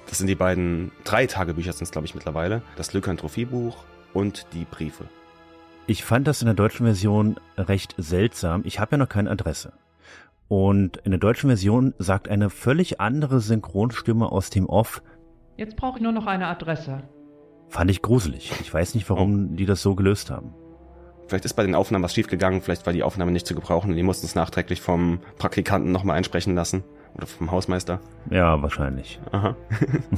Das sind die beiden, drei Tagebücher sind es, glaube ich, mittlerweile. Das Lykantrophiebuch und die Briefe. Ich fand das in der deutschen Version recht seltsam. Ich habe ja noch keine Adresse. Und in der deutschen Version sagt eine völlig andere Synchronstimme aus dem Off. Jetzt brauche ich nur noch eine Adresse. Fand ich gruselig. Ich weiß nicht, warum oh. die das so gelöst haben. Vielleicht ist bei den Aufnahmen was schiefgegangen, vielleicht war die Aufnahme nicht zu gebrauchen und die mussten es nachträglich vom Praktikanten nochmal einsprechen lassen. Oder vom Hausmeister. Ja, wahrscheinlich. Aha.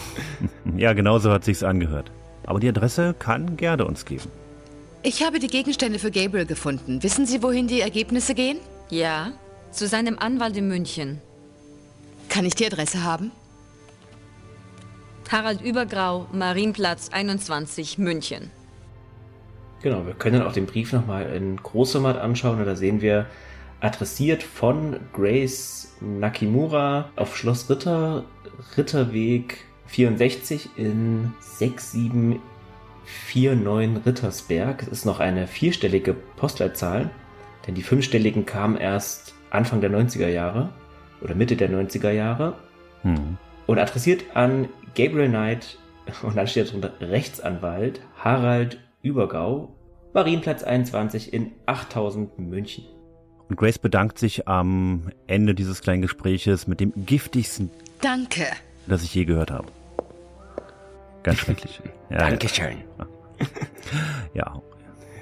ja, genauso hat sich's angehört. Aber die Adresse kann Gerde uns geben. Ich habe die Gegenstände für Gabriel gefunden. Wissen Sie, wohin die Ergebnisse gehen? Ja, zu seinem Anwalt in München. Kann ich die Adresse haben? Harald Übergrau, Marienplatz 21, München. Genau, wir können auch den Brief nochmal in Großformat anschauen und da sehen wir adressiert von Grace Nakimura auf Schloss Ritter, Ritterweg 64 in 67 49 Rittersberg. Es ist noch eine vierstellige Postleitzahl, denn die fünfstelligen kamen erst Anfang der 90er Jahre oder Mitte der 90er Jahre. Hm. Und adressiert an Gabriel Knight und dann steht drunter Rechtsanwalt Harald Übergau, Marienplatz 21 in 8000 München. Und Grace bedankt sich am Ende dieses kleinen Gespräches mit dem giftigsten Danke, das ich je gehört habe. Ganz schrecklich. Ja, Dankeschön. Ja.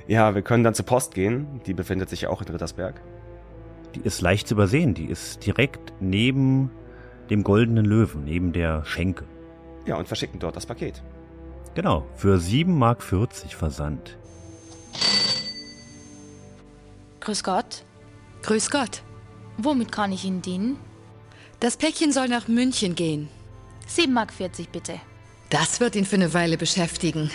Ja, wir können dann zur Post gehen. Die befindet sich ja auch in Rittersberg. Die ist leicht zu übersehen. Die ist direkt neben dem goldenen Löwen, neben der Schenke. Ja, und verschicken dort das Paket. Genau, für 7,40 Mark Versand. Grüß Gott. Grüß Gott. Womit kann ich Ihnen dienen? Das Päckchen soll nach München gehen. 7,40 Mark bitte. Das wird ihn für eine Weile beschäftigen.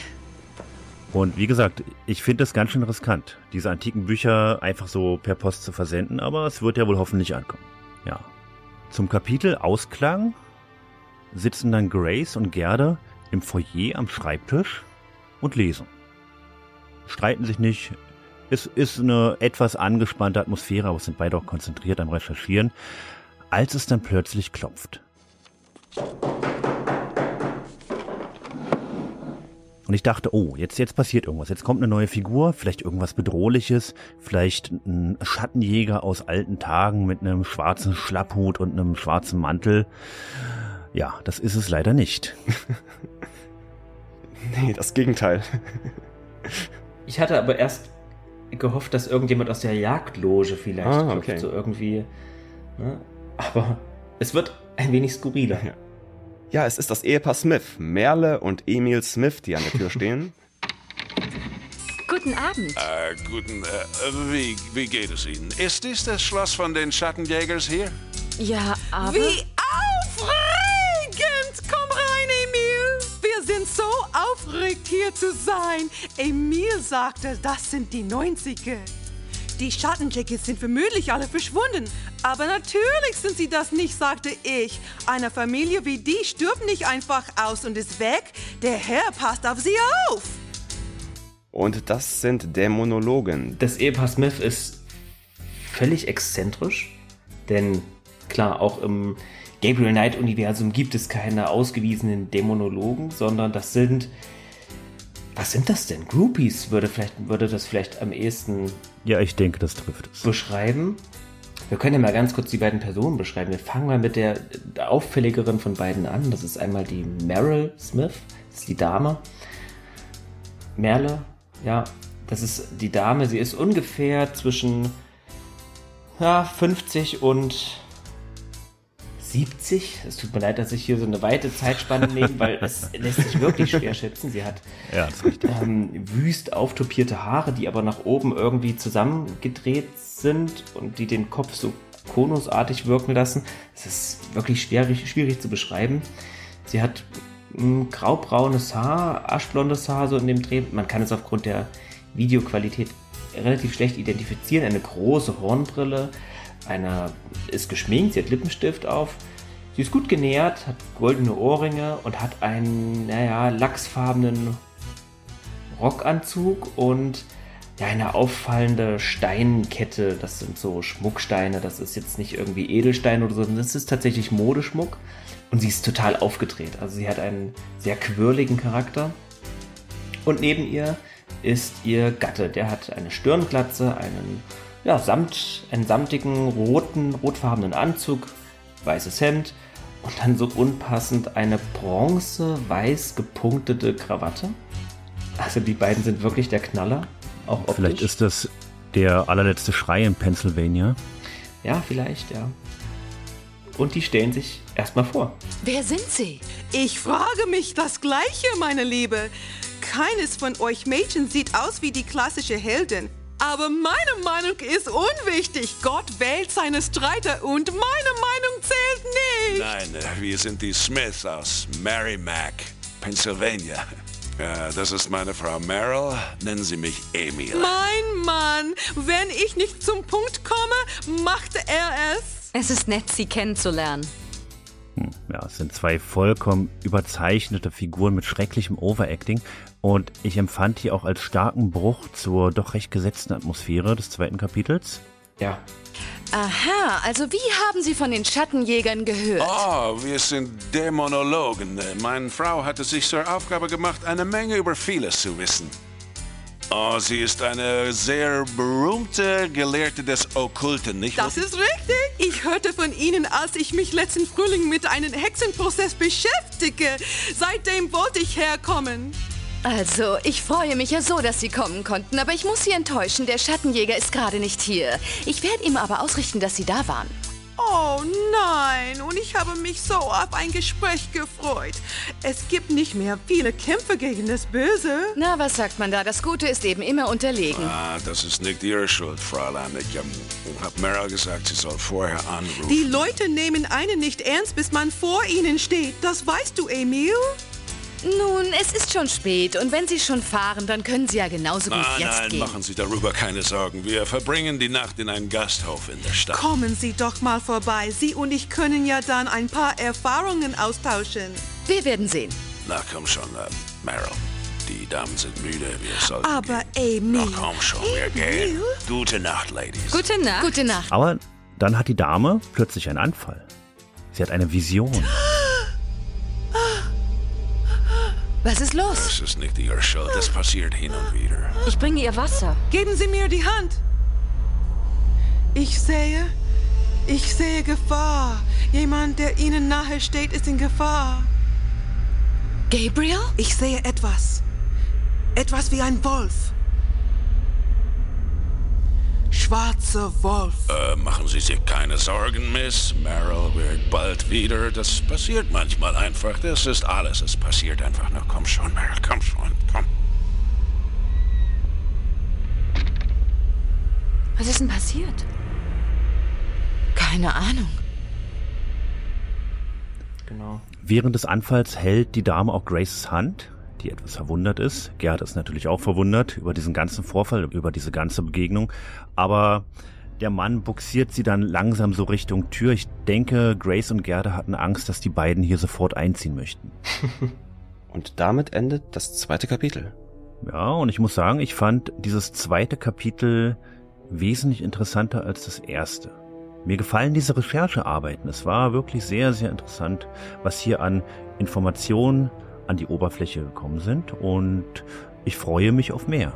Und wie gesagt, ich finde es ganz schön riskant, diese antiken Bücher einfach so per Post zu versenden, aber es wird ja wohl hoffentlich ankommen. Ja. Zum Kapitel Ausklang sitzen dann Grace und Gerda im Foyer am Schreibtisch und lesen. Streiten sich nicht. Es ist eine etwas angespannte Atmosphäre, aber sind beide auch konzentriert am Recherchieren, als es dann plötzlich klopft. Und ich dachte, oh, jetzt, jetzt passiert irgendwas. Jetzt kommt eine neue Figur, vielleicht irgendwas Bedrohliches, vielleicht ein Schattenjäger aus alten Tagen mit einem schwarzen Schlapphut und einem schwarzen Mantel. Ja, das ist es leider nicht. nee, das Gegenteil. ich hatte aber erst gehofft, dass irgendjemand aus der Jagdloge vielleicht ah, okay. So irgendwie. Ne? Aber es wird ein wenig skurriler. Ja. Ja, es ist das Ehepaar Smith, Merle und Emil Smith, die an der Tür stehen. Guten Abend. Äh, guten, äh, wie, wie geht es Ihnen? Ist dies das Schloss von den Schattenjägers hier? Ja, aber... Wie aufregend! Komm rein, Emil! Wir sind so aufgeregt, hier zu sein. Emil sagte, das sind die 90er. Die Schattenjackets sind vermutlich alle verschwunden. Aber natürlich sind sie das nicht, sagte ich. Eine Familie wie die stirbt nicht einfach aus und ist weg. Der Herr passt auf sie auf. Und das sind Dämonologen. Das Ehepaar Smith ist völlig exzentrisch. Denn klar, auch im Gabriel Knight-Universum gibt es keine ausgewiesenen Dämonologen, sondern das sind was sind das denn? Groupies würde, vielleicht, würde das vielleicht am ehesten. Ja, ich denke, das trifft es. Beschreiben. Wir können ja mal ganz kurz die beiden Personen beschreiben. Wir fangen mal mit der, auffälligeren von beiden an. Das ist einmal die Meryl Smith. Das ist die Dame. Merle, ja, das ist die Dame. Sie ist ungefähr zwischen ja, 50 und 70. Es tut mir leid, dass ich hier so eine weite Zeitspanne nehme, weil es lässt sich wirklich schwer schätzen. Sie hat ja, ähm, wüst auftopierte Haare, die aber nach oben irgendwie zusammengedreht sind und die den Kopf so konusartig wirken lassen. Es ist wirklich schwierig, schwierig zu beschreiben. Sie hat ein graubraunes Haar, aschblondes Haar so in dem Dreh. Man kann es aufgrund der Videoqualität relativ schlecht identifizieren. Eine große Hornbrille, einer ist geschminkt, sie hat Lippenstift auf. Sie ist gut genährt, hat goldene Ohrringe und hat einen, naja, lachsfarbenen Rockanzug und ja, eine auffallende Steinkette. Das sind so Schmucksteine. Das ist jetzt nicht irgendwie Edelstein oder so, sondern das ist tatsächlich Modeschmuck. Und sie ist total aufgedreht. Also sie hat einen sehr quirligen Charakter. Und neben ihr ist ihr Gatte. Der hat eine Stirnglatze, einen ja, samt, einen samtigen, roten, rotfarbenen Anzug, weißes Hemd und dann so unpassend eine bronze-weiß gepunktete Krawatte. Also die beiden sind wirklich der Knaller. Auch optisch. Vielleicht ist das der allerletzte Schrei in Pennsylvania. Ja, vielleicht, ja. Und die stellen sich erstmal vor. Wer sind sie? Ich frage mich das Gleiche, meine Liebe. Keines von euch Mädchen sieht aus wie die klassische Heldin. Aber meine Meinung ist unwichtig. Gott wählt seine Streiter und meine Meinung zählt nicht. Nein, äh, wir sind die Smiths aus Merrimack, Pennsylvania. Ja, das ist meine Frau Merrill. Nennen Sie mich Emil. Mein Mann, wenn ich nicht zum Punkt komme, machte er es. Es ist nett, Sie kennenzulernen. Hm, ja, es sind zwei vollkommen überzeichnete Figuren mit schrecklichem Overacting. Und ich empfand die auch als starken Bruch zur doch recht gesetzten Atmosphäre des zweiten Kapitels. Ja. Aha, also wie haben Sie von den Schattenjägern gehört? Oh, wir sind Dämonologen. Meine Frau hatte sich zur Aufgabe gemacht, eine Menge über vieles zu wissen. Oh, sie ist eine sehr berühmte Gelehrte des Okkulten, nicht wahr? Das ist richtig. Ich hörte von Ihnen, als ich mich letzten Frühling mit einem Hexenprozess beschäftige. Seitdem wollte ich herkommen. Also, ich freue mich ja so, dass Sie kommen konnten, aber ich muss Sie enttäuschen. Der Schattenjäger ist gerade nicht hier. Ich werde ihm aber ausrichten, dass Sie da waren. Oh nein, und ich habe mich so auf ein Gespräch gefreut. Es gibt nicht mehr viele Kämpfe gegen das Böse. Na, was sagt man da? Das Gute ist eben immer unterlegen. Ah, das ist nicht Ihre Schuld, Fräulein. Ich ähm, habe Meryl gesagt, sie soll vorher anrufen. Die Leute nehmen einen nicht ernst, bis man vor ihnen steht. Das weißt du, Emil? Nun, es ist schon spät und wenn Sie schon fahren, dann können Sie ja genauso gut Nein, jetzt nein, gehen. machen Sie darüber keine Sorgen. Wir verbringen die Nacht in einem Gasthof in der Stadt. Kommen Sie doch mal vorbei. Sie und ich können ja dann ein paar Erfahrungen austauschen. Wir werden sehen. Na komm schon, äh, Meryl. Die Damen sind müde, wir sollten Aber Amy. Na komm schon, wir gehen. Gute Nacht, Ladies. Gute Nacht. Gute Nacht. Aber dann hat die Dame plötzlich einen Anfall. Sie hat eine Vision. Was ist los? Das ist nicht Ihre Schuld, das passiert hin und wieder. Ich bringe ihr Wasser. Geben Sie mir die Hand. Ich sehe, ich sehe Gefahr. Jemand, der Ihnen nahe steht, ist in Gefahr. Gabriel? Ich sehe etwas. Etwas wie ein Wolf. Schwarzer Wolf. Äh, machen Sie sich keine Sorgen, Miss. Meryl wird bald wieder. Das passiert manchmal einfach. Das ist alles. Es passiert einfach. Na komm schon, Meryl, komm schon, komm. Was ist denn passiert? Keine Ahnung. Genau. Während des Anfalls hält die Dame auch Graces Hand, die etwas verwundert ist. Gerhard ist natürlich auch verwundert über diesen ganzen Vorfall, über diese ganze Begegnung. Aber der Mann buxiert sie dann langsam so Richtung Tür. Ich denke, Grace und Gerda hatten Angst, dass die beiden hier sofort einziehen möchten. Und damit endet das zweite Kapitel. Ja, und ich muss sagen, ich fand dieses zweite Kapitel wesentlich interessanter als das erste. Mir gefallen diese Recherchearbeiten. Es war wirklich sehr, sehr interessant, was hier an Informationen an die Oberfläche gekommen sind und ich freue mich auf mehr.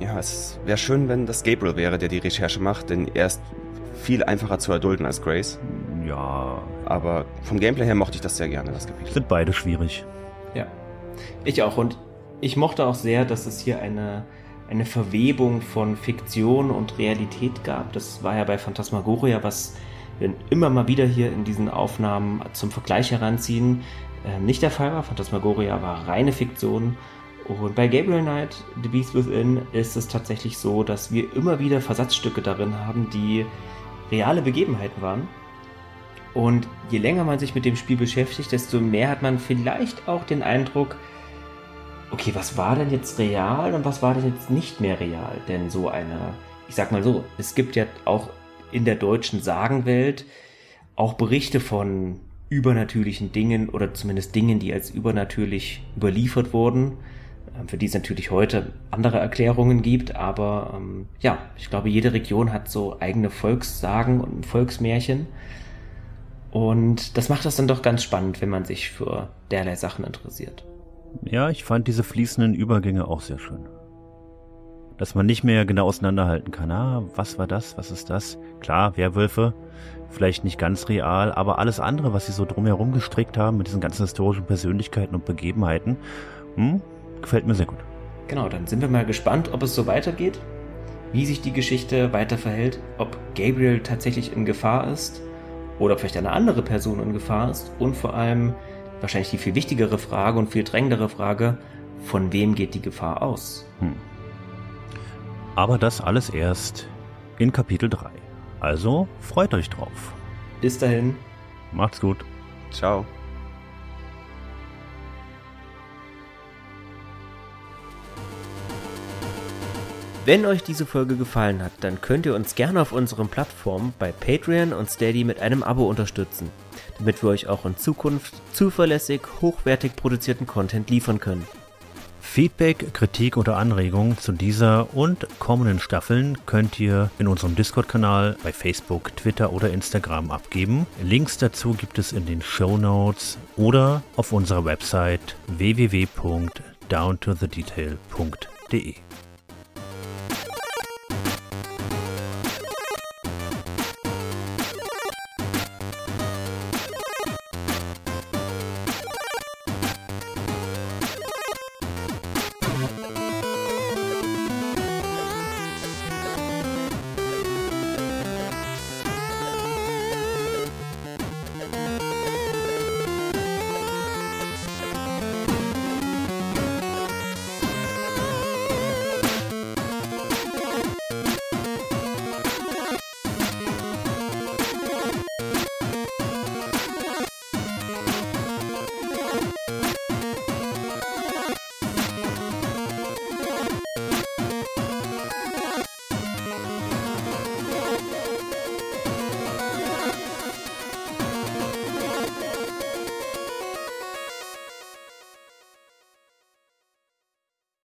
Ja, es wäre schön, wenn das Gabriel wäre, der die Recherche macht, denn er ist viel einfacher zu erdulden als Grace. Ja. Aber vom Gameplay her mochte ich das sehr gerne, das Kapitel. Sind beide schwierig. Ja. Ich auch. Und ich mochte auch sehr, dass es hier eine, eine Verwebung von Fiktion und Realität gab. Das war ja bei Phantasmagoria, was wir immer mal wieder hier in diesen Aufnahmen zum Vergleich heranziehen, nicht der Fall war. Phantasmagoria war reine Fiktion. Und bei Gabriel Knight, The Beast Within, ist es tatsächlich so, dass wir immer wieder Versatzstücke darin haben, die reale Begebenheiten waren. Und je länger man sich mit dem Spiel beschäftigt, desto mehr hat man vielleicht auch den Eindruck, okay, was war denn jetzt real und was war denn jetzt nicht mehr real? Denn so eine, ich sag mal so, es gibt ja auch in der deutschen Sagenwelt auch Berichte von übernatürlichen Dingen oder zumindest Dingen, die als übernatürlich überliefert wurden, ähm, für die es natürlich heute andere Erklärungen gibt, aber ähm, ja, ich glaube, jede Region hat so eigene Volkssagen und Volksmärchen. Und das macht das dann doch ganz spannend, wenn man sich für derlei Sachen interessiert. Ja, ich fand diese fließenden Übergänge auch sehr schön. Dass man nicht mehr genau auseinanderhalten kann. Ah, was war das? Was ist das? Klar, Werwölfe, vielleicht nicht ganz real, aber alles andere, was sie so drumherum gestrickt haben mit diesen ganzen historischen Persönlichkeiten und Begebenheiten, hm, gefällt mir sehr gut. Genau, dann sind wir mal gespannt, ob es so weitergeht, wie sich die Geschichte weiter verhält, ob Gabriel tatsächlich in Gefahr ist oder vielleicht eine andere Person in Gefahr ist und vor allem wahrscheinlich die viel wichtigere Frage und viel drängendere Frage, von wem geht die Gefahr aus? Hm. Aber das alles erst in Kapitel 3. Also freut euch drauf. Bis dahin. Macht's gut. Ciao. Wenn euch diese Folge gefallen hat, dann könnt ihr uns gerne auf unseren Plattformen bei Patreon und Steady mit einem Abo unterstützen, damit wir euch auch in Zukunft zuverlässig, hochwertig produzierten Content liefern können. Feedback, Kritik oder Anregungen zu dieser und kommenden Staffeln könnt ihr in unserem Discord-Kanal bei Facebook, Twitter oder Instagram abgeben. Links dazu gibt es in den Show Notes oder auf unserer Website www.downtothedetail.de.